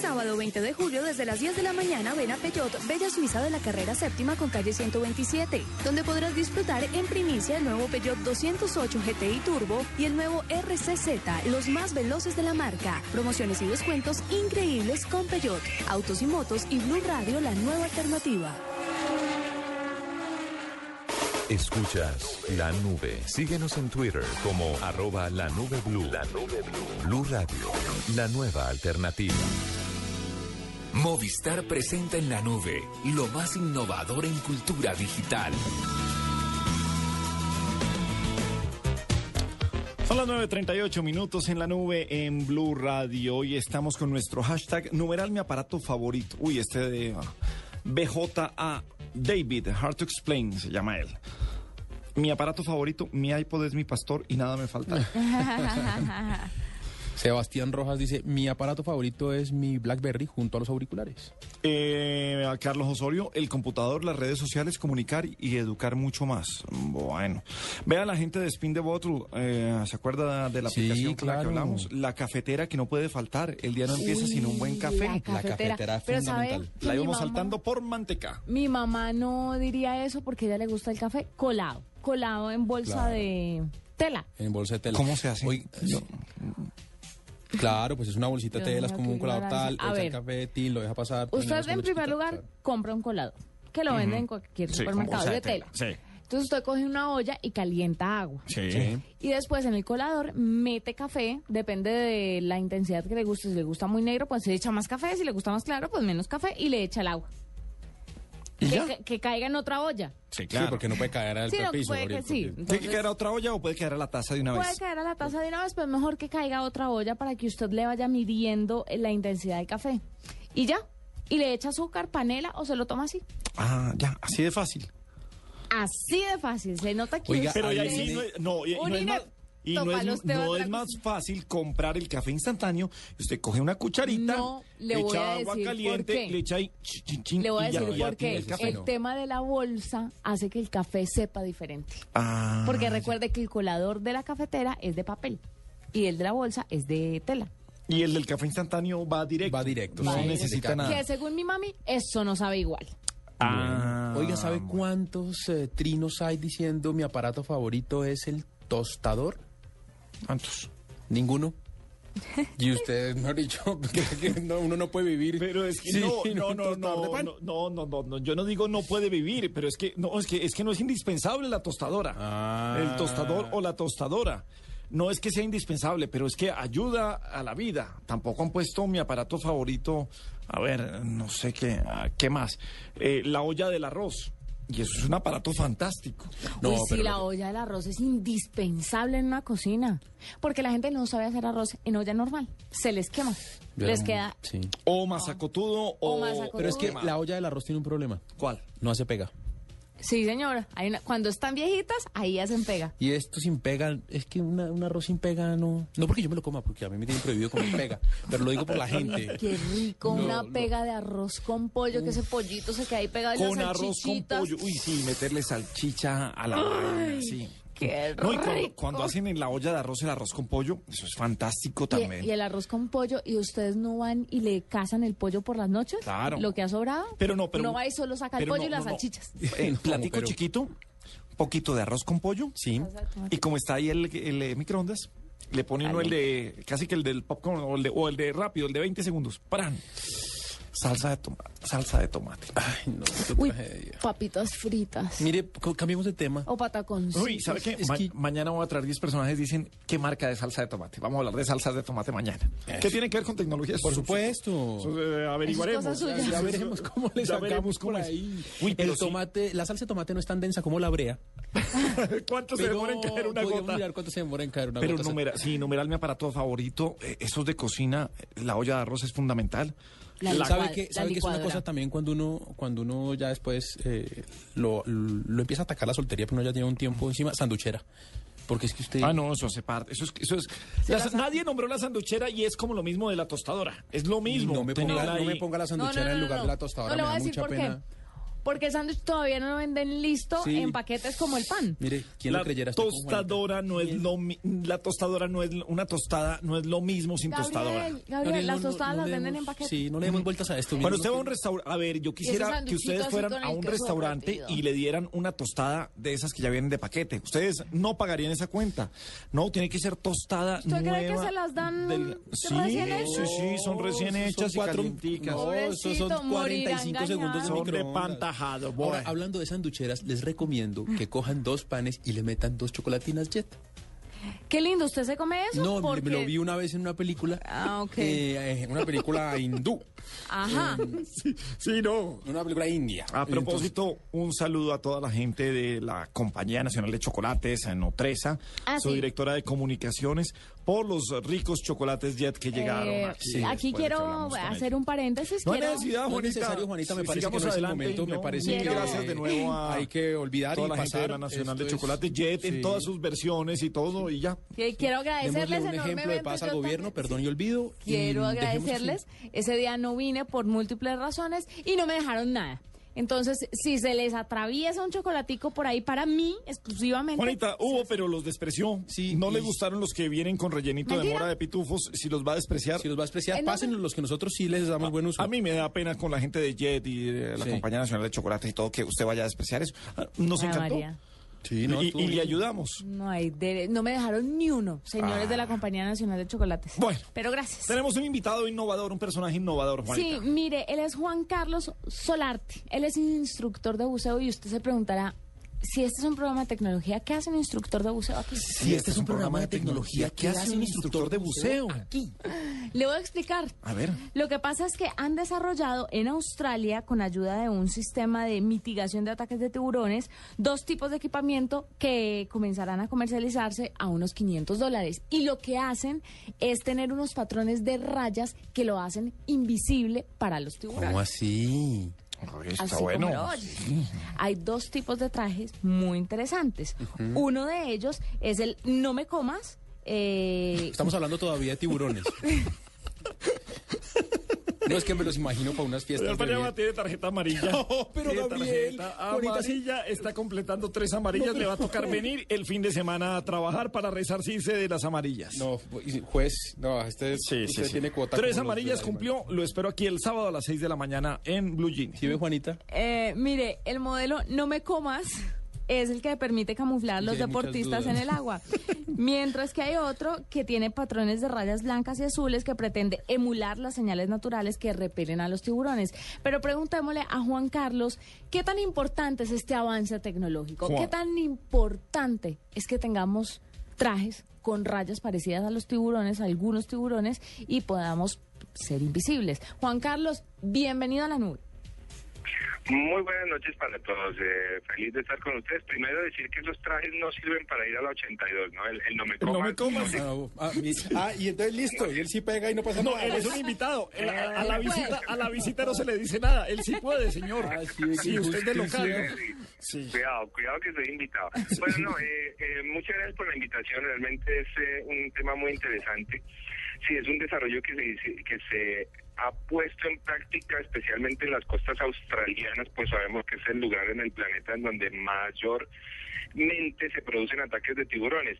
Sábado 20 de julio, desde las 10 de la mañana, ven a Peyot, Bella Suiza de la carrera séptima con calle 127, donde podrás disfrutar en primicia el nuevo Peyot 208 GTI Turbo y el nuevo RCZ, los más veloces de la marca. Promociones y descuentos increíbles con Peyot. Autos y motos y Blue Radio, la nueva alternativa.
Escuchas la nube. Síguenos en Twitter como arroba la nube blue. La nube blue. Blue Radio, la nueva alternativa.
Movistar presenta en la nube lo más innovador en cultura digital.
Son las 9.38 minutos en la nube en Blue Radio. Hoy estamos con nuestro hashtag numeral mi aparato favorito. Uy, este de ah, BJA David, Hard to Explain se llama él. Mi aparato favorito, mi iPod es mi pastor y nada me falta.
Sebastián Rojas dice, mi aparato favorito es mi BlackBerry junto a los auriculares.
Eh, a Carlos Osorio, el computador, las redes sociales, comunicar y educar mucho más. Bueno, vea la gente de Spin the Bottle, eh, ¿se acuerda de la
Sí,
aplicación con la que
claro.
hablamos? La cafetera que no puede faltar, el día no empieza sin un buen café.
la cafetera.
es
Pero ¿sabe
fundamental.
La íbamos
mamá-
saltando por manteca.
Mi mamá no diría eso porque a ella le gusta el café colado, colado en bolsa
Claro.
de tela.
En bolsa de tela.
¿Cómo se hace?
Oye, Claro, pues es una bolsita de telas como un colador tal.
A
echa el café, tin, lo deja pasar.
Usted en primer lugar compra un colado que lo venden en cualquier
Sí,
supermercado
con
de
bolsa de
tela.
tela, sí.
Entonces usted coge una olla y calienta agua.
Sí.
Y después en el colador mete café, depende de la intensidad que le guste. Si le gusta muy negro, pues se echa más café. Si le gusta más claro, pues menos café y le echa el agua.
¿Y
Que, caiga en otra olla.
Sí,
Sí, porque no puede caer al
Sí, no,
piso.
puede que sí.
¿Tiene que caer a otra olla o puede quedar a la taza de una
Puede
vez?
caer a la taza de una vez, pues mejor que caiga a otra olla para que usted le vaya midiendo la intensidad del café. Y ya. Y le echa azúcar, panela o se lo toma así.
Ah, ya, así de fácil.
Así de fácil. Se nota que
Oiga,
usted
Pero ahí sí no no, no es más, y no es, no más fácil comprar el café instantáneo. Usted coge una cucharita,
No, le voy
echa
a
agua
decir
caliente,
por qué.
le echa ahí, chin, chin, chin,
Le voy a decir
ya
por
tiene
qué.
el café.
El tema de la bolsa hace que el café sepa diferente.
Ah,
Porque recuerde que el colador de la cafetera es de papel y el de la bolsa es de tela.
Y el del café instantáneo va directo.
Va directo,
No
sí,
necesita nada.
Que según mi mami, eso no sabe igual.
Ah,
Oiga, ¿sabe cuántos eh, trinos hay diciendo mi aparato favorito es el tostador?
¿Cuántos?
Ninguno. Y usted, mejor dicho, no, uno no puede vivir.
Pero es que no, no, no, no, no, no, no, no, no, yo no digo no puede vivir, pero es que no, es que es que no es indispensable la tostadora.
Ah.
El tostador o la tostadora. No es que sea indispensable, pero es que ayuda a la vida. Tampoco han puesto mi aparato favorito, a ver, no sé qué, ah, qué más. Eh, la olla del arroz. Y eso es un aparato fantástico.
No,
Uy, sí,
pero
la olla del arroz es indispensable en una cocina. Porque la gente no sabe hacer arroz en olla normal. Se les quema.
Yo
les queda.
Sí.
O masacotudo o...
O masacotudo.
Pero es que la olla del arroz tiene un problema.
¿Cuál?
No hace pega.
Sí, señora. Hay una- Cuando están viejitas, ahí hacen pega.
Y esto sin pega, es que una- un arroz sin pega no... No porque yo me lo coma, porque a mí me tienen prohibido comer pega. Pero lo digo por la gente.
Qué rico,
No,
una
no.
pega de arroz con pollo, que ese pollito se queda ahí pegado en
Con arroz con pollo. Uy, sí, meterle salchicha a la vaina, sí.
Qué
No, y cuando, hacen en la olla de arroz el arroz con pollo, eso es fantástico
Y,
también.
y el arroz con pollo, ¿y ustedes no van y le cazan el pollo por las noches?
Claro.
¿Lo que ha sobrado?
Pero no, pero-
No va y solo saca el pollo
no,
y las
no,
salchichas.
En
No,
platico
pero-
chiquito, un poquito de arroz con pollo.
Sí.
Y como está ahí el, el, eh, microondas, le pone uno el de, casi que el del popcorn o el de, o el de rápido, el de 20 segundos. ¡Pran! Salsa de tomate. Salsa de tomate.
Ay, no, qué
Uy,
tragedia.
papitas fritas.
Mire, cambiemos de tema.
O pataconcitos.
Uy, ¿sabe qué?
Es
Ma-
que-
Mañana voy a traer 10 personajes dicen qué marca de salsa de tomate. Vamos a hablar de salsas de tomate mañana. ¿Qué tiene que ver con tecnología?
Por supuesto.
eso, eh, averiguaremos.
Es cosa suya.
Ya veremos cómo le sacamos por
cómo es.
ahí.
Uy, pero
el
sí.
tomate, la salsa de tomate no es tan densa como la brea.
¿Cuánto se
Pero
demora en caer una gota?
mirar cuánto se demora en caer una
Pero
gota.
numera, sí, numeral mi aparato favorito. eh, esos de cocina, la olla de arroz es fundamental.
La
¿Sabe que,
la
sabe que es una cosa también cuando uno, cuando uno ya después eh, lo, lo empieza a atacar la soltería, pero uno ya tiene un tiempo encima, sanduchera. Porque es que usted...
Ah, no, eso hace parte. Eso es, eso es. la- nadie nombró la sanduchera y es como lo mismo de la tostadora. Es lo mismo.
no me, ponga, no me ponga la
No, no,
sanduchera
no,
en lugar
no.
de la tostadora, me da mucha pena.
qué. Porque el sándwich todavía no lo venden listo
Sí.
en paquetes como el pan.
Mire, ¿quién
la
lo creyera?
Tostadora no es lo mi- la tostadora no es una tostada no es lo mismo sin tostadora.
Gabriel, Gabriel,
Gabriel,
las
no-
tostadas
no
las venden en paquete.
Sí, no le demos vueltas a esto.
Cuando usted va a un restaurante, a ver, yo quisiera que ustedes fueran a un restaurante y le dieran una tostada de esas que ya vienen de paquete. Ustedes no pagarían esa cuenta. No, tiene que ser tostada
¿Usted
nueva.
cree que se las dan
del- Sí,
recién
sí,
hechas?
sí, son recién hechas y
cuatro-
calienticas.
No, esos son
Pobrecito, morirá
45 segundos de
Son
Ahora, hablando de sanducheras, les recomiendo que cojan dos panes y le metan dos chocolatinas Jet.
Qué lindo, ¿usted se come eso?
No,
Porque-
me lo vi una vez en una película.
Ah, ok.
eh, eh, una película hindú.
Ajá.
Sí, no.
Una película india.
A propósito, un saludo a toda la gente de la Compañía Nacional de Chocolates, a Notresa,
Ah,
su
sí.
directora de comunicaciones, por los ricos chocolates Jet que llegaron.
Eh,
aquí,
aquí quiero hacer un paréntesis.
No
quiero-
necesidad,
No es
Juanita.
necesario, Juanita, me
Sí,
parece que no es el momento, me
no,
parece
mil
que
gracias de nuevo a
hay que olvidar
toda
y
la gente
pasar.
de la Nacional
Esto
de
es-
Chocolate Jet en
sí.
todas sus versiones y todo y ya.
que quiero agradecerles
Démosle un ejemplo de paz al gobierno,
también-
perdón y olvido.
Quiero agradecerles. Ese día no vine por múltiples razones y no me dejaron nada. Entonces, si se les atraviesa un chocolatico por ahí para mí, exclusivamente.
Juanita, hubo, pero los despreció.
Sí,
no le
y-
gustaron los que vienen con rellenito de mora de pitufos. Si los va a despreciar.
Si los va a despreciar, los que nosotros sí les damos buen uso.
A mí me da pena con la gente de Jet y de la
Sí.
Compañía Nacional de Chocolates y todo que usted vaya a despreciar eso. Ah, Nos
Ay,
encantó.
María.
Sí, no,
y, le ayudamos.
No hay dere- no me dejaron ni uno, señores de la Compañía Nacional de Chocolates.
Bueno.
Pero gracias.
Tenemos un invitado innovador, un personaje innovador,
Sí,
Juanita.
mire, él es Juan Carlos Solarte. Él es instructor de buceo y usted se preguntará, si este es un programa de tecnología, ¿qué hace un instructor de buceo aquí?
Si este es un programa de tecnología, ¿qué hace un instructor de buceo?
aquí? Le voy a explicar.
A ver.
Lo que pasa es que han desarrollado en Australia, con ayuda de un sistema de mitigación de ataques de tiburones, dos tipos de equipamiento que comenzarán a comercializarse a unos 500 dólares. Y lo que hacen es tener unos patrones de rayas que lo hacen invisible para los tiburones.
¿Cómo así?
Está
Así
bueno.
Hay dos tipos de trajes muy interesantes. Uno de ellos es el no me comas. eh,
Estamos hablando todavía de tiburones. No es que me los imagino para unas fiestas.
Señor Paniagua tiene tarjeta amarilla.
No, pero
Tiene
Gabriel,
tarjeta
ahorita sí-
amarilla, está completando tres amarillas. Le va a tocar venir el fin de semana a trabajar para resarcirse de las amarillas.
No, juez, no, este
Sí, sí,
usted
sí.
tiene cuota.
Tres amarillas cumplió. Lo espero aquí el sábado a las seis de la mañana en Blue Jeans.
¿Sí ve, Juanita?
eh, mire, el modelo no me comas es el que permite camuflar a los deportistas en el agua. Mientras que hay otro que tiene patrones de rayas blancas y azules que pretende emular las señales naturales que repelen a los tiburones. Pero preguntémosle a Juan Carlos, ¿qué tan importante es este avance tecnológico?
Juan.
¿Qué tan importante es que tengamos trajes con rayas parecidas a los tiburones, a algunos tiburones, y podamos ser invisibles? Juan Carlos, bienvenido a la nube.
Muy buenas noches para todos. Eh, feliz de estar con ustedes. Primero decir que esos trajes no sirven para ir a la 82, ¿no? El, el no me comas.
No me comas.
Ah, ah, y, ah, y entonces listo, y él sí pega y no pasa
No,
nada.
él es un invitado. A, a la visita, a la visita no se le dice nada. Él sí puede, señor.
Ah, sí,
usted es de local. ¿no? Sí.
Cuidado, cuidado que soy invitado. Bueno, no, eh, eh, muchas gracias por la invitación. Realmente es eh, un tema muy interesante. Sí, es un desarrollo que se, dice- que se ha puesto en práctica, especialmente en las costas australianas, pues sabemos que es el lugar en el planeta en donde mayormente se producen ataques de tiburones.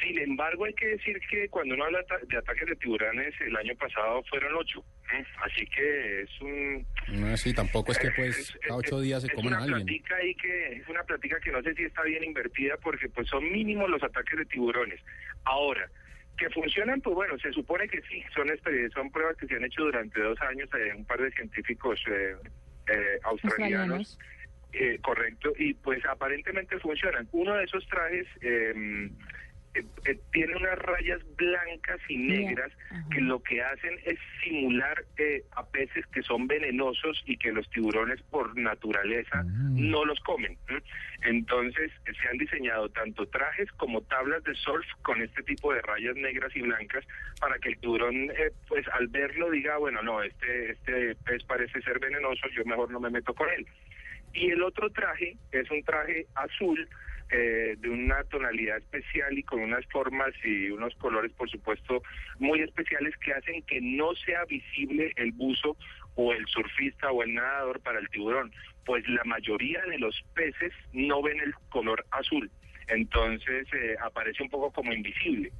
Sin embargo, hay que decir que cuando uno habla de ataques de tiburones, el año pasado fueron ocho. ¿eh? Así que es un...
No, sí, tampoco es que pues cada ocho días se
Es
comen a alguien.
platica ahí que es una platica que no sé si está bien invertida porque pues son mínimos los ataques de tiburones. Ahora, que funcionan, pues bueno, se supone que sí, son exper- son pruebas que se han hecho durante dos años, eh, un par de científicos eh, eh, australianos. Eh, correcto, y pues aparentemente funcionan. Uno de esos trajes eh, eh, tiene unas rayas blancas y negras que lo que hacen es simular eh, a peces que son venenosos y que los tiburones por naturaleza no los comen. Entonces eh, se han diseñado tanto trajes como tablas de surf con este tipo de rayas negras y blancas para que el tiburón eh, pues al verlo diga, bueno, no, este, este pez parece ser venenoso, yo mejor no me meto con él. Y el otro traje es un traje azul eh, de una tonalidad especial y con unas formas y unos colores, por supuesto, muy especiales que hacen que no sea visible el buzo o el surfista o el nadador para el tiburón, pues la mayoría de los peces no ven el color azul, entonces eh, aparece un poco como invisible.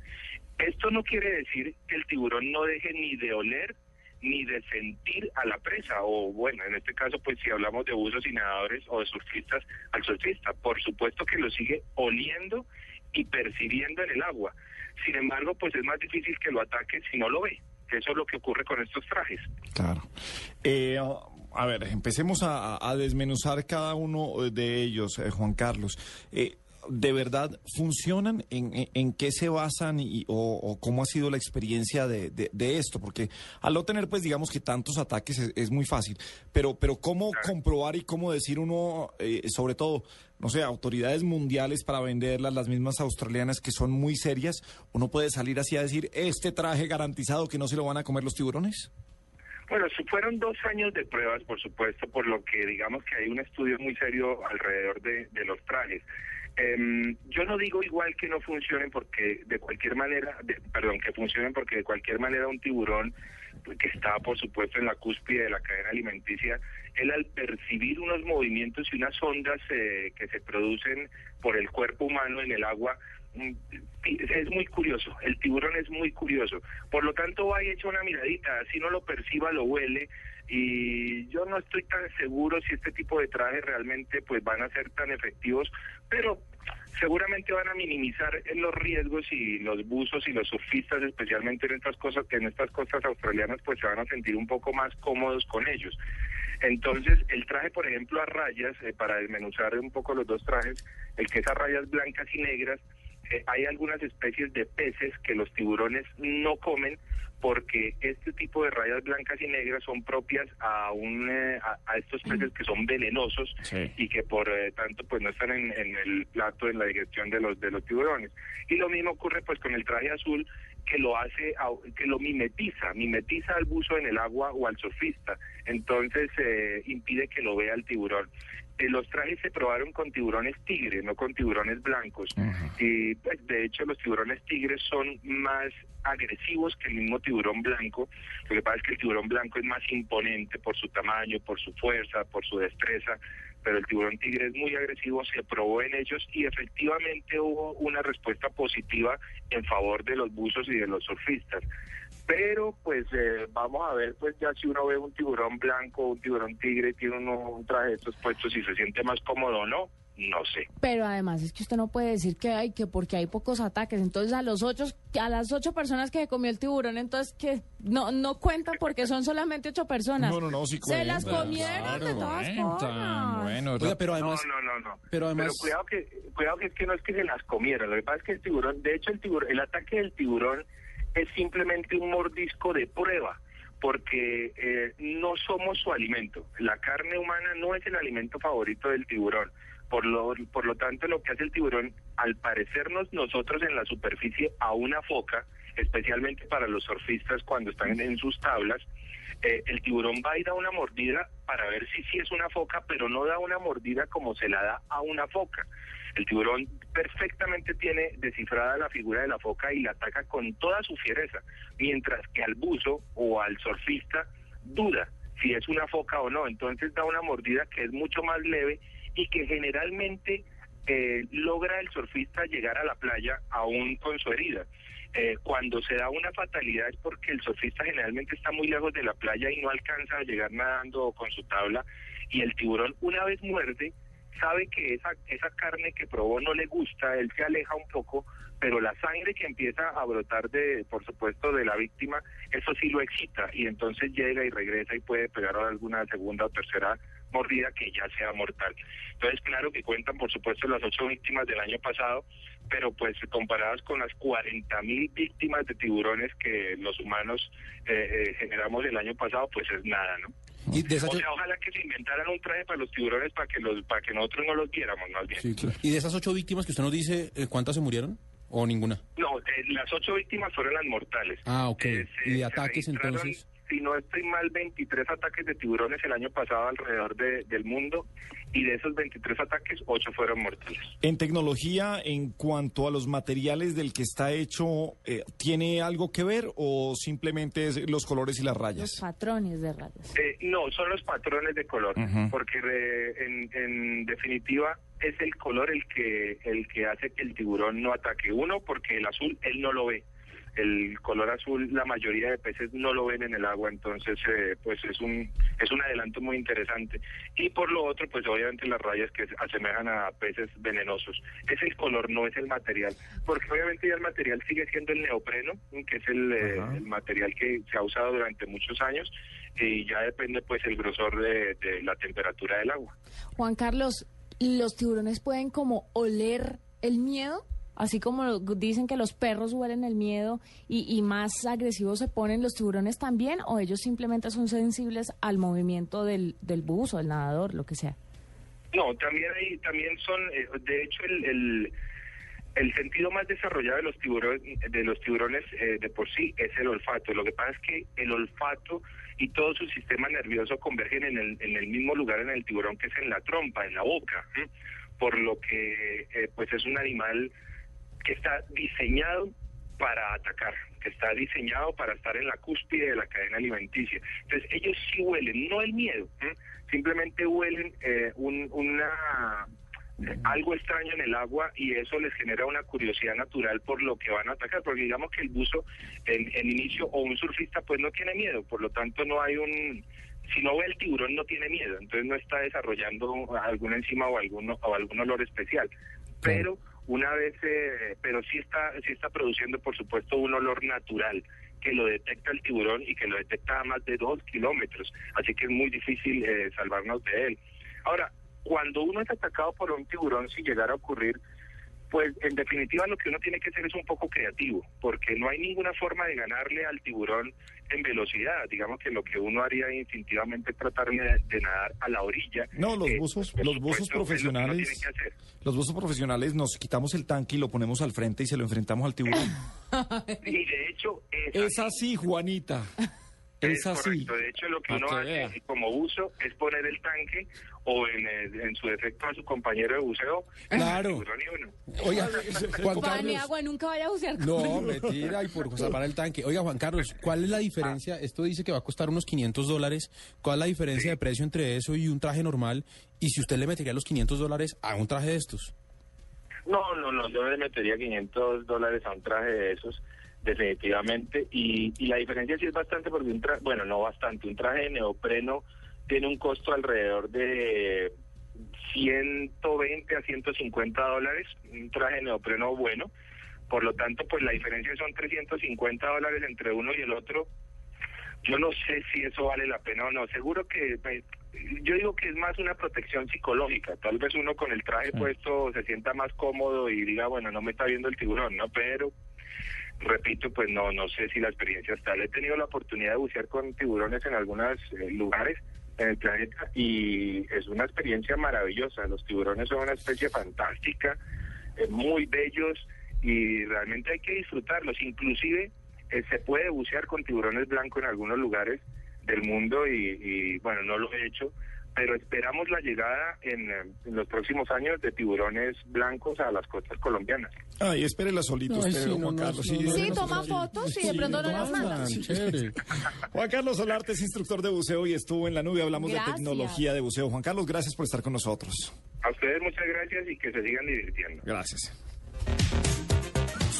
Esto no quiere decir que el tiburón no deje ni de oler ni de sentir a la presa, o bueno, en este caso, pues si hablamos de buzos y nadadores o de surfistas, al surfista, por supuesto que lo sigue oliendo y percibiendo en el agua. Sin embargo, pues es más difícil que lo ataque si no lo ve. Eso es lo que ocurre con estos trajes.
Claro. Eh, a ver, empecemos a, a desmenuzar cada uno de ellos, eh, Juan Carlos. Eh, ¿De verdad funcionan? ¿En, en- en qué se basan y, o, o cómo ha sido la experiencia de, de- de esto? Porque al no tener, pues, digamos que tantos ataques es, es muy fácil. Pero, pero ¿cómo comprobar y cómo decir uno, eh, sobre todo, no sé, autoridades mundiales para venderlas, las mismas australianas que son muy serias, uno puede salir así a decir, este traje garantizado que no se lo van a comer los tiburones?
Bueno, si fueron dos años de pruebas, por supuesto, por lo que digamos que hay un estudio muy serio alrededor de, de los trajes. Em, yo no digo igual que no funcionen porque de cualquier manera, perdón, que funcionen porque de cualquier manera un tiburón que está por supuesto en la cúspide de la cadena alimenticia, él al percibir unos movimientos y unas ondas eh, que se producen por el cuerpo humano en el agua, mm, es muy curioso, el tiburón es muy curioso. Por lo tanto, va y echa una miradita, así no lo perciba, lo huele. Y yo no estoy tan seguro si este tipo de trajes realmente pues van a ser tan efectivos, pero seguramente van a minimizar los riesgos y los buzos y los surfistas, especialmente en estas cosas, en estas costas australianas, pues se van a sentir un poco más cómodos con ellos. Entonces, el traje, por ejemplo, a rayas, eh, para desmenuzar un poco los dos trajes, el que es a rayas blancas y negras, eh, hay algunas especies de peces que los tiburones no comen porque este tipo de rayas blancas y negras son propias a un eh, a, a estos peces que son venenosos y que por eh, tanto pues no están en, en el plato en la digestión de los de los tiburones. Y lo mismo ocurre pues con el traje azul que lo hace que lo mimetiza mimetiza al buzo en el agua o al surfista entonces eh, impide que lo vea el tiburón Eh, los trajes se probaron con tiburones tigre, no con tiburones blancos. Y pues de hecho los tiburones tigres son más agresivos que el mismo tiburón blanco. Lo que pasa es que el tiburón blanco es más imponente por su tamaño, por su fuerza, por su destreza. Pero el tiburón tigre es muy agresivo, se probó en ellos y efectivamente hubo una respuesta positiva en favor de los buzos y de los surfistas. Pero pues eh, vamos a ver, pues ya si uno ve un tiburón blanco, un tiburón tigre, tiene uno un traje de estos puestos y se siente más cómodo o no, no sé.
Pero además es que usted no puede decir que hay que porque hay pocos ataques. Entonces a los ocho, a las ocho personas que comió el tiburón, entonces que no no cuenta porque son solamente ocho personas.
No, no, no, sí
Se las comieron de
claro,
todas
cuentan,
formas.
bueno,
Oiga, pero además,
no, no, no, no.
pero además-
cuidado que cuidado que es que no es que se las comieran. Lo que pasa es que el tiburón, de hecho el tiburón, el ataque del tiburón es simplemente un mordisco de prueba porque eh, no somos su alimento. La carne humana no es el alimento favorito del tiburón. Por lo, por lo tanto, lo que hace el tiburón, al parecernos nosotros en la superficie a una foca, especialmente para los surfistas cuando están en sus tablas, eh, el tiburón va y da una mordida para ver si sí es una foca, pero no da una mordida como se la da a una foca. El tiburón perfectamente tiene descifrada la figura de la foca y la ataca con toda su fiereza, mientras que al buzo o al surfista duda si es una foca o no. Entonces da una mordida que es mucho más leve y que generalmente eh, logra el surfista llegar a la playa aún con su herida. Eh, cuando se da una fatalidad es porque el surfista generalmente está muy lejos de la playa y no alcanza a llegar nadando con su tabla y el tiburón una vez muerde sabe que esa, esa carne que probó no le gusta, él se aleja un poco, pero la sangre que empieza a brotar de, por supuesto, de la víctima, eso sí lo excita y entonces llega y regresa y puede pegar alguna segunda o tercera mordida que ya sea mortal. Entonces, claro que cuentan, por supuesto, las ocho víctimas del año pasado, pero pues comparadas con las 40 mil víctimas de tiburones que los humanos eh, eh, generamos el año pasado, pues es nada, ¿no?
Y de esas,
O sea, ojalá que se inventaran un traje para los tiburones para que los para que nosotros no los viéramos, más bien.
y de esas ocho víctimas que usted nos dice, eh, ¿cuántas se murieron? ¿O ninguna?
No, eh, las ocho víctimas fueron las mortales.
Ah, ok.
Eh,
¿Y de ataques entonces?
Si no estoy mal, 23 ataques de tiburones el año pasado alrededor de- del mundo y de esos 23 ataques, 8 fueron mortales.
En tecnología, en cuanto a los materiales del que está hecho, eh, ¿tiene algo que ver o simplemente es los colores y las
Los
rayas?
patrones de rayas.
Eh, no, son los patrones de color,
Ujú.
porque eh, en, en definitiva es el color el que el que hace que el tiburón no ataque. Uno, porque el azul él no lo ve. El color azul la mayoría de peces no lo ven en el agua, entonces eh, pues es un es un adelanto muy interesante. Y por lo otro, pues obviamente las rayas que se asemejan a peces venenosos. Es el color, no es el material, porque obviamente ya el material sigue siendo el neopreno, que es el, eh, el material que se ha usado durante muchos años y ya depende pues el grosor de, de la temperatura del agua.
Juan Carlos, ¿los tiburones pueden como oler el miedo? Así como dicen que los perros huelen el miedo y, y más agresivos se ponen los tiburones también, o ellos simplemente son sensibles al movimiento del, del buzo, del nadador, lo que sea.
No, también hay, también son, eh, de hecho el, el, el sentido más desarrollado de los tiburones, de los tiburones eh, de por sí es el olfato. Lo que pasa es que el olfato y todo su sistema nervioso convergen en el, en el mismo lugar en el tiburón que es en la trompa, en la boca, por lo que eh, pues es un animal que está diseñado para atacar, que está diseñado para estar en la cúspide de la cadena alimenticia. Entonces ellos sí huelen, no el miedo, simplemente huelen eh, un- eh, algo extraño en el agua y eso les genera una curiosidad natural por lo que van a atacar, porque digamos que el buzo en, en inicio o un surfista pues no tiene miedo, por lo tanto no hay un si no ve el tiburón no tiene miedo, entonces no está desarrollando alguna enzima o algún o algún olor especial, pero una vez eh, pero sí está sí está produciendo por supuesto un olor natural que lo detecta el tiburón y que lo detecta a más de dos kilómetros, así que es muy difícil eh, salvarnos de él. Ahora, cuando uno es atacado por un tiburón, si llegara a ocurrir, pues en definitiva lo que uno tiene que hacer es un poco creativo, porque no hay ninguna forma de ganarle al tiburón en velocidad. Digamos que lo que uno haría instintivamente es tratar de, de nadar a la orilla.
No, los
Eh,
buzos, los buzos
lo
profesionales, los buzos profesionales nos quitamos el tanque y lo ponemos al frente y se lo enfrentamos al tiburón.
Y de hecho, es
es así, Juanita. Es así.
correcto. De hecho, lo que uno
que
hace
vea.
como buzo es poner el tanque o en, el- en su defecto a su compañero de buceo.
Claro. Oiga, Juan Carlos.
agua, nunca vaya a bucear
No, mentira, y por salvar el tanque. Oiga, Juan Carlos, ¿cuál es la diferencia? Esto dice que va a costar unos 500 dólares. ¿Cuál es la diferencia de precio entre eso y un traje normal? Y si usted le metería los 500 dólares a un traje de estos.
No, no, no, yo le metería 500 dólares a un traje de esos, definitivamente. Y, y la diferencia sí es bastante porque un traje, bueno, no bastante, un traje de neopreno tiene un costo alrededor de 120 a 150 dólares, un traje de neopreno bueno. Por lo tanto, pues la diferencia son 350 dólares entre uno y el otro. Yo no sé si eso vale la pena o no. Seguro que pues, yo digo que es más una protección psicológica. Tal vez uno con el traje puesto se sienta más cómodo y diga, bueno, no me está viendo el tiburón, ¿no? Pero, repito, pues no no sé si la experiencia está. He tenido la oportunidad de bucear con tiburones en algunos eh, lugares en el planeta y es una experiencia maravillosa. Los tiburones son una especie fantástica, eh, muy bellos y realmente hay que disfrutarlos. Inclusive eh, se puede bucear con tiburones blancos en algunos lugares del mundo y, y, bueno, no lo he hecho, pero esperamos la llegada en, eh, en los próximos años de tiburones blancos a las costas colombianas.
Ay, espérela solito usted,
sí,
Juan
no,
Carlos.
no, no,
Sí,
no,
toma
no,
fotos y de pronto no las manda.
Juan Carlos Solarte es instructor de buceo y estuvo en la nube. Hablamos
Gracias.
de tecnología de buceo. Juan Carlos, gracias por estar con nosotros.
A ustedes muchas gracias y que se sigan divirtiendo.
Gracias.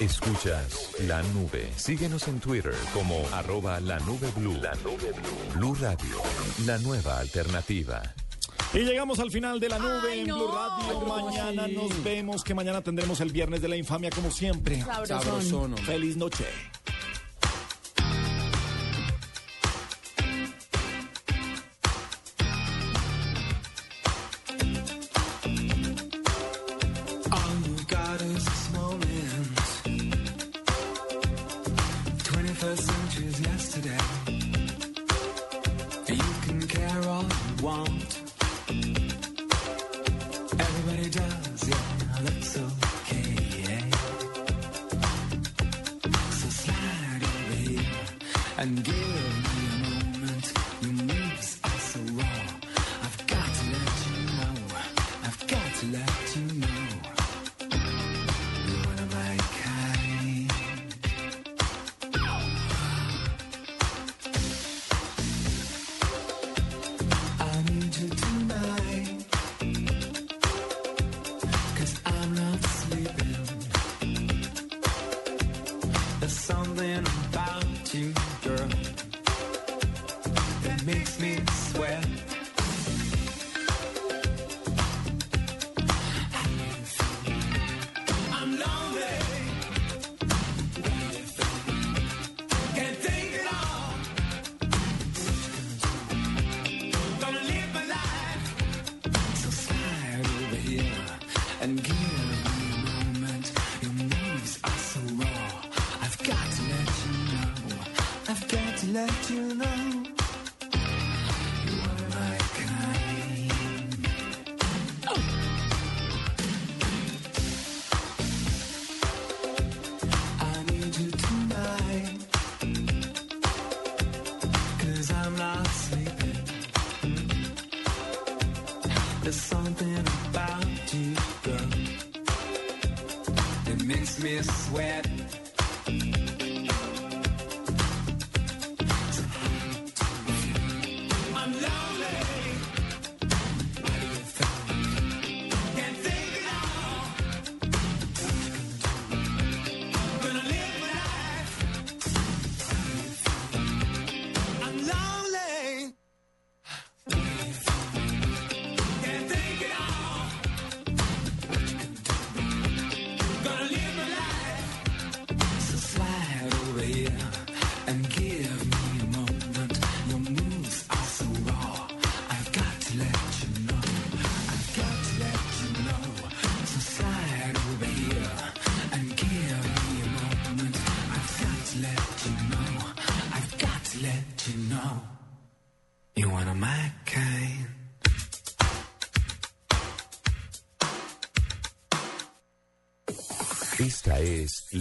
Escuchas la nube. Síguenos en Twitter como arroba la nube blue. La nube blue. Blue Radio, la nueva alternativa.
Y llegamos al final de la nube
Ay,
en
no.
Blue Radio. Mañana nos vemos, que mañana tendremos el viernes de la infamia como siempre.
Sabrosón.
Feliz noche.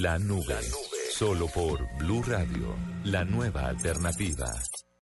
La nube. Solo por Blue Radio, la nueva alternativa.